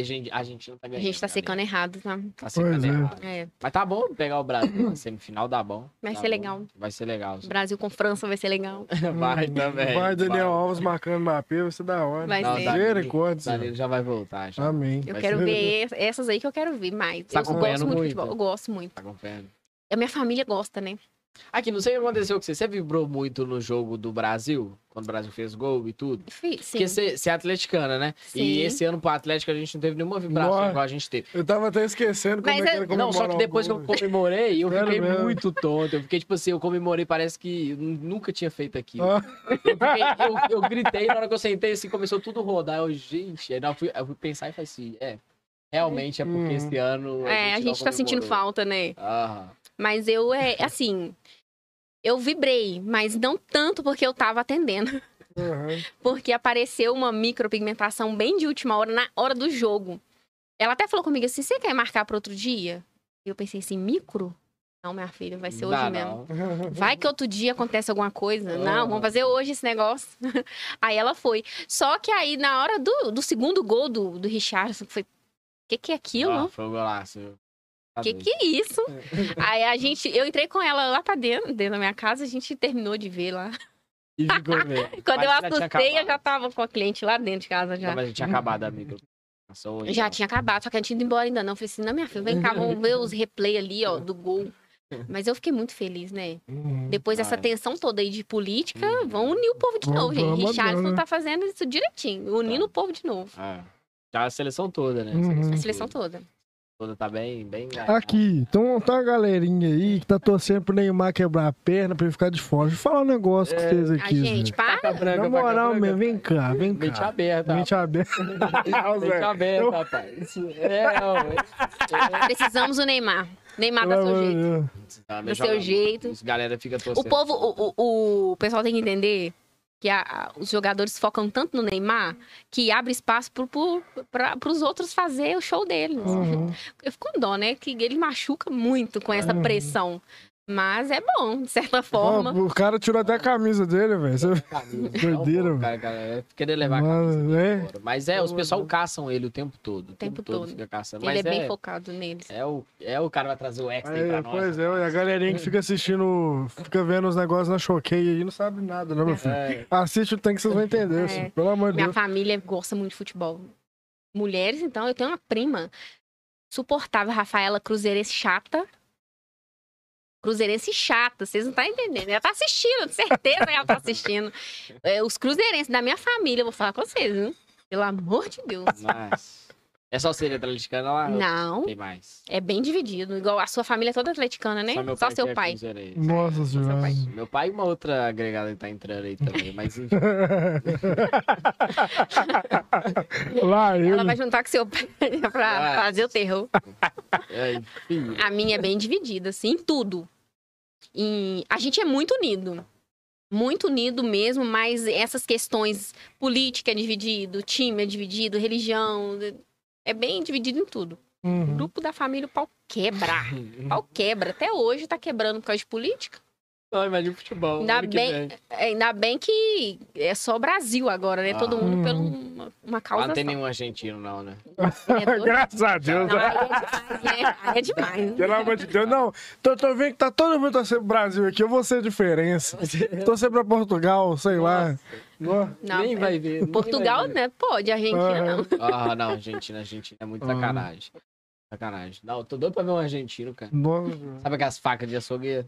Speaker 2: a a Argentina tá
Speaker 3: A
Speaker 2: ganhando.
Speaker 3: gente tá
Speaker 2: galera.
Speaker 3: secando errado, tá?
Speaker 2: Tá secando
Speaker 1: Pois é.
Speaker 2: errado.
Speaker 3: É.
Speaker 2: Mas tá bom pegar o Brasil na semifinal, dá bom.
Speaker 3: Vai
Speaker 2: Dá
Speaker 3: ser
Speaker 2: bom.
Speaker 3: legal.
Speaker 2: Vai ser legal.
Speaker 3: Brasil com França vai ser legal.
Speaker 2: Vai também.
Speaker 1: Vai, Daniel
Speaker 2: vai.
Speaker 1: Alves marcando Mbappé, vai ser da hora.
Speaker 3: Vai
Speaker 2: Não,
Speaker 3: ser.
Speaker 1: Misericórdia.
Speaker 2: Danilo já vai voltar. Já.
Speaker 1: Amém.
Speaker 3: Eu
Speaker 2: Vai
Speaker 3: quero
Speaker 2: ser-
Speaker 3: ver essas aí que eu quero ver mais.
Speaker 2: Tá
Speaker 3: eu gosto muito de
Speaker 2: muito?
Speaker 3: futebol. Eu gosto muito.
Speaker 2: Tá acompanhando?
Speaker 3: A minha família gosta, né?
Speaker 2: Aqui, não sei o que aconteceu com você. Você vibrou muito no jogo do Brasil? Quando o Brasil fez gol e tudo?
Speaker 3: Sim.
Speaker 2: Porque você, você é atleticana, né? E
Speaker 3: Sim.
Speaker 2: esse ano pro Atlético a gente não teve nenhuma vibração
Speaker 1: Nossa.
Speaker 2: igual a gente teve.
Speaker 1: Eu tava até esquecendo como
Speaker 3: Mas
Speaker 1: é que era
Speaker 2: Não, só que depois que eu comemorei, eu
Speaker 1: Sério
Speaker 2: fiquei
Speaker 1: mesmo?
Speaker 2: muito tonto. Eu fiquei tipo assim, eu comemorei, parece que nunca tinha feito aquilo.
Speaker 1: Ah,
Speaker 2: Eu, fiquei- eu- eu gritei, na hora que eu sentei, assim, começou tudo a rodar. Eu, gente, aí eu fui, eu fui pensar e falei assim, é, realmente é porque
Speaker 1: Hum.
Speaker 2: esse ano.
Speaker 3: É, a
Speaker 2: não
Speaker 3: gente tá sentindo falta, né?
Speaker 2: Aham.
Speaker 3: Mas eu, é assim. Eu vibrei, mas não tanto porque eu tava atendendo.
Speaker 1: aham.
Speaker 3: Porque apareceu uma micropigmentação bem de última hora, na hora do jogo. Ela até falou comigo assim: você quer marcar para outro dia? E eu pensei assim: micro? Não, minha filha, vai ser hoje
Speaker 2: Dá,
Speaker 3: mesmo.
Speaker 2: não.
Speaker 3: Vai que outro dia acontece alguma coisa.
Speaker 2: Ah.
Speaker 3: Não, vamos fazer hoje esse negócio. aí ela foi. Só que aí, na hora do, do segundo gol do, do Richardson, foi. O que, que é aquilo?
Speaker 2: Ah, foi o golaço.
Speaker 3: Que que é isso? aí a gente, eu entrei com ela lá pra dentro, dentro da minha casa, a gente terminou de ver lá.
Speaker 2: E ficou mesmo.
Speaker 3: Quando
Speaker 2: Mas
Speaker 3: eu
Speaker 2: já tinha
Speaker 3: assustei, eu já
Speaker 2: acabado.
Speaker 3: tava com a cliente lá dentro de casa já.
Speaker 2: Não, mas já tinha acabado a. Passou hoje,
Speaker 3: Já
Speaker 2: não.
Speaker 3: tinha acabado, só que a gente tinha ido embora ainda não. Eu falei assim, não, minha filha, vem cá, vamos ver os replay ali, ó, do gol. Mas eu fiquei muito feliz, né?
Speaker 1: Uhum.
Speaker 3: Depois dessa
Speaker 2: Ah, é.
Speaker 3: tensão toda aí de política,
Speaker 2: Uhum.
Speaker 3: vão unir o povo de novo, gente.
Speaker 1: vamos
Speaker 3: Richardson
Speaker 1: andando.
Speaker 3: tá fazendo isso direitinho, unindo
Speaker 2: Tá.
Speaker 3: o povo de novo.
Speaker 2: É. Já a seleção toda, né?
Speaker 1: Uhum.
Speaker 3: A seleção toda.
Speaker 2: toda tá bem, bem.
Speaker 1: Aqui, então tá uma galerinha aí que tá torcendo pro Neymar quebrar a perna pra ele ficar de fora. Deixa eu falar um negócio com
Speaker 2: É,
Speaker 1: vocês
Speaker 3: A
Speaker 1: aqui,
Speaker 3: gente,
Speaker 1: Zé.
Speaker 3: para.
Speaker 2: Branca,
Speaker 1: Na
Speaker 2: faca
Speaker 1: moral mesmo, vem cá, vem
Speaker 2: Mente
Speaker 1: cá.
Speaker 2: aberta.
Speaker 1: Mente aberta.
Speaker 2: Mente aberta, rapaz. É, não,
Speaker 3: Precisamos do Neymar. Neymar dá seu jeito.
Speaker 2: Não,
Speaker 3: Do seu jeito.
Speaker 2: Galera fica
Speaker 3: O
Speaker 2: torcendo.
Speaker 3: povo, o, o, o pessoal tem que entender que a- a- os jogadores focam tanto no Neymar que abre espaço pra, pros outros fazer o show deles.
Speaker 1: Uhum.
Speaker 3: Eu fico com dó, né? Que ele machuca muito com essa
Speaker 1: Uhum.
Speaker 3: pressão. Mas é bom, de certa forma.
Speaker 1: o cara tirou até a camisa dele, velho. Você- Doideira,
Speaker 2: Não, cara, cara, é querer levar a
Speaker 1: Mano,
Speaker 2: camisa dele
Speaker 1: é.
Speaker 2: embora. Mas é, os pessoal caçam ele o tempo todo. O
Speaker 3: tempo todo.
Speaker 2: fica caçando.
Speaker 3: ele
Speaker 2: Mas
Speaker 3: é bem
Speaker 2: é,
Speaker 3: focado neles.
Speaker 2: é, o, é o cara vai trazer o extra aí
Speaker 1: Aí,
Speaker 2: pra nós.
Speaker 1: pois é, e a galerinha que fica assistindo, fica vendo os negócios na choqueia aí, não sabe nada, né, meu filho?
Speaker 2: É.
Speaker 1: Assiste o tem que vocês vão entender,
Speaker 3: É.
Speaker 1: assim, pelo amor de
Speaker 3: Minha
Speaker 1: Deus.
Speaker 3: família gosta muito de futebol. Mulheres, então, eu tenho uma prima suportável, Rafaela Cruzeirense chata. Cruzeirense chata, vocês não estão entendendo. Ela tá assistindo, certeza que ela tá assistindo. É, os cruzeirenses da minha família, eu vou falar com vocês, viu? Pelo amor de Deus.
Speaker 2: Mas... É só ser atleticana lá?
Speaker 3: Não,
Speaker 2: Tem mais.
Speaker 3: é bem dividido. Igual a sua família é toda atleticana, né?
Speaker 2: meu
Speaker 3: Só
Speaker 2: que
Speaker 3: seu
Speaker 2: é
Speaker 3: pai.
Speaker 1: Nossa senhora.
Speaker 3: pai.
Speaker 2: Meu pai e uma outra agregada que tá entrando aí também, mas enfim.
Speaker 1: Lá ele.
Speaker 3: Ela vai juntar com seu pai pra fazer o terror.
Speaker 2: É, enfim.
Speaker 3: A minha é bem dividida, assim, em tudo. Em- A gente é muito unido. Muito unido mesmo, mas essas questões política é dividido, time é dividido, religião. É bem dividido em tudo. O
Speaker 1: Uhum.
Speaker 3: grupo da família, o pau quebra. O pau quebra. Até hoje tá quebrando por causa de política.
Speaker 2: Não, imagina o futebol.
Speaker 3: Ainda
Speaker 2: que
Speaker 3: bem-
Speaker 2: vem.
Speaker 3: É, Ainda bem que é só Brasil agora, né? Todo
Speaker 2: Ah.
Speaker 3: mundo por
Speaker 1: Uhum.
Speaker 3: uma, uma
Speaker 2: Ah,
Speaker 3: causa
Speaker 2: não tem
Speaker 3: só.
Speaker 2: nenhum argentino, não, né?
Speaker 3: É.
Speaker 1: Graças a Deus.
Speaker 3: Não, aí é demais, né? Aí é demais.
Speaker 1: Pelo amor de Deus. Não, tô, tô vendo que tá todo mundo torcendo pro Brasil aqui. Eu vou ser diferença. Torcer pra Portugal, sei lá. Ó,
Speaker 3: Não,
Speaker 2: nem
Speaker 3: é-
Speaker 2: vai ver. nem
Speaker 3: Portugal,
Speaker 2: vai ver.
Speaker 3: né? Pode, Argentina
Speaker 1: Aham.
Speaker 3: não.
Speaker 2: Ah, não, Argentina, Argentina é muito
Speaker 1: Ah.
Speaker 2: sacanagem. Sacanagem. Não, eu tô doido pra ver um argentino, cara.
Speaker 1: Nossa.
Speaker 2: Sabe aquelas facas de açougueira?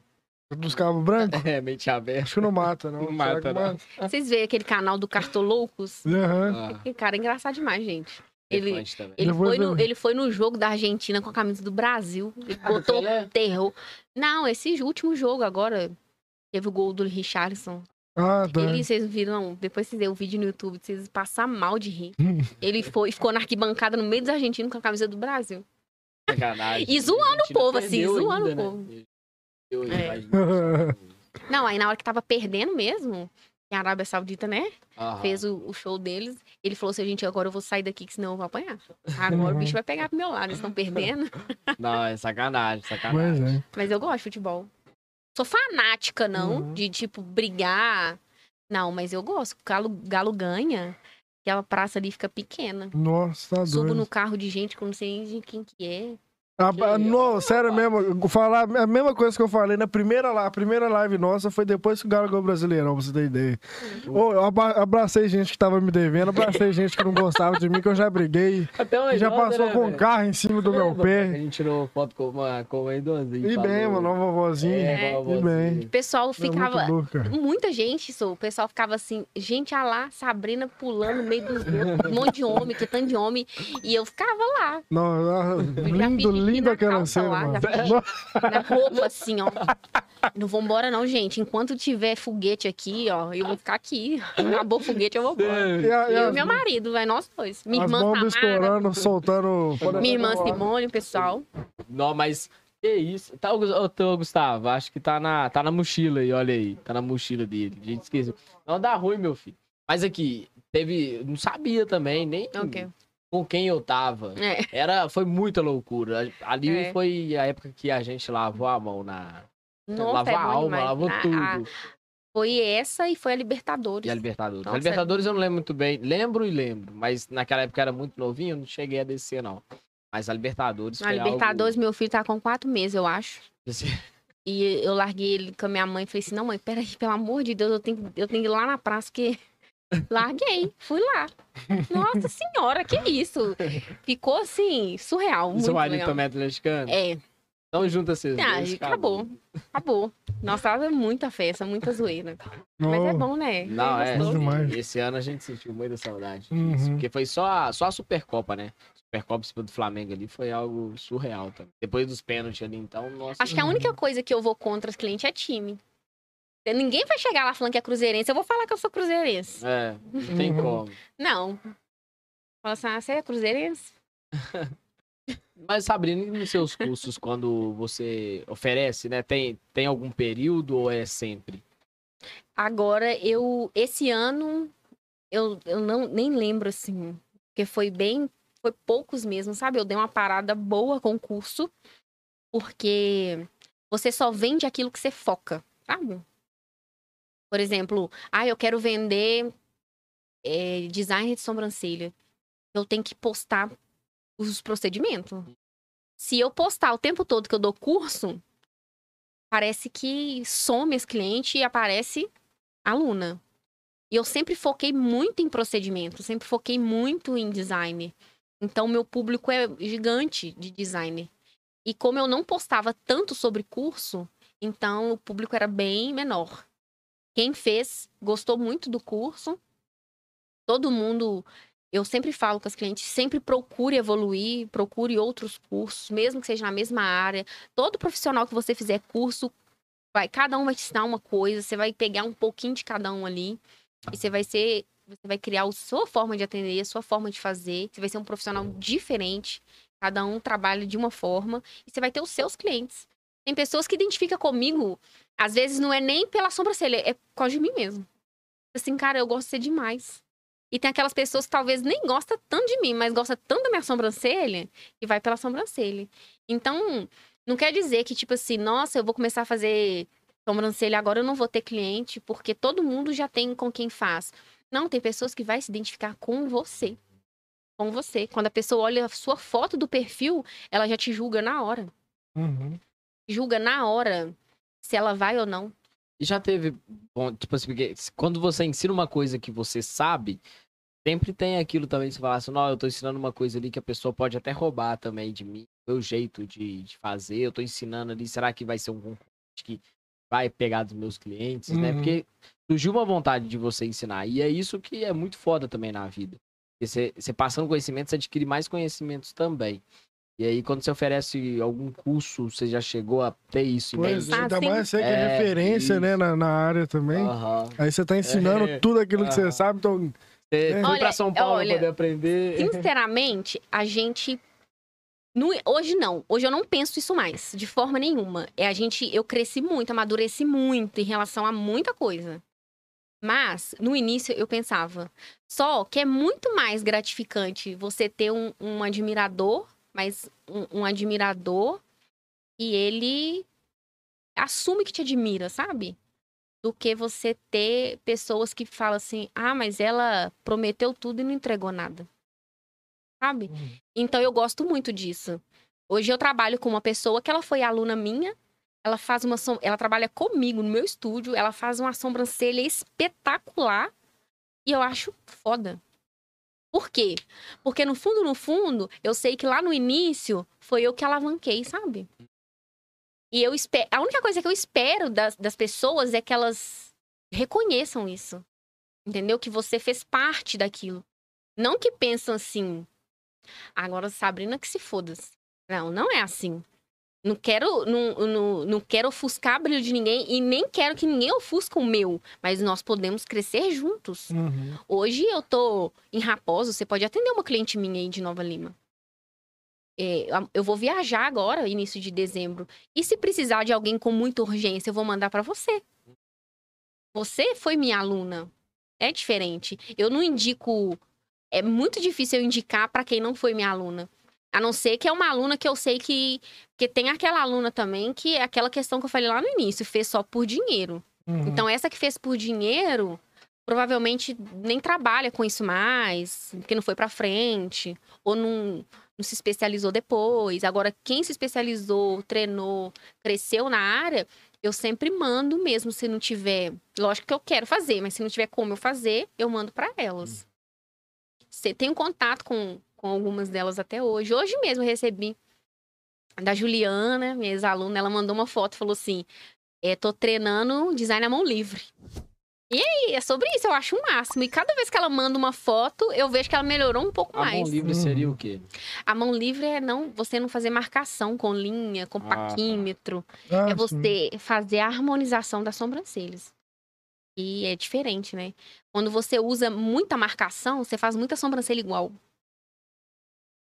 Speaker 1: Dos cabos brancos?
Speaker 2: É, mente aberta.
Speaker 1: Acho que não mata, não.
Speaker 2: Não mata, não.
Speaker 3: Vocês veem aquele canal do Cartoloucos?
Speaker 1: Aham.
Speaker 2: Ah,
Speaker 3: Aquele cara é engraçado demais, gente. Ele-
Speaker 2: também.
Speaker 3: Ele
Speaker 1: vou
Speaker 3: foi, no, ele foi no jogo da Argentina com a camisa do Brasil. Ele
Speaker 2: Ah,
Speaker 3: botou terror. Não, esse último jogo agora. Teve o gol do Richarlison.
Speaker 1: Ah, tá.
Speaker 3: Ele, vocês viram, depois vocês verem o vídeo no YouTube, vocês passar mal de rir. Ele foi, ficou na arquibancada no meio dos argentinos com a camisa do Brasil.
Speaker 2: Sacanagem.
Speaker 3: E zoando o povo, assim, zoando
Speaker 2: ainda,
Speaker 3: o povo.
Speaker 2: né? Perdeu,
Speaker 3: É. Não, aí na hora que tava perdendo mesmo, que a Arábia Saudita, né?
Speaker 2: Aham.
Speaker 3: Fez o, o show deles. Ele falou assim, gente, agora eu vou sair daqui, que senão eu vou apanhar. Agora o bicho vai pegar pro meu lado, eles estão perdendo.
Speaker 2: Não, é sacanagem, sacanagem.
Speaker 1: é.
Speaker 3: Mas eu gosto de futebol. Sou fanática, não,
Speaker 1: Uhum.
Speaker 3: de, tipo, brigar. Não, mas eu gosto. O Galo, Galo ganha, aquela praça ali fica pequena.
Speaker 1: Nossa, tá
Speaker 3: Subo
Speaker 1: doido.
Speaker 3: no carro de gente que eu não sei de quem que é.
Speaker 2: Que
Speaker 1: ah, no,
Speaker 2: ó,
Speaker 1: sério mesmo, falar a mesma coisa que eu falei na primeira, la- a primeira live nossa foi depois que o Galo ganhou o Brasileirão, pra você ter ideia. Ô, eu abracei gente que tava me devendo, abracei gente que não gostava de mim, que eu já briguei,
Speaker 2: Até uma
Speaker 1: que já passou
Speaker 2: né,
Speaker 1: com um carro em cima do meu
Speaker 2: Lembra, A
Speaker 1: pé.
Speaker 2: gente tirou foto com uma, com uma idosinha.
Speaker 1: E bem,
Speaker 2: falou.
Speaker 1: mano, uma vovozinha.
Speaker 2: É,
Speaker 3: É.
Speaker 1: E bem.
Speaker 3: O pessoal
Speaker 1: É muito
Speaker 3: ficava.
Speaker 1: louca.
Speaker 3: Muita gente, sou. O pessoal ficava assim, gente, a lá, Sabrina pulando no meio dos um monte de homem, que tanto de homem. E eu ficava lá,
Speaker 1: Não, ah, lindo
Speaker 3: na
Speaker 1: aquela cena,
Speaker 3: lá,
Speaker 1: mano.
Speaker 3: já na roupa, assim, ó. Não vou embora, não, gente. Enquanto tiver foguete aqui, ó, eu vou ficar aqui. Acabou o foguete, eu vou embora.
Speaker 1: E a- e
Speaker 3: e meu marido, vai nós dois. Minha irmã Samara,
Speaker 1: estourando, soltando.
Speaker 3: minha irmã Simone, o pessoal.
Speaker 2: Não, mas que isso? Tá, o ô, Gustavo, acho que tá na, tá na mochila aí, olha aí. Tá na mochila dele. A gente esqueceu. Não dá ruim, meu filho. Mas aqui, teve. Não sabia também, nem
Speaker 3: Ok.
Speaker 2: Com quem eu tava.
Speaker 3: É.
Speaker 2: Era, foi muita loucura. Ali
Speaker 3: É.
Speaker 2: foi a época que a gente lavou a mão na.
Speaker 3: Nossa,
Speaker 2: lavou
Speaker 3: é
Speaker 2: a alma,
Speaker 3: demais.
Speaker 2: lavou
Speaker 3: A-
Speaker 2: tudo.
Speaker 3: a- foi essa e foi a Libertadores.
Speaker 2: E a Libertadores.
Speaker 3: Nossa,
Speaker 2: a Libertadores eu não lembro muito bem. Lembro e lembro. Mas naquela época eu era muito novinho, eu não cheguei a descer, não. Mas a Libertadores
Speaker 3: A Libertadores, meu filho tá com quatro meses, eu acho.
Speaker 2: algo...
Speaker 3: E eu larguei ele com a minha mãe e falei assim: não, mãe, peraí, pelo amor de Deus, eu tenho, eu tenho que ir lá na praça, porque. Larguei, fui lá. Nossa senhora, que isso? Ficou assim, surreal. Muito
Speaker 2: Seu marido
Speaker 3: legal.
Speaker 2: também é atleticano?
Speaker 3: É,
Speaker 2: Então junta vocês
Speaker 3: Ah,
Speaker 2: dois,
Speaker 3: acabou. acabou. Nossa, tava muita festa, muita zoeira. Mas é
Speaker 1: Oh,
Speaker 3: bom, né?
Speaker 2: Não, é.
Speaker 1: demais.
Speaker 2: Esse ano a gente sentiu muita saudade
Speaker 1: Uhum.
Speaker 2: disso. Porque foi só a, só a Supercopa, né? Supercopa do Flamengo ali foi algo surreal também. Depois dos pênaltis ali, então, nossa.
Speaker 3: Acho que a única coisa que eu vou contra os clientes é time. Ninguém vai chegar lá falando que é cruzeirense. Eu vou falar que eu sou cruzeirense.
Speaker 2: É, não tem
Speaker 1: Uhum.
Speaker 2: como.
Speaker 3: Não. Fala assim, ah, você é cruzeirense?
Speaker 2: Mas, Sabrina, e nos seus cursos, quando você oferece, né? Tem, tem algum período ou é sempre?
Speaker 3: Agora, eu... Esse ano, eu, eu não, nem lembro, assim. Porque foi bem... Foi poucos mesmo, sabe? Eu dei uma parada boa com o curso. Porque você só vende aquilo que você foca, sabe? Por exemplo, ah, eu quero vender é, design de sobrancelha. Eu tenho que postar os procedimentos. Se eu postar o tempo todo que eu dou curso, parece que some esse cliente e aparece aluna. E eu sempre foquei muito em procedimento, sempre foquei muito em design. Então, meu público é gigante de designer. E como eu não postava tanto sobre curso, Então, o público era bem menor. Quem fez gostou muito do curso. Todo mundo, eu sempre falo com as clientes, sempre procure evoluir, procure outros cursos, mesmo que seja na mesma área. Todo profissional que você fizer curso, vai, cada um vai te ensinar uma coisa, você vai pegar um pouquinho de cada um ali e você vai ser, você vai criar a sua forma de atender, a sua forma de fazer, você vai ser um profissional diferente. Cada um trabalha de uma forma e você vai ter os seus clientes. Tem pessoas que identificam comigo, às vezes não é nem pela sobrancelha, é por causa de mim mesmo. Assim, cara, eu gosto de ser demais. E tem aquelas pessoas que talvez nem gostam tanto de mim, mas gostam tanto da minha sobrancelha, que vai pela sobrancelha. Então, não quer dizer que, tipo assim, nossa, eu vou começar a fazer sobrancelha agora, eu não vou ter cliente, porque todo mundo já tem com quem faz. Não, tem pessoas que vai se identificar com você. Com você. Quando a pessoa olha a sua foto do perfil, ela já te julga na hora.
Speaker 1: Uhum.
Speaker 3: Julga na hora se ela vai ou não.
Speaker 2: E já teve, bom, tipo assim, porque quando você ensina uma coisa que você sabe, sempre tem aquilo também, você fala assim, não, eu tô ensinando uma coisa ali que a pessoa pode até roubar também de mim, meu jeito de, de fazer, eu tô ensinando ali, será que vai ser um concorrente que vai pegar dos meus clientes, né?
Speaker 1: Uhum.
Speaker 2: Porque surgiu uma vontade de você ensinar, e é isso que é muito foda também na vida. Porque você, você passando conhecimento, você adquire mais conhecimentos também. E aí, quando você oferece algum curso, você já chegou a ter isso em
Speaker 1: Pois,
Speaker 2: mente?
Speaker 3: Ah,
Speaker 1: ainda
Speaker 3: sim.
Speaker 1: mais você que é,
Speaker 2: É,
Speaker 1: referência, né,
Speaker 2: isso.
Speaker 1: na, na área também.
Speaker 2: Aham.
Speaker 1: Aí você tá ensinando
Speaker 2: É.
Speaker 1: tudo aquilo que você sabe, então.
Speaker 2: Você foi
Speaker 3: Olha,
Speaker 2: pra São Paulo
Speaker 3: olha,
Speaker 2: poder aprender.
Speaker 3: Sinceramente, a gente. no- hoje não. Hoje eu não penso isso mais, de forma nenhuma. É a gente. Eu cresci muito, amadureci muito em relação a muita coisa. Mas, no início, eu pensava. Só que é muito mais gratificante você ter um, um admirador, mas um, um admirador e ele assume que te admira, sabe? Do que você ter pessoas que falam assim: ah, mas ela prometeu tudo e não entregou nada. Sabe? Então eu gosto muito disso. Hoje eu trabalho com uma pessoa que ela foi aluna minha. Ela faz uma som- ela trabalha comigo no meu estúdio, ela faz uma sobrancelha espetacular e eu acho foda. Por quê? Porque no fundo, no fundo, eu sei que lá no início foi eu que alavanquei, sabe? E eu espero. A única coisa que eu espero das, das pessoas é que elas reconheçam isso. Entendeu? Que você fez parte daquilo. Não que pensam assim. Agora, Sabrina, que se foda. Não, não é assim. Não quero, não, não, não quero ofuscar a brilho de ninguém e nem quero que ninguém ofusca o meu. Mas nós podemos crescer juntos.
Speaker 1: Uhum.
Speaker 3: Hoje eu tô em Raposo, você pode atender uma cliente minha aí de Nova Lima. É, eu vou viajar agora, início de dezembro. E se precisar de alguém com muita urgência, eu vou mandar pra você. Você foi minha aluna. É diferente. Eu não indico. É muito difícil eu indicar pra quem não foi minha aluna. A não ser que é uma aluna que eu sei que. Porque tem aquela aluna também que é aquela questão que eu falei lá no início, fez só por dinheiro.
Speaker 1: Uhum.
Speaker 3: Então, essa que fez por dinheiro, provavelmente nem trabalha com isso mais, porque não foi pra frente, ou não, não se especializou depois. Agora, quem se especializou, treinou, cresceu na área, eu sempre mando mesmo, se não tiver. Lógico que eu quero fazer, mas se não tiver como eu fazer, eu mando pra elas. Você tem um contato com, com algumas delas até hoje. Hoje mesmo eu recebi da Juliana, minha ex-aluna, ela mandou uma foto e falou assim: é, tô treinando design à mão livre. E aí, é sobre isso, eu acho o máximo. E cada vez que ela manda uma foto, eu vejo que ela melhorou um pouco
Speaker 2: A mão
Speaker 3: mais.
Speaker 2: livre seria o quê?
Speaker 3: A mão livre é não você não fazer marcação com linha, com
Speaker 2: Ah, tá.
Speaker 3: paquímetro.
Speaker 1: Ah,
Speaker 3: é
Speaker 1: sim.
Speaker 3: você fazer a harmonização das sobrancelhas. E é diferente, né? Quando você usa muita marcação, você faz muita sobrancelha igual.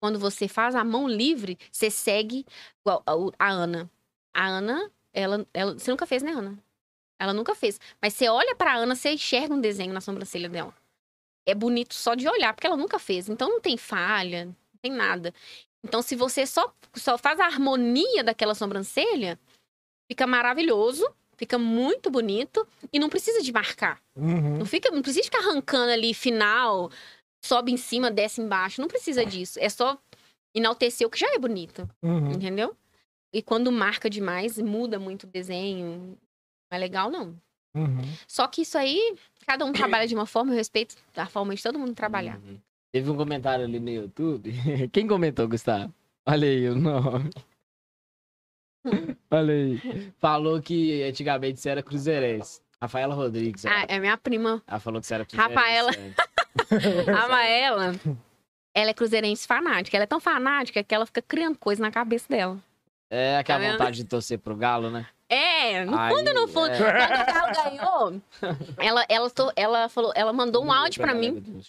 Speaker 3: Quando você faz a mão livre, você segue a Ana. A Ana, ela, ela. Você nunca fez, né, Ana? Ela nunca fez. Mas você olha pra Ana, você enxerga um desenho na sobrancelha dela. É bonito só de olhar, porque ela nunca fez. Então não tem falha, não tem nada. Então, se você só, só faz a harmonia daquela sobrancelha, fica maravilhoso, fica muito bonito e não precisa de marcar.
Speaker 1: Uhum.
Speaker 3: Não, fica, não precisa ficar arrancando ali final, sobe em cima, desce embaixo. Não precisa disso. É só enaltecer o que já é bonito,
Speaker 1: Uhum.
Speaker 3: entendeu? E quando marca demais, muda muito o desenho. Não é legal, não.
Speaker 1: Uhum.
Speaker 3: Só que isso aí, cada um trabalha de uma forma, eu respeito a forma de todo mundo trabalhar.
Speaker 2: Uhum. Teve um comentário ali no YouTube. Quem comentou, Gustavo? Olha aí o nome. Olha aí. Falou que antigamente você era cruzeirense. Rafaela Rodrigues.
Speaker 3: Ah, é minha prima.
Speaker 2: Ela falou que você era cruzeirense.
Speaker 3: Rafaela. A Maela, ela é cruzeirense fanática. Ela é tão fanática que ela fica criando coisa na cabeça dela.
Speaker 2: É aquela
Speaker 3: Tá vendo?
Speaker 2: vontade de torcer pro Galo, né?
Speaker 3: É, no
Speaker 2: Aí,
Speaker 3: fundo, no fundo.
Speaker 2: é.
Speaker 3: Quando o Galo ganhou, ela, ela, to- ela, falou, ela mandou um áudio pra mim.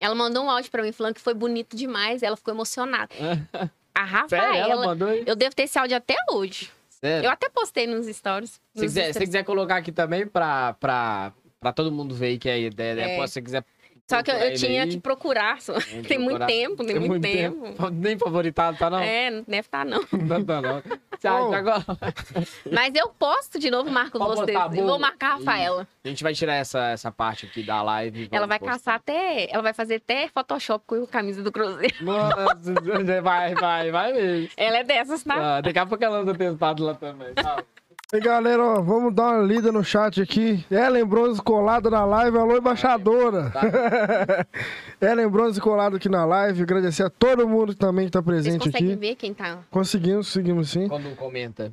Speaker 3: Ela mandou um áudio pra mim falando que foi bonito demais. Ela ficou emocionada. A
Speaker 2: Sério, ela
Speaker 3: Rafaela,
Speaker 2: mandou aí?
Speaker 3: eu devo ter esse áudio até hoje.
Speaker 2: Sério?
Speaker 3: Eu até postei nos stories.
Speaker 2: Se
Speaker 3: nos
Speaker 2: quiser, se quiser colocar aqui também pra, pra, pra todo mundo ver aí que é a ideia, né?
Speaker 3: É.
Speaker 2: Se você quiser.
Speaker 3: Só que eu, eu tinha
Speaker 2: aí,
Speaker 3: que procurar. só.
Speaker 2: tem
Speaker 3: Tem muito
Speaker 2: procurar.
Speaker 3: tempo, tem, muito tempo.
Speaker 2: Nem favoritado, tá não?
Speaker 3: É, não deve estar, não.
Speaker 2: Não tá não.
Speaker 1: Oh.
Speaker 2: que agora...
Speaker 3: Mas eu posto de novo, marco
Speaker 2: Pode
Speaker 3: vocês.
Speaker 2: postar,
Speaker 3: E vou marcar a Rafaela.
Speaker 2: A gente vai tirar essa, essa parte aqui da live.
Speaker 3: Ela vai
Speaker 2: postar.
Speaker 3: caçar até. Ela vai fazer até Photoshop com a camisa do Cruzeiro.
Speaker 2: Nossa, vai, vai, vai mesmo.
Speaker 3: Ela é dessas, tá?
Speaker 2: Ah, daqui a pouco ela anda testado lá também. Tá?
Speaker 1: E galera, ó, vamos dar uma lida no chat aqui. Ellen Bronze colado na live. Alô, embaixadora.
Speaker 2: Tá.
Speaker 1: Ellen Bronze colado aqui na live. Agradecer a todo mundo também que tá
Speaker 3: Vocês
Speaker 1: presente
Speaker 3: conseguem
Speaker 1: aqui.
Speaker 3: ver quem tá.
Speaker 1: Conseguimos, conseguimos sim.
Speaker 2: Quando comenta.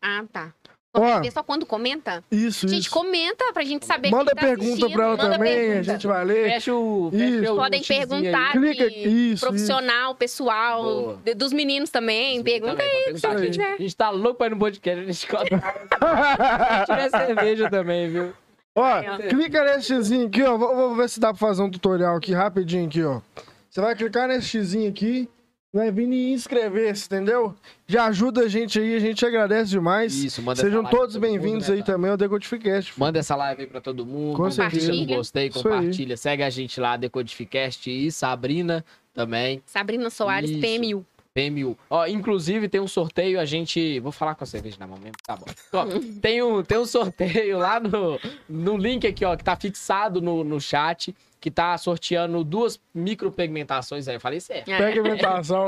Speaker 3: Ah, tá.
Speaker 1: Ó.
Speaker 3: Só quando comenta?
Speaker 1: Isso,
Speaker 3: Gente,
Speaker 1: isso.
Speaker 3: comenta pra gente saber
Speaker 1: Manda
Speaker 3: quem tá
Speaker 1: pergunta
Speaker 3: assistindo.
Speaker 1: pra ela
Speaker 3: Manda
Speaker 1: também,
Speaker 3: pergunta.
Speaker 1: a gente vai ler.
Speaker 2: Fecha o.
Speaker 1: Isso.
Speaker 2: Fecha o
Speaker 3: Podem
Speaker 2: xizinho aí.
Speaker 3: perguntar
Speaker 1: Clica, isso,
Speaker 3: profissional, pessoal,
Speaker 2: Boa.
Speaker 3: de- dos meninos também. Pergunta
Speaker 2: Também,
Speaker 3: aí.
Speaker 2: perguntar.
Speaker 3: se
Speaker 2: a, gente,
Speaker 3: quiser.
Speaker 2: a gente tá louco pra ir no podcast, a gente conta. tiver cerveja também, viu?
Speaker 1: Ó,
Speaker 3: ó.
Speaker 1: clica nesse xizinho aqui, ó. Vou, vou ver se dá pra fazer um tutorial aqui rapidinho aqui, ó. Você vai clicar nesse xizinho aqui, vai vir e inscrever-se, entendeu? Já ajuda a gente aí, a gente agradece demais.
Speaker 2: Isso, manda
Speaker 1: Sejam todos bem-vindos
Speaker 2: né,
Speaker 1: aí
Speaker 2: tá?
Speaker 1: também ao Decodificast.
Speaker 2: Manda essa live aí pra todo mundo.
Speaker 1: Com
Speaker 2: compartilha no gostei, compartilha. Segue a gente lá, Decodificast e Sabrina também.
Speaker 3: Sabrina Soares,
Speaker 2: Isso.
Speaker 3: PMU.
Speaker 2: PMU. Ó, inclusive tem um sorteio, a gente. Vou falar com a cerveja na mão mesmo, tá bom. Ó, tem, um, tem um sorteio lá no, no link aqui, ó, que tá fixado no, no chat, que tá sorteando duas micropigmentações aí. Eu falei certo.
Speaker 3: É.
Speaker 1: Pega a imitação.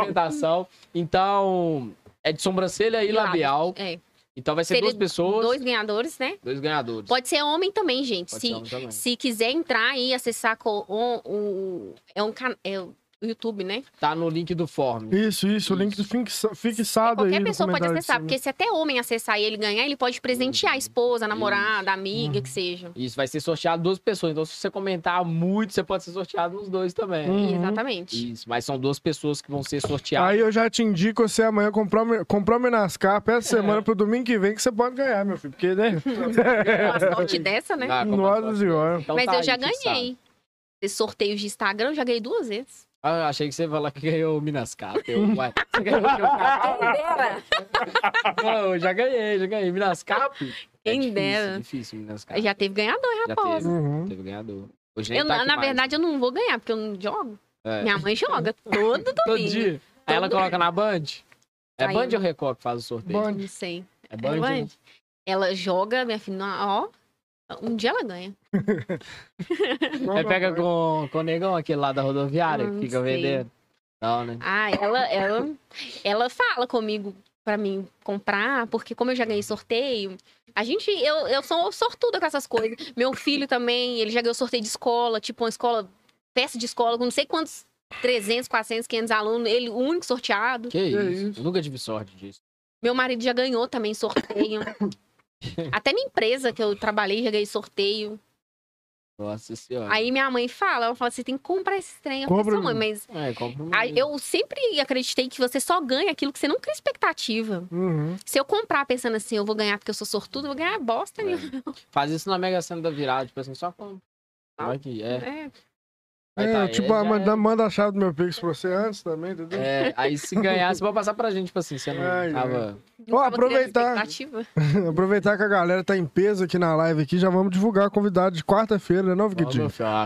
Speaker 2: Pigmentação. Então, é de sobrancelha e labial.
Speaker 3: É.
Speaker 2: Então vai ser
Speaker 3: Seria
Speaker 2: duas pessoas,
Speaker 3: Dois
Speaker 2: dois,
Speaker 3: ganhadores, né?
Speaker 2: ganhadores.
Speaker 3: Pode ser homem também, gente.
Speaker 2: Pode
Speaker 3: se,
Speaker 2: ser homem também.
Speaker 3: se quiser entrar e acessar co- o, o- é um can- é YouTube, né?
Speaker 2: Tá no link do form.
Speaker 1: Isso, isso, o link fixa- fixado aí
Speaker 3: Qualquer
Speaker 1: no
Speaker 3: pessoa pode acessar, porque se até homem acessar e ele ganhar, ele pode presentear a esposa, a namorada, a amiga, que seja.
Speaker 2: Isso vai ser sorteado duas pessoas. Então, se você comentar muito, você pode ser sorteado nos dois também.
Speaker 1: Uhum.
Speaker 3: Exatamente.
Speaker 2: Isso, mas são duas pessoas que vão ser sorteadas.
Speaker 1: Aí eu já te indico você amanhã comprar, o- comprar o Minascar essa semana pro domingo que vem que você pode ganhar, meu filho. Porque, né?
Speaker 3: Uma sorte dessa, né?
Speaker 2: Ah,
Speaker 1: Nossa senhora.
Speaker 2: Então
Speaker 3: Mas
Speaker 2: tá
Speaker 3: eu já
Speaker 2: aí,
Speaker 3: ganhei. Esses sorteios de Instagram, eu já ganhei duas vezes.
Speaker 2: Ah, eu achei que você ia falar que ganhou o Minascap. Eu, ué, você ganhou o
Speaker 3: dera.
Speaker 2: Não, eu já ganhei, já ganhei. Minascap? É
Speaker 3: Quem
Speaker 2: difícil,
Speaker 3: difícil,
Speaker 2: difícil Minascap.
Speaker 3: Já teve ganhador,
Speaker 2: Já
Speaker 3: rapaz.
Speaker 2: teve,
Speaker 1: Uhum.
Speaker 2: teve ganhador. Hoje
Speaker 3: Eu,
Speaker 2: tá
Speaker 3: na
Speaker 2: mais.
Speaker 3: verdade, eu não vou ganhar, porque eu não jogo.
Speaker 2: É.
Speaker 3: Minha mãe joga todo
Speaker 2: Todo
Speaker 3: domingo.
Speaker 2: dia. Aí ela
Speaker 3: Todo-
Speaker 2: coloca na Band? É
Speaker 3: Aí
Speaker 2: Band
Speaker 3: eu-
Speaker 2: ou Record que faz o sorteio?
Speaker 1: Band.
Speaker 3: Não sei.
Speaker 2: É
Speaker 3: É
Speaker 2: Band?
Speaker 3: Band?
Speaker 2: né?
Speaker 3: Ela joga, minha filha, ó. Um dia ela ganha.
Speaker 2: Aí pega com, com o negão aquele lá da rodoviária que fica
Speaker 3: sei.
Speaker 2: vendendo. Não, né?
Speaker 3: Ah, ela, ela, ela fala comigo pra mim comprar, porque como eu já ganhei sorteio, a gente, eu, eu sou sortuda com essas coisas. Meu filho também, ele já ganhou sorteio de escola, tipo uma escola, festa de escola, com não sei quantos, 300, 400, 500 alunos, ele o único sorteado.
Speaker 2: Que isso?
Speaker 1: isso?
Speaker 2: Eu nunca tive sorte disso.
Speaker 3: Meu marido já ganhou também sorteio. Até minha empresa que eu trabalhei já ganhei sorteio.
Speaker 2: Nossa senhora.
Speaker 3: Aí minha mãe fala, ela fala, você tem que comprar esse trem. Eu
Speaker 1: Compra,
Speaker 3: "Sua mãe, mas
Speaker 2: É, compra.
Speaker 3: Aí eu sempre acreditei que você só ganha aquilo que você não cria expectativa.
Speaker 1: Uhum.
Speaker 3: Se eu comprar pensando assim, eu vou ganhar porque eu sou sortudo, eu vou ganhar bosta nenhuma.
Speaker 2: Faz isso na Mega Sena da virada, tipo assim, só compra.
Speaker 3: Ah.
Speaker 2: Vai que é.
Speaker 3: É.
Speaker 2: Vai
Speaker 1: É,
Speaker 2: tá,
Speaker 1: tipo,
Speaker 2: é,
Speaker 1: manda,
Speaker 2: é.
Speaker 1: manda a chave do meu Pix pra você antes também, entendeu?
Speaker 2: É, aí se ganhar, você pode passar pra gente, tipo assim, você não
Speaker 1: Ai,
Speaker 2: tava...
Speaker 1: Ó, aproveitar. Aproveitar que a galera tá em peso aqui na live aqui, já vamos divulgar a convidada de quarta-feira, né, não,
Speaker 2: a,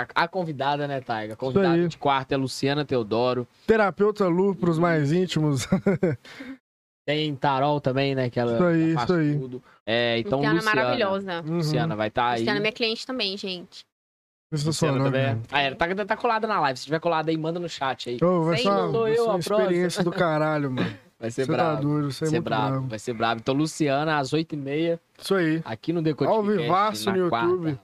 Speaker 2: a- a convidada, né, Taiga? A convidada de quarta é Luciana Teodoro.
Speaker 1: Terapeuta Lu pros mais íntimos.
Speaker 2: Tem Tarol também, né? Que ela
Speaker 1: Isso aí,
Speaker 2: ela faz
Speaker 1: isso aí.
Speaker 2: tudo. É, então
Speaker 3: Luciana é
Speaker 2: Luciana.
Speaker 3: maravilhosa.
Speaker 1: Uhum.
Speaker 2: Luciana vai estar aí.
Speaker 3: Luciana é minha cliente também, gente.
Speaker 1: Esse é o nome,
Speaker 2: também. é-
Speaker 1: né?
Speaker 2: Ah, ela tá, tá colada na live. Se tiver colada aí, manda no chat aí.
Speaker 1: Ô, vai
Speaker 3: Sei
Speaker 1: ser uma,
Speaker 3: não.
Speaker 2: Eu,
Speaker 1: experiência do caralho, mano.
Speaker 2: Vai ser
Speaker 1: Você tá
Speaker 2: brabo.
Speaker 1: doido, você é
Speaker 2: vai ser brabo,
Speaker 1: bravo.
Speaker 2: vai ser brabo. Então, Luciana, às 8h30,
Speaker 1: Isso aí.
Speaker 2: aqui no Decodificast.
Speaker 1: Ao vivaço no
Speaker 2: quarta.
Speaker 1: YouTube.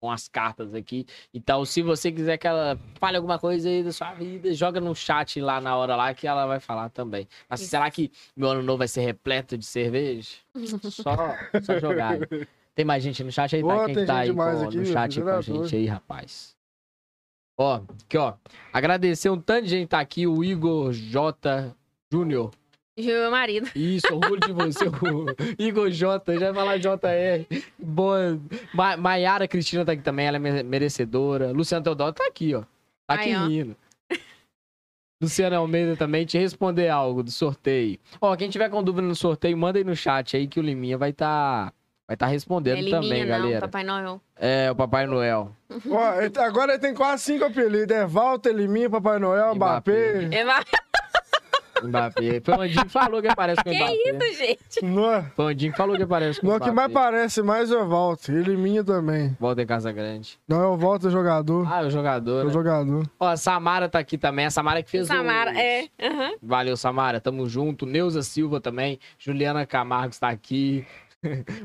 Speaker 2: com as cartas aqui. Então, se você quiser que ela fale alguma coisa aí da sua vida, joga no chat lá na hora lá que ela vai falar também. Mas
Speaker 3: Isso.
Speaker 2: será que meu ano novo vai ser repleto de cerveja? Só, só jogar. Tem mais gente no chat aí, tá? Quem tá
Speaker 1: gente
Speaker 2: aí com-
Speaker 1: aqui,
Speaker 2: no chat com a gente aí, rapaz? Ó, aqui, ó. Agradecer um tanto de gente que tá aqui, o Igor J. Júnior.
Speaker 3: Meu marido.
Speaker 2: Isso, orgulho de você, o Igor J, já ia falar JR. Boa. Ma Maiara Cristina tá aqui também, ela é me- merecedora. Luciano Teodoro tá aqui, ó. Tá aqui
Speaker 3: ó.
Speaker 2: rindo. Luciana Almeida também, te responder algo do sorteio. Ó, quem tiver com dúvida no sorteio, manda aí no chat aí que o Liminha vai tá, vai tá respondendo
Speaker 3: É
Speaker 2: também,
Speaker 3: Liminha, não,
Speaker 2: galera.
Speaker 3: Papai Noel.
Speaker 2: É, o Papai Noel.
Speaker 1: Ó, ele- agora ele tem quase cinco apelidos. É Walter, Liminha, Papai Noel,
Speaker 2: Mbappé.
Speaker 1: Mbappé.
Speaker 3: É, mas-
Speaker 2: Mbappé. Foi o Andinho que falou que aparece com o
Speaker 3: Que
Speaker 2: Mbappé.
Speaker 3: isso, gente?
Speaker 2: O Andinho que falou que aparece com o
Speaker 1: não, o que mais
Speaker 2: Mbappé.
Speaker 1: parece mais é o Walter. E Liminha também.
Speaker 2: Volta em Casa Grande.
Speaker 1: Não é o Walter jogador.
Speaker 2: Ah, é o jogador,
Speaker 1: É o
Speaker 2: né?
Speaker 1: jogador.
Speaker 2: Ó, a Samara tá aqui também. A Samara que fez
Speaker 3: Samara,
Speaker 2: os-
Speaker 3: é. aham.
Speaker 2: Valeu, Samara. Tamo junto. Neuza Silva também. Juliana Camargo está aqui.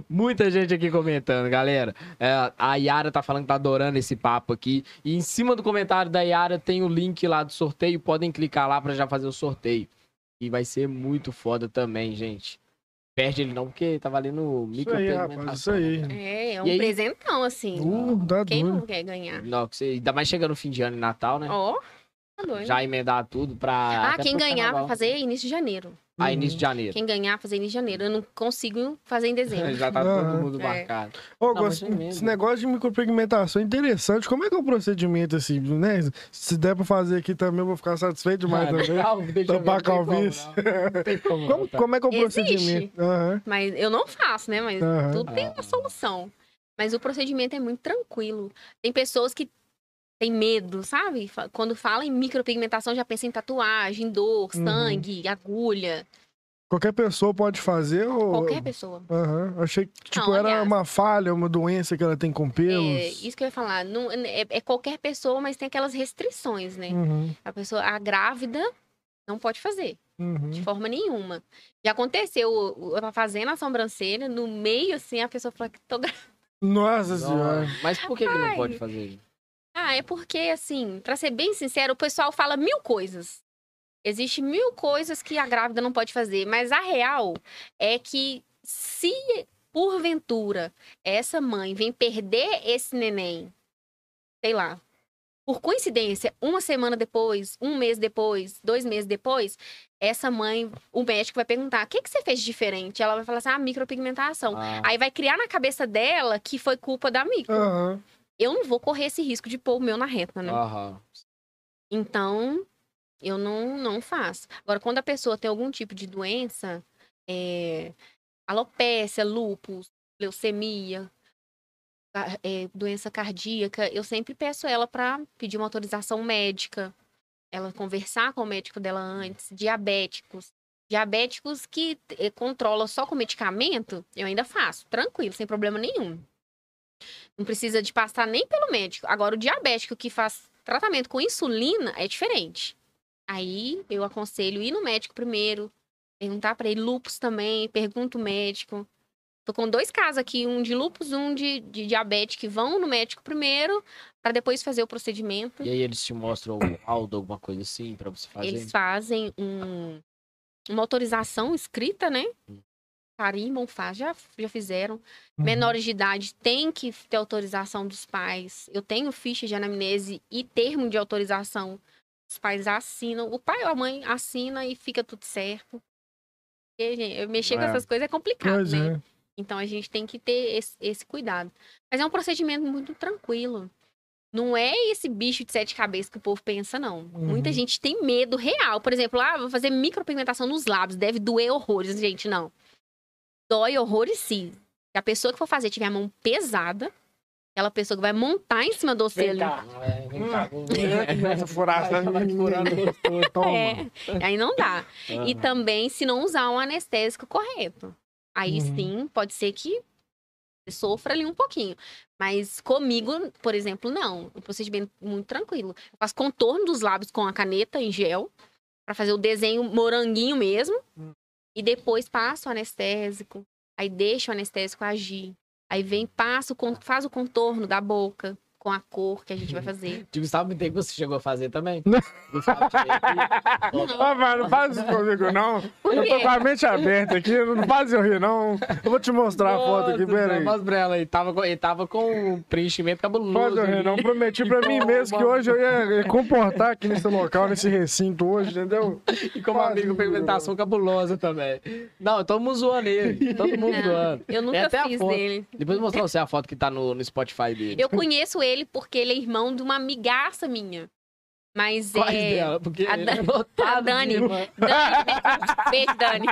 Speaker 2: Muita gente aqui comentando, galera. É, a Yara tá falando que tá adorando esse papo aqui. E em cima do comentário da Yara tem o link lá do sorteio. Podem clicar lá pra já fazer o sorteio. E vai ser muito foda também, gente. Perde ele não, porque tá valendo
Speaker 1: Isso aí, rapaz. Isso aí.
Speaker 3: É, é um
Speaker 2: E aí?
Speaker 3: presentão, assim.
Speaker 1: Uh,
Speaker 3: Quem
Speaker 1: doido.
Speaker 3: não quer ganhar?
Speaker 2: Não, que você, ainda mais chegando no fim de ano e Natal, né?
Speaker 3: Ó, tá doido.
Speaker 2: Já emendar tudo pra.
Speaker 3: ah,
Speaker 2: até
Speaker 3: quem ganhar
Speaker 2: carnaval.
Speaker 3: vai fazer início de janeiro.
Speaker 2: Ah, início de janeiro.
Speaker 3: Quem ganhar fazer início de janeiro. Eu não consigo fazer em dezembro.
Speaker 2: Já tá
Speaker 1: Aham.
Speaker 2: todo mundo
Speaker 3: É.
Speaker 2: marcado.
Speaker 1: Ô,
Speaker 2: Não,
Speaker 1: gosto-
Speaker 2: é
Speaker 1: esse negócio de micropigmentação é interessante. Como é que é o procedimento, assim, né? Se der pra fazer aqui também, eu vou ficar satisfeito demais
Speaker 2: Ah,
Speaker 1: também.
Speaker 2: legal, deixa eu ver,
Speaker 1: Tampar
Speaker 2: não tem como,
Speaker 1: calvície.
Speaker 2: como, tá?
Speaker 1: como é que é o
Speaker 3: Existe.
Speaker 1: procedimento? Aham.
Speaker 3: Mas eu não faço, né? Mas
Speaker 1: Aham.
Speaker 3: tudo tem
Speaker 2: Ah.
Speaker 3: uma solução. Mas o procedimento é muito tranquilo. Tem pessoas que têm medo, sabe? Quando fala em micropigmentação, já pensa em tatuagem, dor,
Speaker 1: Uhum.
Speaker 3: sangue, agulha.
Speaker 1: Qualquer pessoa pode fazer ou...
Speaker 3: Qualquer pessoa.
Speaker 1: Aham. Achei que, tipo,
Speaker 3: Não,
Speaker 1: era
Speaker 3: aliás-
Speaker 1: uma falha, uma doença que ela tem com pelos.
Speaker 3: É, isso que eu ia falar. Não, é, é qualquer pessoa, mas tem aquelas restrições, né?
Speaker 1: Uhum,
Speaker 3: A pessoa, a grávida, não pode fazer.
Speaker 1: uhum.
Speaker 3: De forma nenhuma. Já aconteceu, eu tava fazendo a sobrancelha, no meio, assim, a pessoa falou que tô grávida.
Speaker 1: Nossa senhora.
Speaker 2: Mas por que, que não pode fazer?
Speaker 3: É porque, assim, pra ser bem sincero, o pessoal fala mil coisas. Existe mil coisas que a grávida não pode fazer, mas a real é que se porventura essa mãe vem perder esse neném, sei lá, por coincidência, uma semana depois, um mês depois, dois meses depois, essa mãe, o médico vai perguntar: o que, que você fez de diferente? Ela vai falar assim: ah, micropigmentação.
Speaker 2: Ah,
Speaker 3: Aí vai criar na cabeça dela que foi culpa da micro.
Speaker 1: Aham.
Speaker 3: Eu não vou correr esse risco de pôr o meu na reta, né?
Speaker 2: aham.
Speaker 3: Então, eu não, não faço. Agora, quando a pessoa tem algum tipo de doença, é, alopécia, lúpus, leucemia, é, doença cardíaca, eu sempre peço ela para pedir uma autorização médica, ela conversar com o médico dela antes, diabéticos. Diabéticos que eh, controlam só com medicamento, eu ainda faço, tranquilo, sem problema nenhum. Não precisa de passar nem pelo médico. Agora, o diabético que faz tratamento com insulina é diferente. Aí eu aconselho ir no médico primeiro, perguntar pra ele lupus também, pergunta o médico. Tô com dois casos aqui, um de lupus, um de, de diabetes, que vão no médico primeiro, pra depois fazer o procedimento.
Speaker 2: E aí eles te mostram o laudo, alguma coisa assim, pra você fazer?
Speaker 3: Eles fazem um, uma autorização escrita, né?
Speaker 2: Hum.
Speaker 3: Carimbam, faz, já, já fizeram.
Speaker 1: Uhum.
Speaker 3: Menores de idade tem que ter autorização dos pais. Eu tenho ficha de anamnese e termo de autorização. Os pais assinam. O pai ou a mãe assina e fica tudo certo. Porque, gente, eu mexer com
Speaker 2: É.
Speaker 3: essas coisas é complicado,
Speaker 1: Pois
Speaker 3: né?
Speaker 1: é.
Speaker 3: Então a gente tem que ter esse, esse cuidado. Mas é um procedimento muito tranquilo. Não é esse bicho de sete cabeças que o povo pensa, não.
Speaker 1: Uhum.
Speaker 3: Muita gente tem medo real. Por exemplo, ah, vou fazer micropigmentação nos lábios, deve doer horrores. Gente, não. Dói horrores sim. Se a pessoa que for fazer tiver a mão pesada, aquela pessoa que vai montar em cima do
Speaker 2: é, vem cá.
Speaker 1: Começa a furar.
Speaker 3: É, aí não dá. E
Speaker 2: Aham.
Speaker 3: também se não usar um anestésico correto. Aí
Speaker 1: Uhum.
Speaker 3: sim, pode ser que você sofra ali um pouquinho. Mas comigo, por exemplo, não. Um procedimento muito tranquilo. Eu faço contorno dos lábios com a caneta em gel, pra fazer o desenho moranguinho mesmo.
Speaker 1: Hum.
Speaker 3: E depois passo o anestésico. Aí deixo o anestésico agir. Aí vem, passa, faz o contorno da boca com a cor que a gente vai fazer.
Speaker 2: Gustavo me tem que você chegou a fazer também.
Speaker 1: Não. Ah, vai, não faz isso comigo, não. Eu tô com a mente aberta aqui, não faz eu rir, não. Eu vou te mostrar a foto aqui,
Speaker 2: Nossa,
Speaker 1: pera aí.
Speaker 2: Mostra pra ela aí. Tava com, ele tava com um preenchimento cabuloso.
Speaker 1: Pode eu rir, não. Prometi pra mim mesmo que hoje eu ia, comportar aqui nesse local, nesse recinto hoje, entendeu?
Speaker 2: E como
Speaker 1: Pode
Speaker 2: amigo, pigmentação cabulosa também. Não, todo mundo zoando ele. Todo mundo
Speaker 3: Não,
Speaker 2: zoando.
Speaker 3: eu
Speaker 2: É
Speaker 3: nunca
Speaker 2: a
Speaker 3: fiz dele.
Speaker 2: Depois eu vou mostrar você a foto que tá no, no Spotify dele.
Speaker 3: Eu conheço ele porque ele é irmão de uma amigaça minha. Mas
Speaker 2: Quais
Speaker 3: é.
Speaker 2: dela? Porque
Speaker 3: a
Speaker 2: ele
Speaker 3: Dan-
Speaker 2: é
Speaker 3: a Dani. Dani, beijo, Dani.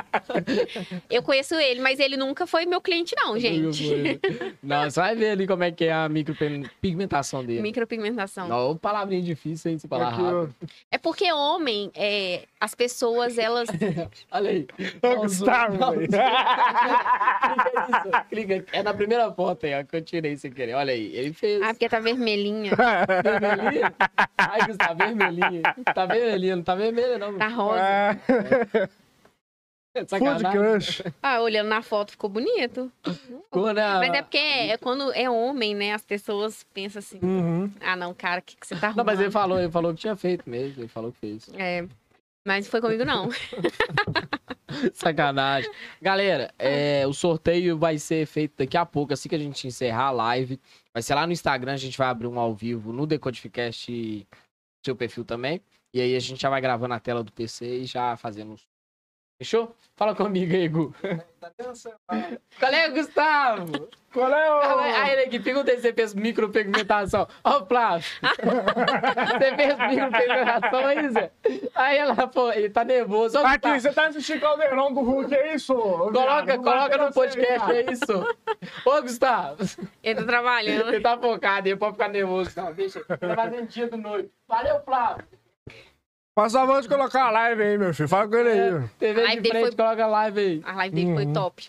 Speaker 3: Eu conheço ele, mas ele nunca foi meu cliente, não, gente.
Speaker 2: Não, você vai ver ali como é que é a micropigmentação dele.
Speaker 3: Micropigmentação.
Speaker 2: Não, palavrinha difícil, hein? Você falar
Speaker 1: ó.
Speaker 2: rápido.
Speaker 3: É porque homem, é, as pessoas, elas.
Speaker 2: Olha aí.
Speaker 1: Ô, Gustavo.
Speaker 2: Clica nisso. Clica aqui. É na primeira foto aí, ó, que eu tirei sem querer. Olha aí. Ele fez.
Speaker 3: Ah, porque tá vermelhinha.
Speaker 2: Vermelhinha? Ai, Gustavo, vermelhinha. Tá vermelhinha, não tá vermelha, não.
Speaker 3: Tá rosa.
Speaker 1: Ah, Food
Speaker 2: Sacanagem.
Speaker 1: Crush.
Speaker 3: Ah, olhando na foto ficou bonito.
Speaker 2: Ficou, né?
Speaker 3: Mas é porque é quando é homem, né? As pessoas pensam assim:
Speaker 1: Uhum.
Speaker 3: ah, não, cara, o que, que você tá arrumando?
Speaker 2: Não, mas ele falou, ele falou que tinha feito mesmo. Ele falou que fez.
Speaker 3: É. Mas foi comigo, não.
Speaker 2: Sacanagem. Galera, é, o sorteio vai ser feito daqui a pouco, assim que a gente encerrar a live. Vai ser lá no Instagram, a gente vai abrir um ao vivo no Decodificast, seu perfil também. E aí a gente já vai gravando a tela do PC e já fazendo. Fechou? Fala comigo aí, Gu. Qual é, Gustavo?
Speaker 1: Qual é o...
Speaker 2: Aí ele aqui, perguntei se você fez micropigmentação. Ó, o Flávio. você fez micropigmentação aí, Zé? Aí ela, pô, ele tá nervoso. Ó,
Speaker 1: Aqui,
Speaker 2: Gustavo.
Speaker 1: você tá assistindo Caldeirão do Hulk, é isso?
Speaker 2: Coloca, coloca no podcast, é isso. Ô, Gustavo,
Speaker 3: Ele tá trabalhando.
Speaker 2: ele tá focado, ele pode ficar nervoso. Não, deixa, ele tá fazendo dia do noite. Valeu, Flávio.
Speaker 1: Passa a voz de colocar a live aí, meu filho. Fala com ele aí. ó.
Speaker 2: TV
Speaker 3: A live
Speaker 2: de
Speaker 3: dele
Speaker 2: frente,
Speaker 3: foi-
Speaker 2: coloca a live aí.
Speaker 3: A live dele foi
Speaker 1: Uhum.
Speaker 3: top.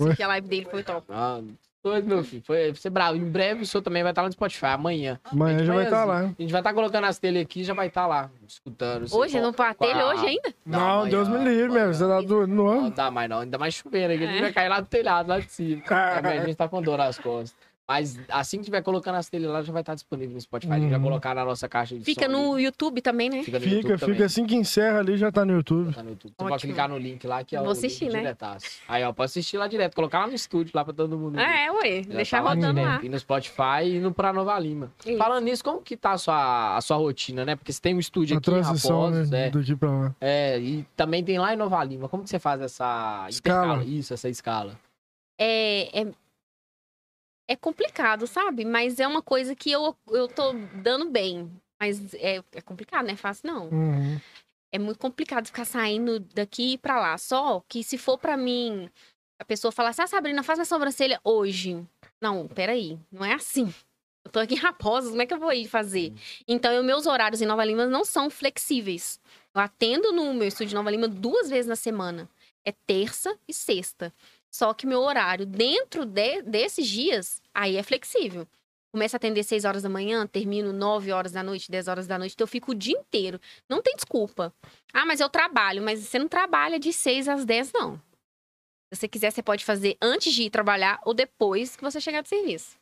Speaker 1: Foi?
Speaker 3: Aqui, a live dele foi top.
Speaker 2: Ah, doido, meu filho. Foi, foi bravo. Em breve o senhor também vai estar lá no Spotify, amanhã.
Speaker 1: Amanhã já vai estar lá.
Speaker 2: A gente vai estar colocando as telhas aqui e já vai estar lá, escutando.
Speaker 3: Hoje,
Speaker 2: com-
Speaker 3: no partelho,
Speaker 2: com a-
Speaker 3: hoje ainda?
Speaker 1: Não,
Speaker 2: amanhã,
Speaker 1: Deus me livre, meu. Você tá doido no
Speaker 2: Não
Speaker 1: ano.
Speaker 2: dá mais não, ainda mais chovendo aqui. A gente
Speaker 3: É.
Speaker 2: vai cair lá do telhado, lá de cima. É, a gente tá com dor nas costas. Mas assim que tiver colocando as telhas lá, já vai estar disponível no Spotify. A gente vai
Speaker 1: Uhum.
Speaker 2: colocar na nossa caixa de
Speaker 3: Fica
Speaker 2: som
Speaker 3: no
Speaker 2: ali.
Speaker 3: YouTube também, né?
Speaker 2: Fica no
Speaker 1: Fica,
Speaker 2: YouTube
Speaker 1: fica
Speaker 2: também.
Speaker 1: assim que encerra ali, já tá no YouTube.
Speaker 2: Tá no YouTube. Você pode clicar no link lá que é
Speaker 3: Vou
Speaker 2: o
Speaker 3: assistir, né?
Speaker 2: diretaço. Aí, ó, pode assistir lá direto, colocar lá no estúdio, lá pra todo mundo. ver.
Speaker 3: É, ué.
Speaker 2: Já
Speaker 3: Deixar
Speaker 2: tá
Speaker 3: rodando lá.
Speaker 2: E no Spotify e no Pra Nova Lima.
Speaker 3: Isso.
Speaker 2: Falando nisso, como que tá a sua, a sua rotina, né? Porque você tem um estúdio
Speaker 1: A
Speaker 2: aqui em
Speaker 1: transição,
Speaker 2: Raposos,
Speaker 1: né?
Speaker 2: é,
Speaker 1: Daqui pra lá.
Speaker 2: é, e também tem lá em Nova Lima. Como que você faz essa
Speaker 1: Escala.
Speaker 2: Isso, essa escala.
Speaker 3: É, é, é complicado, sabe? Mas é uma coisa que eu, eu tô dando bem. Mas é, é complicado, não é fácil, não.
Speaker 1: Uhum.
Speaker 3: É muito complicado ficar saindo daqui pra lá. Só que se for pra mim, a pessoa falar assim, ah, Sabrina, faz minha sobrancelha hoje. Não, peraí, não é assim. Eu tô aqui em Raposos, como é que eu vou ir fazer? Então, eu, meus horários em Nova Lima não são flexíveis. Eu atendo no meu estúdio de Nova Lima duas vezes na semana. É terça e sexta. Só que meu horário dentro de- desses dias, aí é flexível. Começo a atender 6 horas da manhã, termino 9 horas da noite, 10 horas da noite, então eu fico o dia inteiro. Não tem desculpa. Ah, mas eu trabalho, mas você não trabalha de 6 às 10, não. Se você quiser, você pode fazer antes de ir trabalhar ou depois que você chegar do serviço.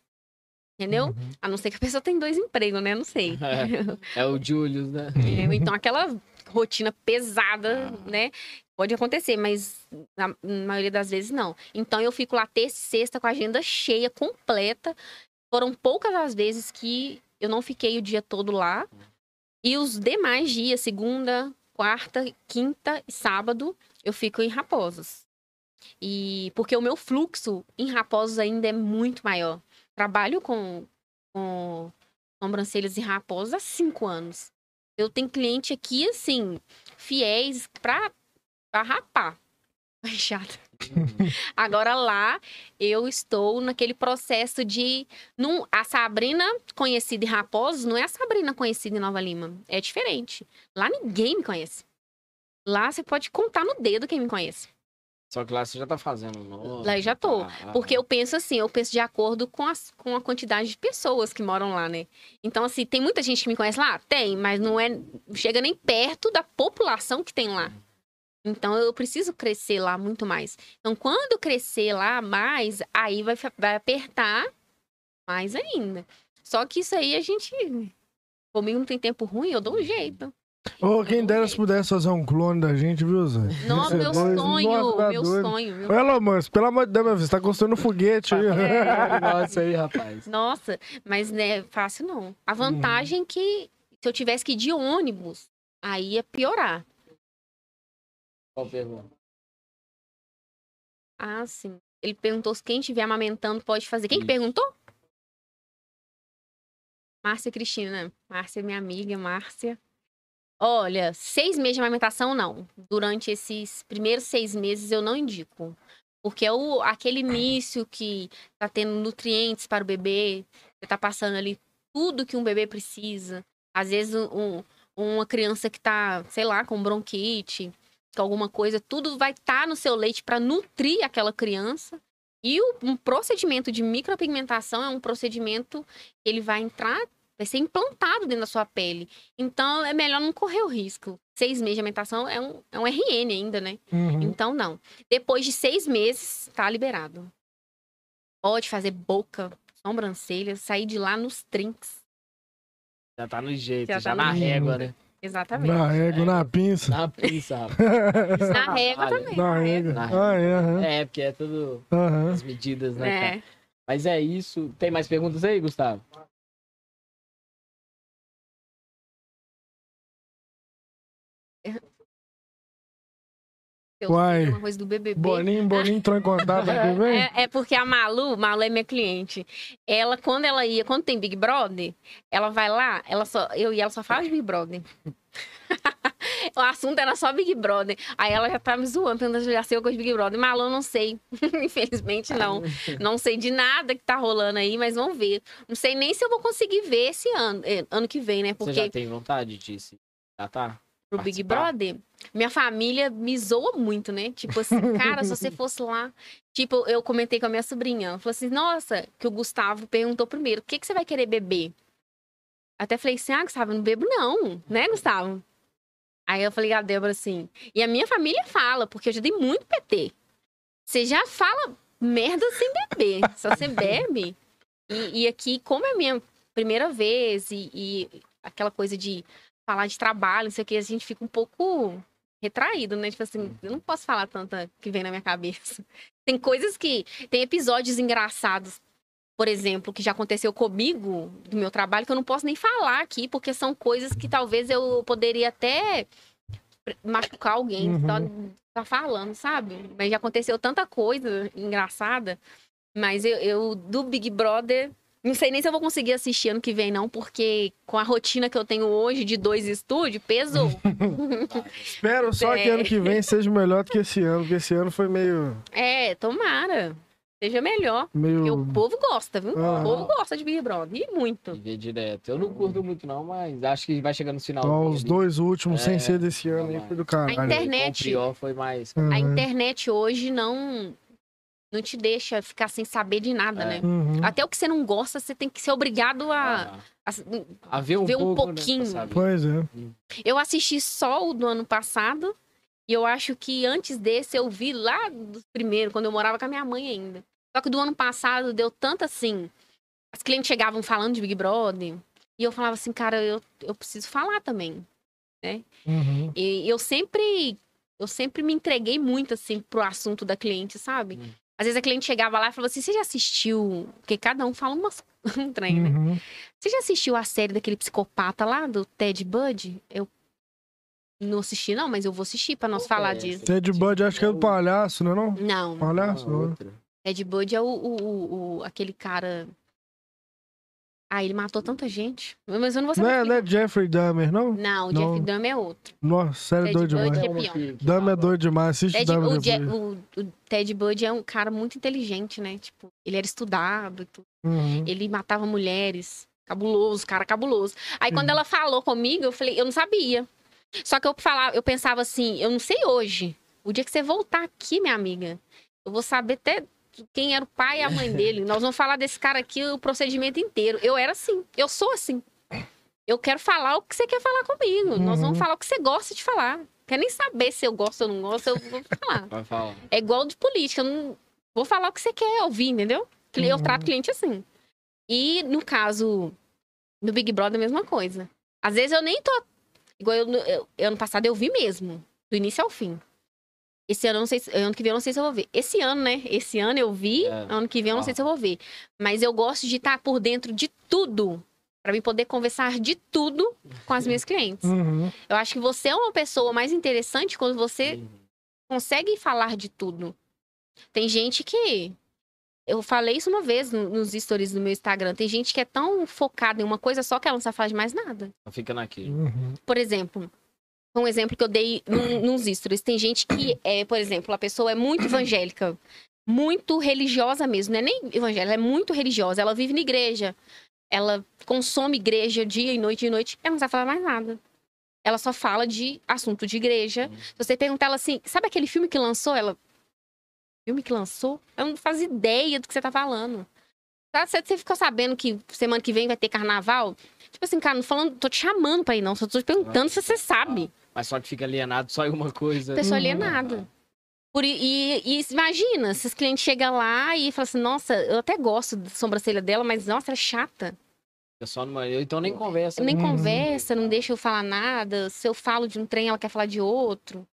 Speaker 3: Entendeu?
Speaker 1: Uhum.
Speaker 3: A não ser que a pessoa tem dois empregos, né? Não sei.
Speaker 2: É o Julius, né?
Speaker 3: É, então aquela rotina pesada,
Speaker 2: Ah.
Speaker 3: né? Pode acontecer, mas na, maioria das vezes não. Então eu fico lá terça e sexta com a agenda cheia, completa. Foram poucas as vezes que eu não fiquei o dia todo lá. E os demais dias, segunda, quarta, quinta e sábado, eu fico em Raposos. E porque o meu fluxo em Raposos ainda é muito maior. Trabalho com, com sobrancelhas em Raposos há cinco anos. Eu tenho cliente aqui, assim, fiéis pra, pra rapar. Ai, chata. Agora lá, eu estou naquele processo de. Não, a Sabrina conhecida em Raposos não é a Sabrina conhecida em Nova Lima. É diferente. Lá ninguém me conhece. Lá você pode contar no dedo quem me conhece.
Speaker 2: Só que lá você já tá fazendo novo.
Speaker 3: Lá eu já tô,
Speaker 2: tá?
Speaker 3: Porque eu penso assim, eu penso de acordo com, as, com a quantidade de pessoas que moram lá, né? Então, assim, tem muita gente que me conhece lá? Tem, mas não é. Chega nem perto da população que tem lá. Então eu preciso crescer lá muito mais. Então quando crescer lá mais, aí vai, vai apertar mais ainda. Só que isso aí a gente. Comigo não tem tempo ruim, eu dou um jeito.
Speaker 1: Ô, quem dera se pudesse fazer um clone da gente, viu, Zé?
Speaker 3: Nossa, meu
Speaker 1: Dois-
Speaker 3: sonho,
Speaker 1: Nossa, tá
Speaker 3: meu
Speaker 1: doido.
Speaker 3: sonho.
Speaker 1: Musk, pelo amor de Deus, meu filho, você tá construindo um foguete aí.
Speaker 2: Nossa aí, rapaz.
Speaker 3: Nossa, mas não é fácil não. A vantagem é que se eu tivesse que ir de ônibus, aí ia piorar.
Speaker 2: Qual pergunta?
Speaker 3: Ah, sim. Ele perguntou se quem estiver amamentando pode fazer. Quem que perguntou? Márcia Cristina. Márcia, minha amiga, Márcia. Olha, seis meses de amamentação, não. Durante esses primeiros seis meses, eu não indico. Porque é o, aquele início que tá tendo nutrientes para o bebê, você tá passando ali tudo que um bebê precisa. Às vezes, um- um- uma criança que tá, sei lá, com bronquite, com alguma coisa, tudo vai estar no seu leite para nutrir aquela criança. E o, um procedimento de micropigmentação é um procedimento que ele vai entrar, vai ser implantado dentro da sua pele. Então é melhor não correr o risco. Seis meses de amamentação é um, é um RN ainda, né?
Speaker 1: Uhum.
Speaker 3: Então não. Depois de seis meses, tá liberado. Pode fazer boca, sobrancelha, sair de lá nos trinks.
Speaker 2: Já tá no jeito,
Speaker 3: Já
Speaker 2: já,
Speaker 3: tá
Speaker 2: na régua, né?
Speaker 3: Exatamente.
Speaker 1: Na régua, na pinça.
Speaker 2: Na pinça, rapaz.
Speaker 3: Na régua também.
Speaker 1: Na régua.
Speaker 2: Na
Speaker 1: Ah, é.
Speaker 2: É, porque é tudo as medidas, né? cara?
Speaker 3: É.
Speaker 2: Mas é isso. Tem mais perguntas aí, Gustavo?
Speaker 3: Eu
Speaker 1: Uai.
Speaker 3: uma coisa do BBB.
Speaker 1: Boninho, Boninho entrou em contato aqui, vem?
Speaker 3: É, é porque a Malu, Malu é minha cliente. Ela, quando ela ia, quando tem Big Brother, ela vai lá, ela só, eu e ela só fala de Big Brother. o assunto era só Big Brother. Aí ela já tá me zoando, perguntando já sei alguma coisa de Big Brother. Malu, eu não sei. Infelizmente, não. Não sei de nada que tá rolando aí, mas vamos ver. Não sei nem se eu vou conseguir ver esse ano, eh, ano que vem, né?
Speaker 2: Você
Speaker 3: Porque
Speaker 2: já tem vontade disso? Já tá?
Speaker 3: Pro Big? Brother, minha família me zoa muito, né? Tipo assim, cara, se você fosse lá. Tipo, eu comentei com a minha sobrinha. Falou assim: nossa, que o Gustavo perguntou primeiro: o que, que você vai querer beber? Até falei assim: ah, Gustavo, eu não bebo não, né, Gustavo? Aí eu falei a Débora assim. E a minha família fala, porque eu já dei muito PT. Você já fala merda sem beber. Só você bebe. E, e aqui, como é a minha primeira vez e, e aquela coisa de falar de trabalho, não sei o que, a gente fica um pouco retraído, né? Tipo assim, eu não posso falar tanta que vem na minha cabeça. Tem coisas que. Tem episódios engraçados, por exemplo, que já aconteceu comigo, do meu trabalho, que eu não posso nem falar aqui, porque são coisas que talvez eu poderia até machucar alguém.
Speaker 1: Uhum.
Speaker 3: Então, tá falando, sabe? Mas já aconteceu tanta coisa engraçada. Mas eu, eu, do Big Brother, não sei nem se eu vou conseguir assistir ano que vem, não, porque com a rotina que eu tenho hoje de dois estúdios, pesou.
Speaker 1: Espero só que
Speaker 3: É.
Speaker 1: ano que vem seja melhor do que esse ano, porque esse ano foi meio.
Speaker 3: é, tomara. Seja melhor. Porque
Speaker 1: meio...
Speaker 3: o povo gosta, viu?
Speaker 1: Ah.
Speaker 3: O povo gosta de Big Brother. E muito.
Speaker 2: E ver direto. Eu não curto muito, não, mas acho que vai chegando no final.
Speaker 1: Ó, os dois últimos, sem
Speaker 2: É,
Speaker 1: ser desse ano, aí foi do
Speaker 3: A
Speaker 1: caralho.
Speaker 3: internet-
Speaker 2: foi mais.
Speaker 1: Uhum.
Speaker 3: A internet hoje não não te deixa ficar sem saber de nada,
Speaker 2: É.
Speaker 3: né?
Speaker 1: Uhum.
Speaker 3: Até o que você não gosta, você tem que ser obrigado a.
Speaker 2: A,
Speaker 3: a-
Speaker 2: a ver um
Speaker 3: ver um
Speaker 2: pouco, né,
Speaker 3: pouquinho.
Speaker 2: saber.
Speaker 1: Pois é.
Speaker 3: Eu assisti só o do ano passado. E eu acho que antes desse eu vi lá do primeiro, quando eu morava com a minha mãe ainda. Só que do ano passado deu tanto assim. As clientes chegavam falando de Big Brother. E eu falava assim, cara, eu, eu preciso falar também.
Speaker 1: Uhum.
Speaker 3: E eu sempre. Eu sempre me entreguei muito, assim, pro assunto da cliente, sabe?
Speaker 2: Hum.
Speaker 3: Às vezes a cliente chegava lá e falava assim: você já assistiu? Porque cada um fala umas, um trem, né?
Speaker 1: Uhum.
Speaker 3: Você já assistiu a série daquele psicopata lá, do Ted Bud? Eu não assisti, não, mas eu vou assistir pra nós
Speaker 2: Qual
Speaker 3: falar
Speaker 2: é
Speaker 3: disso.
Speaker 1: Ted Bud, acho que é do palhaço, não é não?
Speaker 3: Não,
Speaker 1: Palhaço?
Speaker 2: Ah, outra.
Speaker 3: Ted Bud é o, o, o- o- aquele cara. Ah, ele matou tanta gente. Mas eu não vou
Speaker 1: Não
Speaker 3: saber.
Speaker 1: é, não é. Jeffrey Dahmer, não?
Speaker 3: Não, o
Speaker 1: Não.
Speaker 3: Jeff Dahmer é outro.
Speaker 1: Nossa, sério,
Speaker 3: Ted
Speaker 1: doido
Speaker 3: Bud
Speaker 1: demais.
Speaker 3: é pior.
Speaker 1: Dahmer é doido demais. Assiste
Speaker 3: Ted,
Speaker 1: Dahmer
Speaker 3: o, Je- o- o Ted Bud é um cara muito inteligente, né? Tipo, ele era estudado e tudo.
Speaker 1: Uhum.
Speaker 3: Ele matava mulheres. Cabuloso, cara cabuloso. Aí quando
Speaker 1: Uhum.
Speaker 3: ela falou comigo, eu falei, eu não sabia. Só que eu falava, eu pensava assim, eu não sei hoje. O dia que você voltar aqui, minha amiga, eu vou saber até quem era o pai e a mãe dele. Nós vamos falar desse cara aqui o procedimento inteiro. Eu era assim, eu sou assim. eu quero falar o que você quer falar comigo. Nós
Speaker 1: Uhum.
Speaker 3: vamos falar o que você gosta de falar. Quer nem saber se eu gosto ou não gosto, eu vou falar.
Speaker 2: Vai falar.
Speaker 3: É igual de política, eu não vou falar o que você quer ouvir, entendeu? Eu
Speaker 1: Uhum.
Speaker 3: trato cliente assim. E no caso do Big Brother, a mesma coisa. Às vezes eu nem tô. Igual eu, eu- ano passado eu vi mesmo, do início ao fim. Esse ano eu não sei se, ano que vem eu não sei se eu vou ver. Esse ano, né? Esse ano eu vi,
Speaker 2: É.
Speaker 3: ano que vem eu não sei
Speaker 2: Ah.
Speaker 3: se eu vou ver. Mas eu gosto de estar por dentro de tudo. Pra mim poder conversar de tudo com as minhas clientes.
Speaker 1: Uhum.
Speaker 3: Eu acho que você é uma pessoa mais interessante quando você
Speaker 2: Uhum.
Speaker 3: consegue falar de tudo. Tem gente que. Eu falei isso uma vez no- nos stories do meu Instagram. Tem gente que é tão focada em uma coisa só que ela não sabe falar de mais nada.
Speaker 2: Fica naquilo.
Speaker 1: Uhum.
Speaker 3: Por exemplo, um exemplo que eu dei num, nos stories. Tem gente que é, por exemplo, a pessoa é muito evangélica, muito religiosa mesmo. Não é nem evangélica, ela é muito religiosa. Ela vive na igreja. Ela consome igreja dia e noite e noite. Ela não sabe falar mais nada. Ela só fala de assunto de igreja.
Speaker 2: Uhum.
Speaker 3: Se você perguntar ela assim, sabe aquele filme que lançou? Ela. Filme que lançou? Ela não faz ideia do que você tá falando. Tá? Você, você ficou sabendo que semana que vem vai ter carnaval? Tipo assim, cara, não falando, tô te chamando pra ir, não. Só tô te perguntando se você sabe.
Speaker 2: Mas só que fica alienado só em uma coisa.
Speaker 3: Pessoa
Speaker 1: Uhum.
Speaker 3: nada. Por, e, e imagina, se os clientes chegam lá e falam assim, nossa, eu até gosto da sobrancelha dela, mas nossa, ela é chata.
Speaker 2: É só numa... Então nem conversa.
Speaker 3: Nem?
Speaker 1: Uhum.
Speaker 3: conversa, não deixa eu falar nada. Se eu falo de um trem, ela quer falar de outro.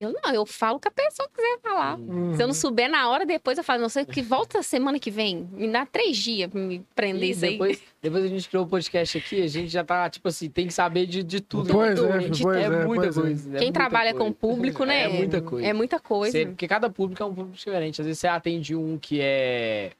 Speaker 3: Eu não, eu falo o que a pessoa quiser falar.
Speaker 2: Uhum.
Speaker 3: Se eu não souber na hora, depois eu falo, não sei que volta semana que vem. Me dá três dias pra me prender
Speaker 2: E
Speaker 3: isso aí.
Speaker 2: depois, depois a gente criou o podcast aqui, a gente já tá, tipo assim, tem que saber de, de tudo.
Speaker 1: Pois
Speaker 2: Tudo.
Speaker 1: é, pois é,
Speaker 2: muita
Speaker 1: pois é.
Speaker 2: coisa. é
Speaker 3: Quem
Speaker 2: muita
Speaker 3: trabalha
Speaker 2: coisa.
Speaker 3: com público, né?
Speaker 2: É muita coisa.
Speaker 3: É muita coisa.
Speaker 2: Você- porque cada público é um público diferente. Às vezes você atende um que é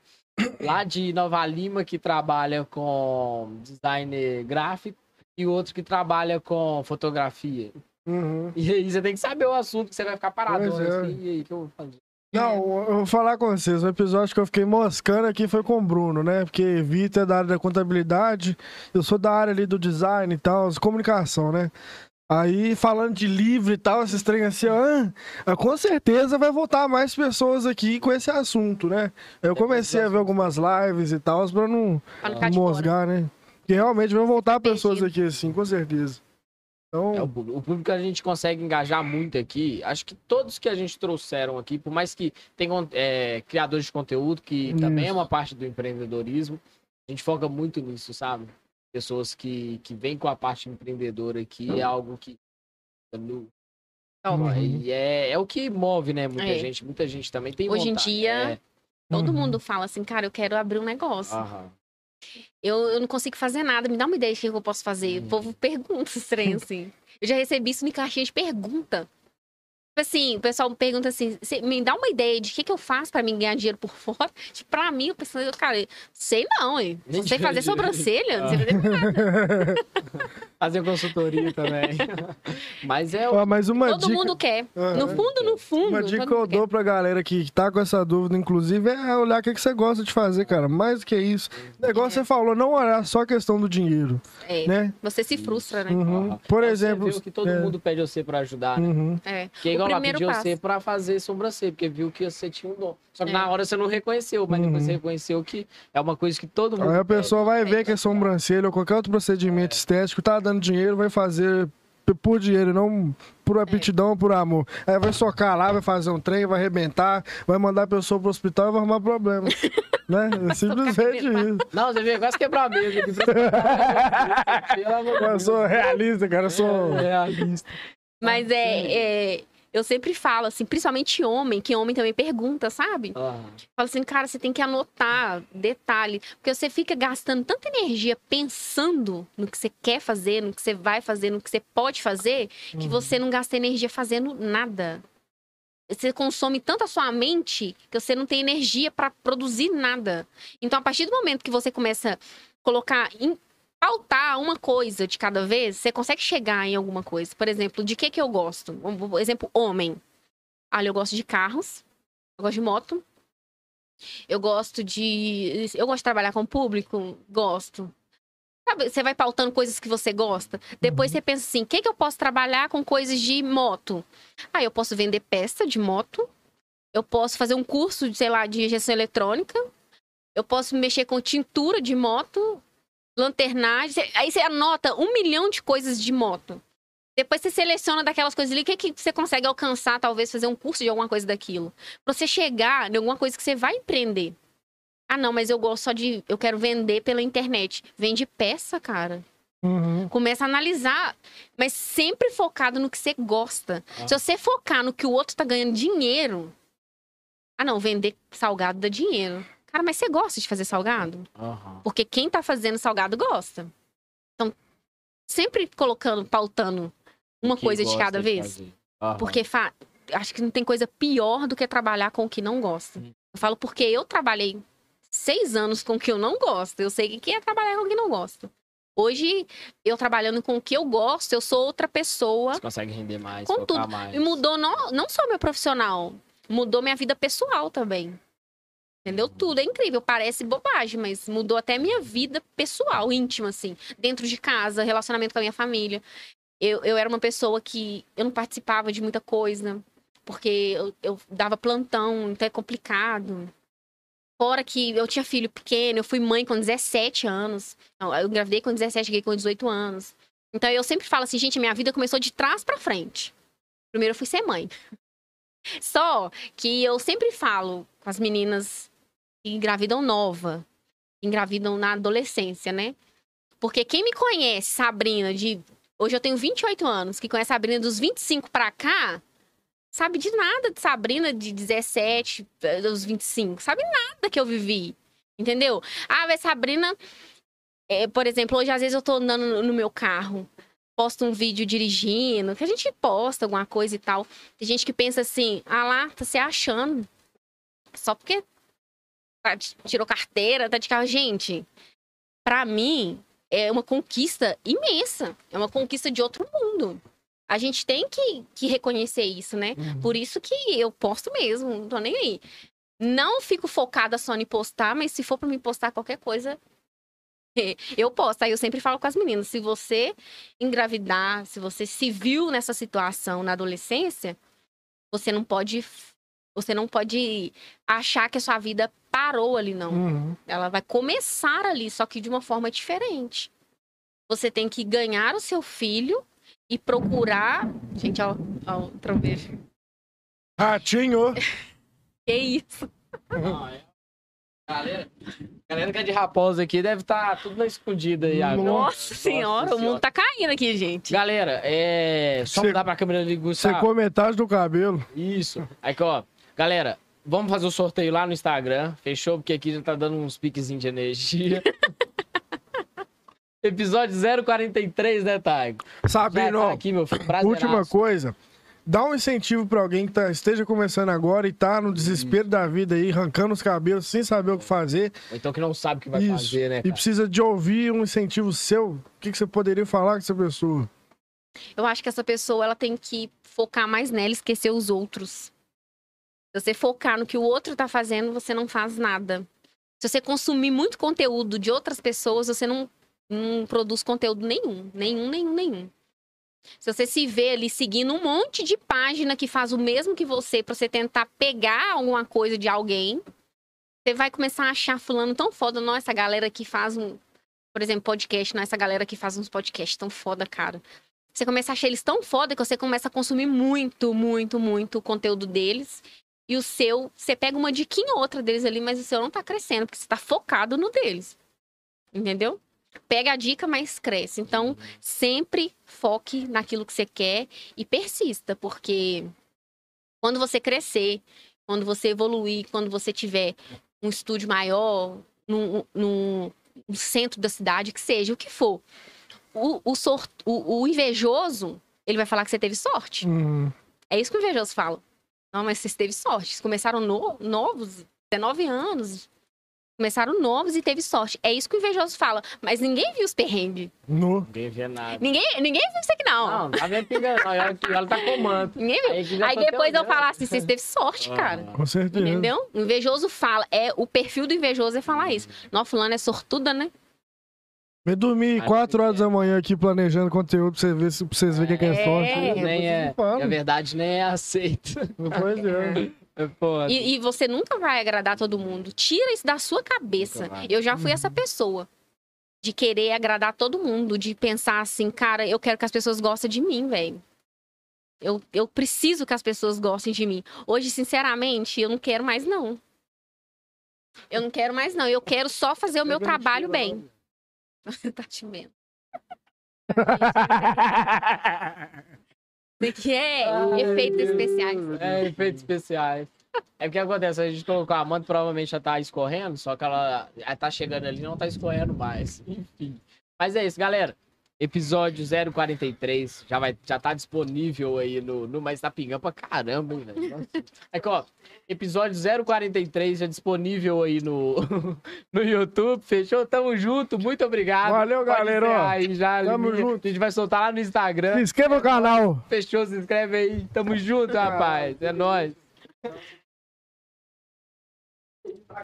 Speaker 2: lá de Nova Lima, que trabalha com design gráfico, e outro que trabalha com fotografia.
Speaker 1: Uhum.
Speaker 2: E aí você tem que saber o assunto, que você vai ficar parado.
Speaker 1: Pois é.
Speaker 2: assim, e aí, que eu vou fazer?
Speaker 1: Não, eu vou falar com vocês. O episódio que eu fiquei moscando aqui foi com o Bruno, né? Porque Vitor é da área da contabilidade, eu sou da área ali do design e tal, comunicação, né? Aí, falando de livro e tal, esses trem assim, ah, com certeza vai voltar mais pessoas aqui com esse assunto, né? Eu comecei a ver algumas lives e tal, pra não
Speaker 3: não
Speaker 1: mosgar, né? Porque realmente vão voltar pessoas aqui, assim, com certeza.
Speaker 2: É o
Speaker 1: Então,
Speaker 2: público. O público a gente consegue engajar muito aqui, acho que todos que a gente trouxeram aqui, por mais que tenham é, criadores de conteúdo, que também é
Speaker 1: Isso.
Speaker 2: uma parte do empreendedorismo, a gente foca muito nisso, sabe? Pessoas que, que vêm com a parte empreendedora aqui, é algo que. no-
Speaker 3: Ó,
Speaker 2: E é, é o que move, né? Muita
Speaker 3: É.
Speaker 2: gente, muita gente também tem
Speaker 3: Hoje em
Speaker 2: vontade.
Speaker 3: dia,
Speaker 2: É.
Speaker 3: Todo
Speaker 1: Uhum.
Speaker 3: mundo fala assim, cara, eu quero abrir um negócio.
Speaker 2: Aham.
Speaker 3: Eu, eu não consigo fazer nada, me dá uma ideia de o que eu posso fazer.
Speaker 2: Hum.
Speaker 3: O povo pergunta trem, assim. Eu já recebi isso em caixinha de pergunta. Tipo assim, o pessoal me pergunta assim, "Cê me dá uma ideia de o que, que eu faço pra mim ganhar dinheiro por fora? Tipo, pra mim, eu pensando, cara, sei não, hein? Não sei fazer sobrancelha, não
Speaker 2: Ah.
Speaker 3: sei fazer
Speaker 2: Fazer consultoria também. Mas é o.
Speaker 1: Ó, mas uma
Speaker 3: Todo
Speaker 1: dica...
Speaker 3: mundo quer.
Speaker 1: Aham.
Speaker 3: No fundo, no fundo.
Speaker 1: Uma dica que eu
Speaker 3: mundo quer.
Speaker 1: dou pra galera que tá com essa dúvida, inclusive, é olhar o que, que você gosta de fazer, cara. Mais do que isso. O negócio
Speaker 3: É.
Speaker 1: você falou, não olhar só a questão do dinheiro,
Speaker 3: É,
Speaker 1: né?
Speaker 3: Você se frustra, né?
Speaker 1: Uhum. Por
Speaker 2: É, você
Speaker 1: exemplo.
Speaker 2: viu que todo
Speaker 1: é,
Speaker 2: mundo pede você pra ajudar, né?
Speaker 1: uhum.
Speaker 3: É.
Speaker 2: Que é igual lá,
Speaker 3: primeiro
Speaker 2: pediu
Speaker 3: passo.
Speaker 2: você pra fazer sobrancelha, porque viu que você tinha um dom. Só que
Speaker 3: É.
Speaker 2: na hora você não reconheceu, mas depois
Speaker 1: Uhum.
Speaker 2: você reconheceu que é uma coisa que todo mundo.
Speaker 1: Aí a pessoa vai ver que é sobrancelha ou qualquer outro procedimento estético, tá dando dinheiro, vai fazer por dinheiro, não por aptidão, por amor. Aí vai socar lá, vai fazer um trem, vai arrebentar, vai mandar a pessoa pro hospital e vai arrumar problema. né? É simplesmente isso.
Speaker 2: Não, você veio quase quebrar a mesa aqui. Pelo amor de
Speaker 1: Eu sou realista, cara. Eu sou.
Speaker 2: É, realista.
Speaker 3: Mas é, é, Eu sempre falo, assim, principalmente homem, que homem também pergunta, sabe?
Speaker 2: Ah,
Speaker 3: Fala assim, cara, você tem que anotar detalhe. Porque você fica gastando tanta energia pensando no que você quer fazer, no que você vai fazer, no que você pode fazer, que
Speaker 1: Uhum.
Speaker 3: você não gasta energia fazendo nada. Você consome tanto a sua mente que você não tem energia para produzir nada. Então, a partir do momento que você começa a colocar, em, pautar uma coisa de cada vez, você consegue chegar em alguma coisa. Por exemplo, de que que eu gosto? Um, exemplo, homem. Olha, eu gosto de carros, eu gosto de moto, eu gosto de. Eu gosto de trabalhar com o público? Gosto. Sabe, você vai pautando coisas que você gosta. Depois você pensa assim: o que, que eu posso trabalhar com coisas de moto? Ah, eu posso vender peça de moto. Eu posso fazer um curso, de, sei lá, de injeção eletrônica. Eu posso mexer com tintura de moto. Lanternagem. Aí você anota um milhão de coisas de moto. Depois você seleciona daquelas coisas ali, o que, que você consegue alcançar, talvez fazer um curso de alguma coisa daquilo. Pra você chegar em alguma coisa que você vai empreender. Ah, não, mas eu gosto só de. Eu quero vender pela internet. Vende peça, cara.
Speaker 1: Uhum.
Speaker 3: Começa a analisar, mas sempre focado no que você gosta.
Speaker 2: Ah.
Speaker 3: Se você focar no que o outro tá ganhando dinheiro. Ah, não, vender salgado dá dinheiro. Cara, mas você gosta de fazer salgado?
Speaker 2: Aham.
Speaker 3: Porque quem tá fazendo salgado gosta. Então, sempre colocando, pautando uma
Speaker 2: Que
Speaker 3: coisa de cada vez.
Speaker 2: Aham.
Speaker 3: Porque fa- acho que não tem coisa pior do que trabalhar com o que não gosta.
Speaker 2: Hum.
Speaker 3: Eu falo porque eu trabalhei seis anos com o que eu não gosto. Eu sei que é trabalhar com o que não gosto. Hoje, eu trabalhando com o que eu gosto, eu sou outra pessoa.
Speaker 2: Você consegue render mais,
Speaker 3: Com tudo.
Speaker 2: mais.
Speaker 3: E mudou não, não só meu profissional, mudou minha vida pessoal também. Entendeu? Tudo é incrível, parece bobagem, mas mudou até minha vida pessoal, íntima, assim. Dentro de casa, relacionamento com a minha família. Eu, eu era uma pessoa que eu não participava de muita coisa, porque eu, eu dava plantão, então é complicado. Fora que eu tinha filho pequeno, eu fui mãe com 17 anos. Eu engravidei com 17, cheguei com 18 anos. Então eu sempre falo assim, gente, minha vida começou de trás pra frente. Primeiro eu fui ser mãe. Só que eu sempre falo com as meninas engravidam nova, engravidam na adolescência, né? Porque quem me conhece, Sabrina, de. Hoje eu tenho 28 anos, que conhece Sabrina dos 25 pra cá, sabe de nada de Sabrina de 17, eh, dos 25. Sabe nada que eu vivi. Entendeu? Ah, mas Sabrina. é, por exemplo, hoje às vezes eu tô andando no- meu carro posta um vídeo dirigindo, que a gente posta alguma coisa e tal. Tem gente que pensa assim, ah lá, tá se achando. Só porque tirou carteira, tá de carro. Gente, pra mim, é uma conquista imensa. É uma conquista de outro mundo. A gente tem que, que reconhecer isso, né?
Speaker 1: Uhum.
Speaker 3: Por isso que eu posto mesmo, não tô nem aí. Não fico focada só em postar, mas se for pra me postar qualquer coisa, eu posto. Aí eu sempre falo com as meninas, se você engravidar, se você se viu nessa situação na adolescência, você não pode você não pode achar que a sua vida parou ali não.
Speaker 1: Uhum.
Speaker 3: Ela vai começar ali, só que de uma forma diferente. Você tem que ganhar o seu filho e procurar, gente, ó, ó, o trombejo.
Speaker 1: Ratinho.
Speaker 3: Que isso?
Speaker 2: Não, é- Galera, galera que é de raposa aqui deve estar tudo na escondida aí agora.
Speaker 3: Nossa senhora, o mundo tá caindo aqui, gente.
Speaker 2: Galera, é. Só
Speaker 1: Cê-
Speaker 2: mudar pra câmera
Speaker 1: Você
Speaker 2: Gustavo.
Speaker 1: com metade do cabelo.
Speaker 2: Isso. Aqui, ó. Galera, vamos fazer o sorteio lá no Instagram. Fechou? Porque aqui já tá dando uns piquezinhos de energia. Episódio 043, né, Taigo?
Speaker 1: Sabino,
Speaker 2: tá aqui, meu filho.
Speaker 1: Última coisa. Dá um incentivo pra alguém que tá- esteja começando agora e tá no desespero da vida aí, arrancando os cabelos sem saber o que fazer.
Speaker 2: Ou então que não sabe o que vai
Speaker 1: Isso.
Speaker 2: fazer, né,
Speaker 1: E
Speaker 2: cara?
Speaker 1: precisa de ouvir um incentivo seu. O que, que você poderia falar com essa pessoa?
Speaker 3: Eu acho que essa pessoa ela tem que focar mais nela e esquecer os outros. Se você focar no que o outro tá fazendo, você não faz nada. Se você consumir muito conteúdo de outras pessoas, você não, não produz conteúdo nenhum. Nenhum, nenhum, nenhum. Se você se vê ali seguindo um monte de página que faz o mesmo que você, pra você tentar pegar alguma coisa de alguém, você vai começar a achar fulano tão foda. Nossa, essa galera que faz um, por exemplo, podcast, não, essa galera que faz uns podcasts tão foda, cara. Você começa a achar eles tão foda que você começa a consumir muito, muito, muito o conteúdo deles. E o seu, você pega uma diquinha ou outra deles ali, mas o seu não tá crescendo, porque você tá focado no deles. Entendeu? Pega a dica, mas cresce. Então, sempre foque naquilo que você quer e persista, porque quando você crescer, quando você evoluir, quando você tiver um estúdio maior, num, num- no centro da cidade, que seja, o que for, o, o, sor- o- o invejoso, ele vai falar que você teve sorte.
Speaker 1: Hum,
Speaker 3: É isso que o invejoso fala. Não, mas você teve sorte. Vocês começaram no- novos, 19 anos. Começaram novos e teve sorte. É isso que o invejoso fala. Mas ninguém viu os perrengues.
Speaker 1: no.
Speaker 2: Ninguém vê nada.
Speaker 3: Ninguém, ninguém viu isso aqui, não.
Speaker 2: Não, tá vendo pinga, não. Ela, ela tá comando.
Speaker 3: Ninguém viu.
Speaker 2: Aí, que
Speaker 3: Aí depois eu
Speaker 2: olhando.
Speaker 3: falar assim, vocês teve sorte, cara.
Speaker 2: Ah,
Speaker 1: Com certeza.
Speaker 3: Entendeu? O invejoso fala. É, o perfil do invejoso é falar isso. Não, fulano é sortuda, né?
Speaker 1: Eu dormi
Speaker 2: Acho
Speaker 1: 4
Speaker 2: que
Speaker 1: horas
Speaker 2: é.
Speaker 1: da manhã aqui planejando conteúdo pra, você ver, se- pra vocês verem o que é
Speaker 3: É.
Speaker 1: sorte.
Speaker 2: Nem é. Na verdade, nem é aceito.
Speaker 1: Pois é.
Speaker 2: É foda.
Speaker 3: E, e você nunca vai agradar todo mundo. Tira isso da sua cabeça. Eu já fui essa pessoa. de querer agradar todo mundo, de pensar assim, cara, eu quero que as pessoas gostem de mim, velho. Eu, eu preciso que as pessoas gostem de mim. Hoje, sinceramente, eu não quero mais, não. Eu não quero mais, não. Eu quero só fazer o meu trabalho bem. Você tá te vendo. Isso aqui é efeitos especiais.
Speaker 2: É, efeitos especiais. É porque acontece, a gente colocou a manta, provavelmente já tá escorrendo, só que ela, ela tá chegando ali e não tá escorrendo mais. Enfim. Mas é isso, galera. Episódio 043 já, vai, já tá disponível aí no, no. Mas tá pingando pra caramba, hein, velho? Nossa. É ó, episódio 043 já disponível aí no, no YouTube. Fechou? Tamo junto. Muito obrigado.
Speaker 1: Valeu,
Speaker 2: Pode
Speaker 1: galera.
Speaker 2: Aí já,
Speaker 1: Tamo
Speaker 2: ali.
Speaker 1: junto.
Speaker 2: A gente vai soltar lá no Instagram.
Speaker 1: Se inscreva no canal.
Speaker 2: Fechou? Se inscreve aí. Tamo junto, rapaz. É nóis.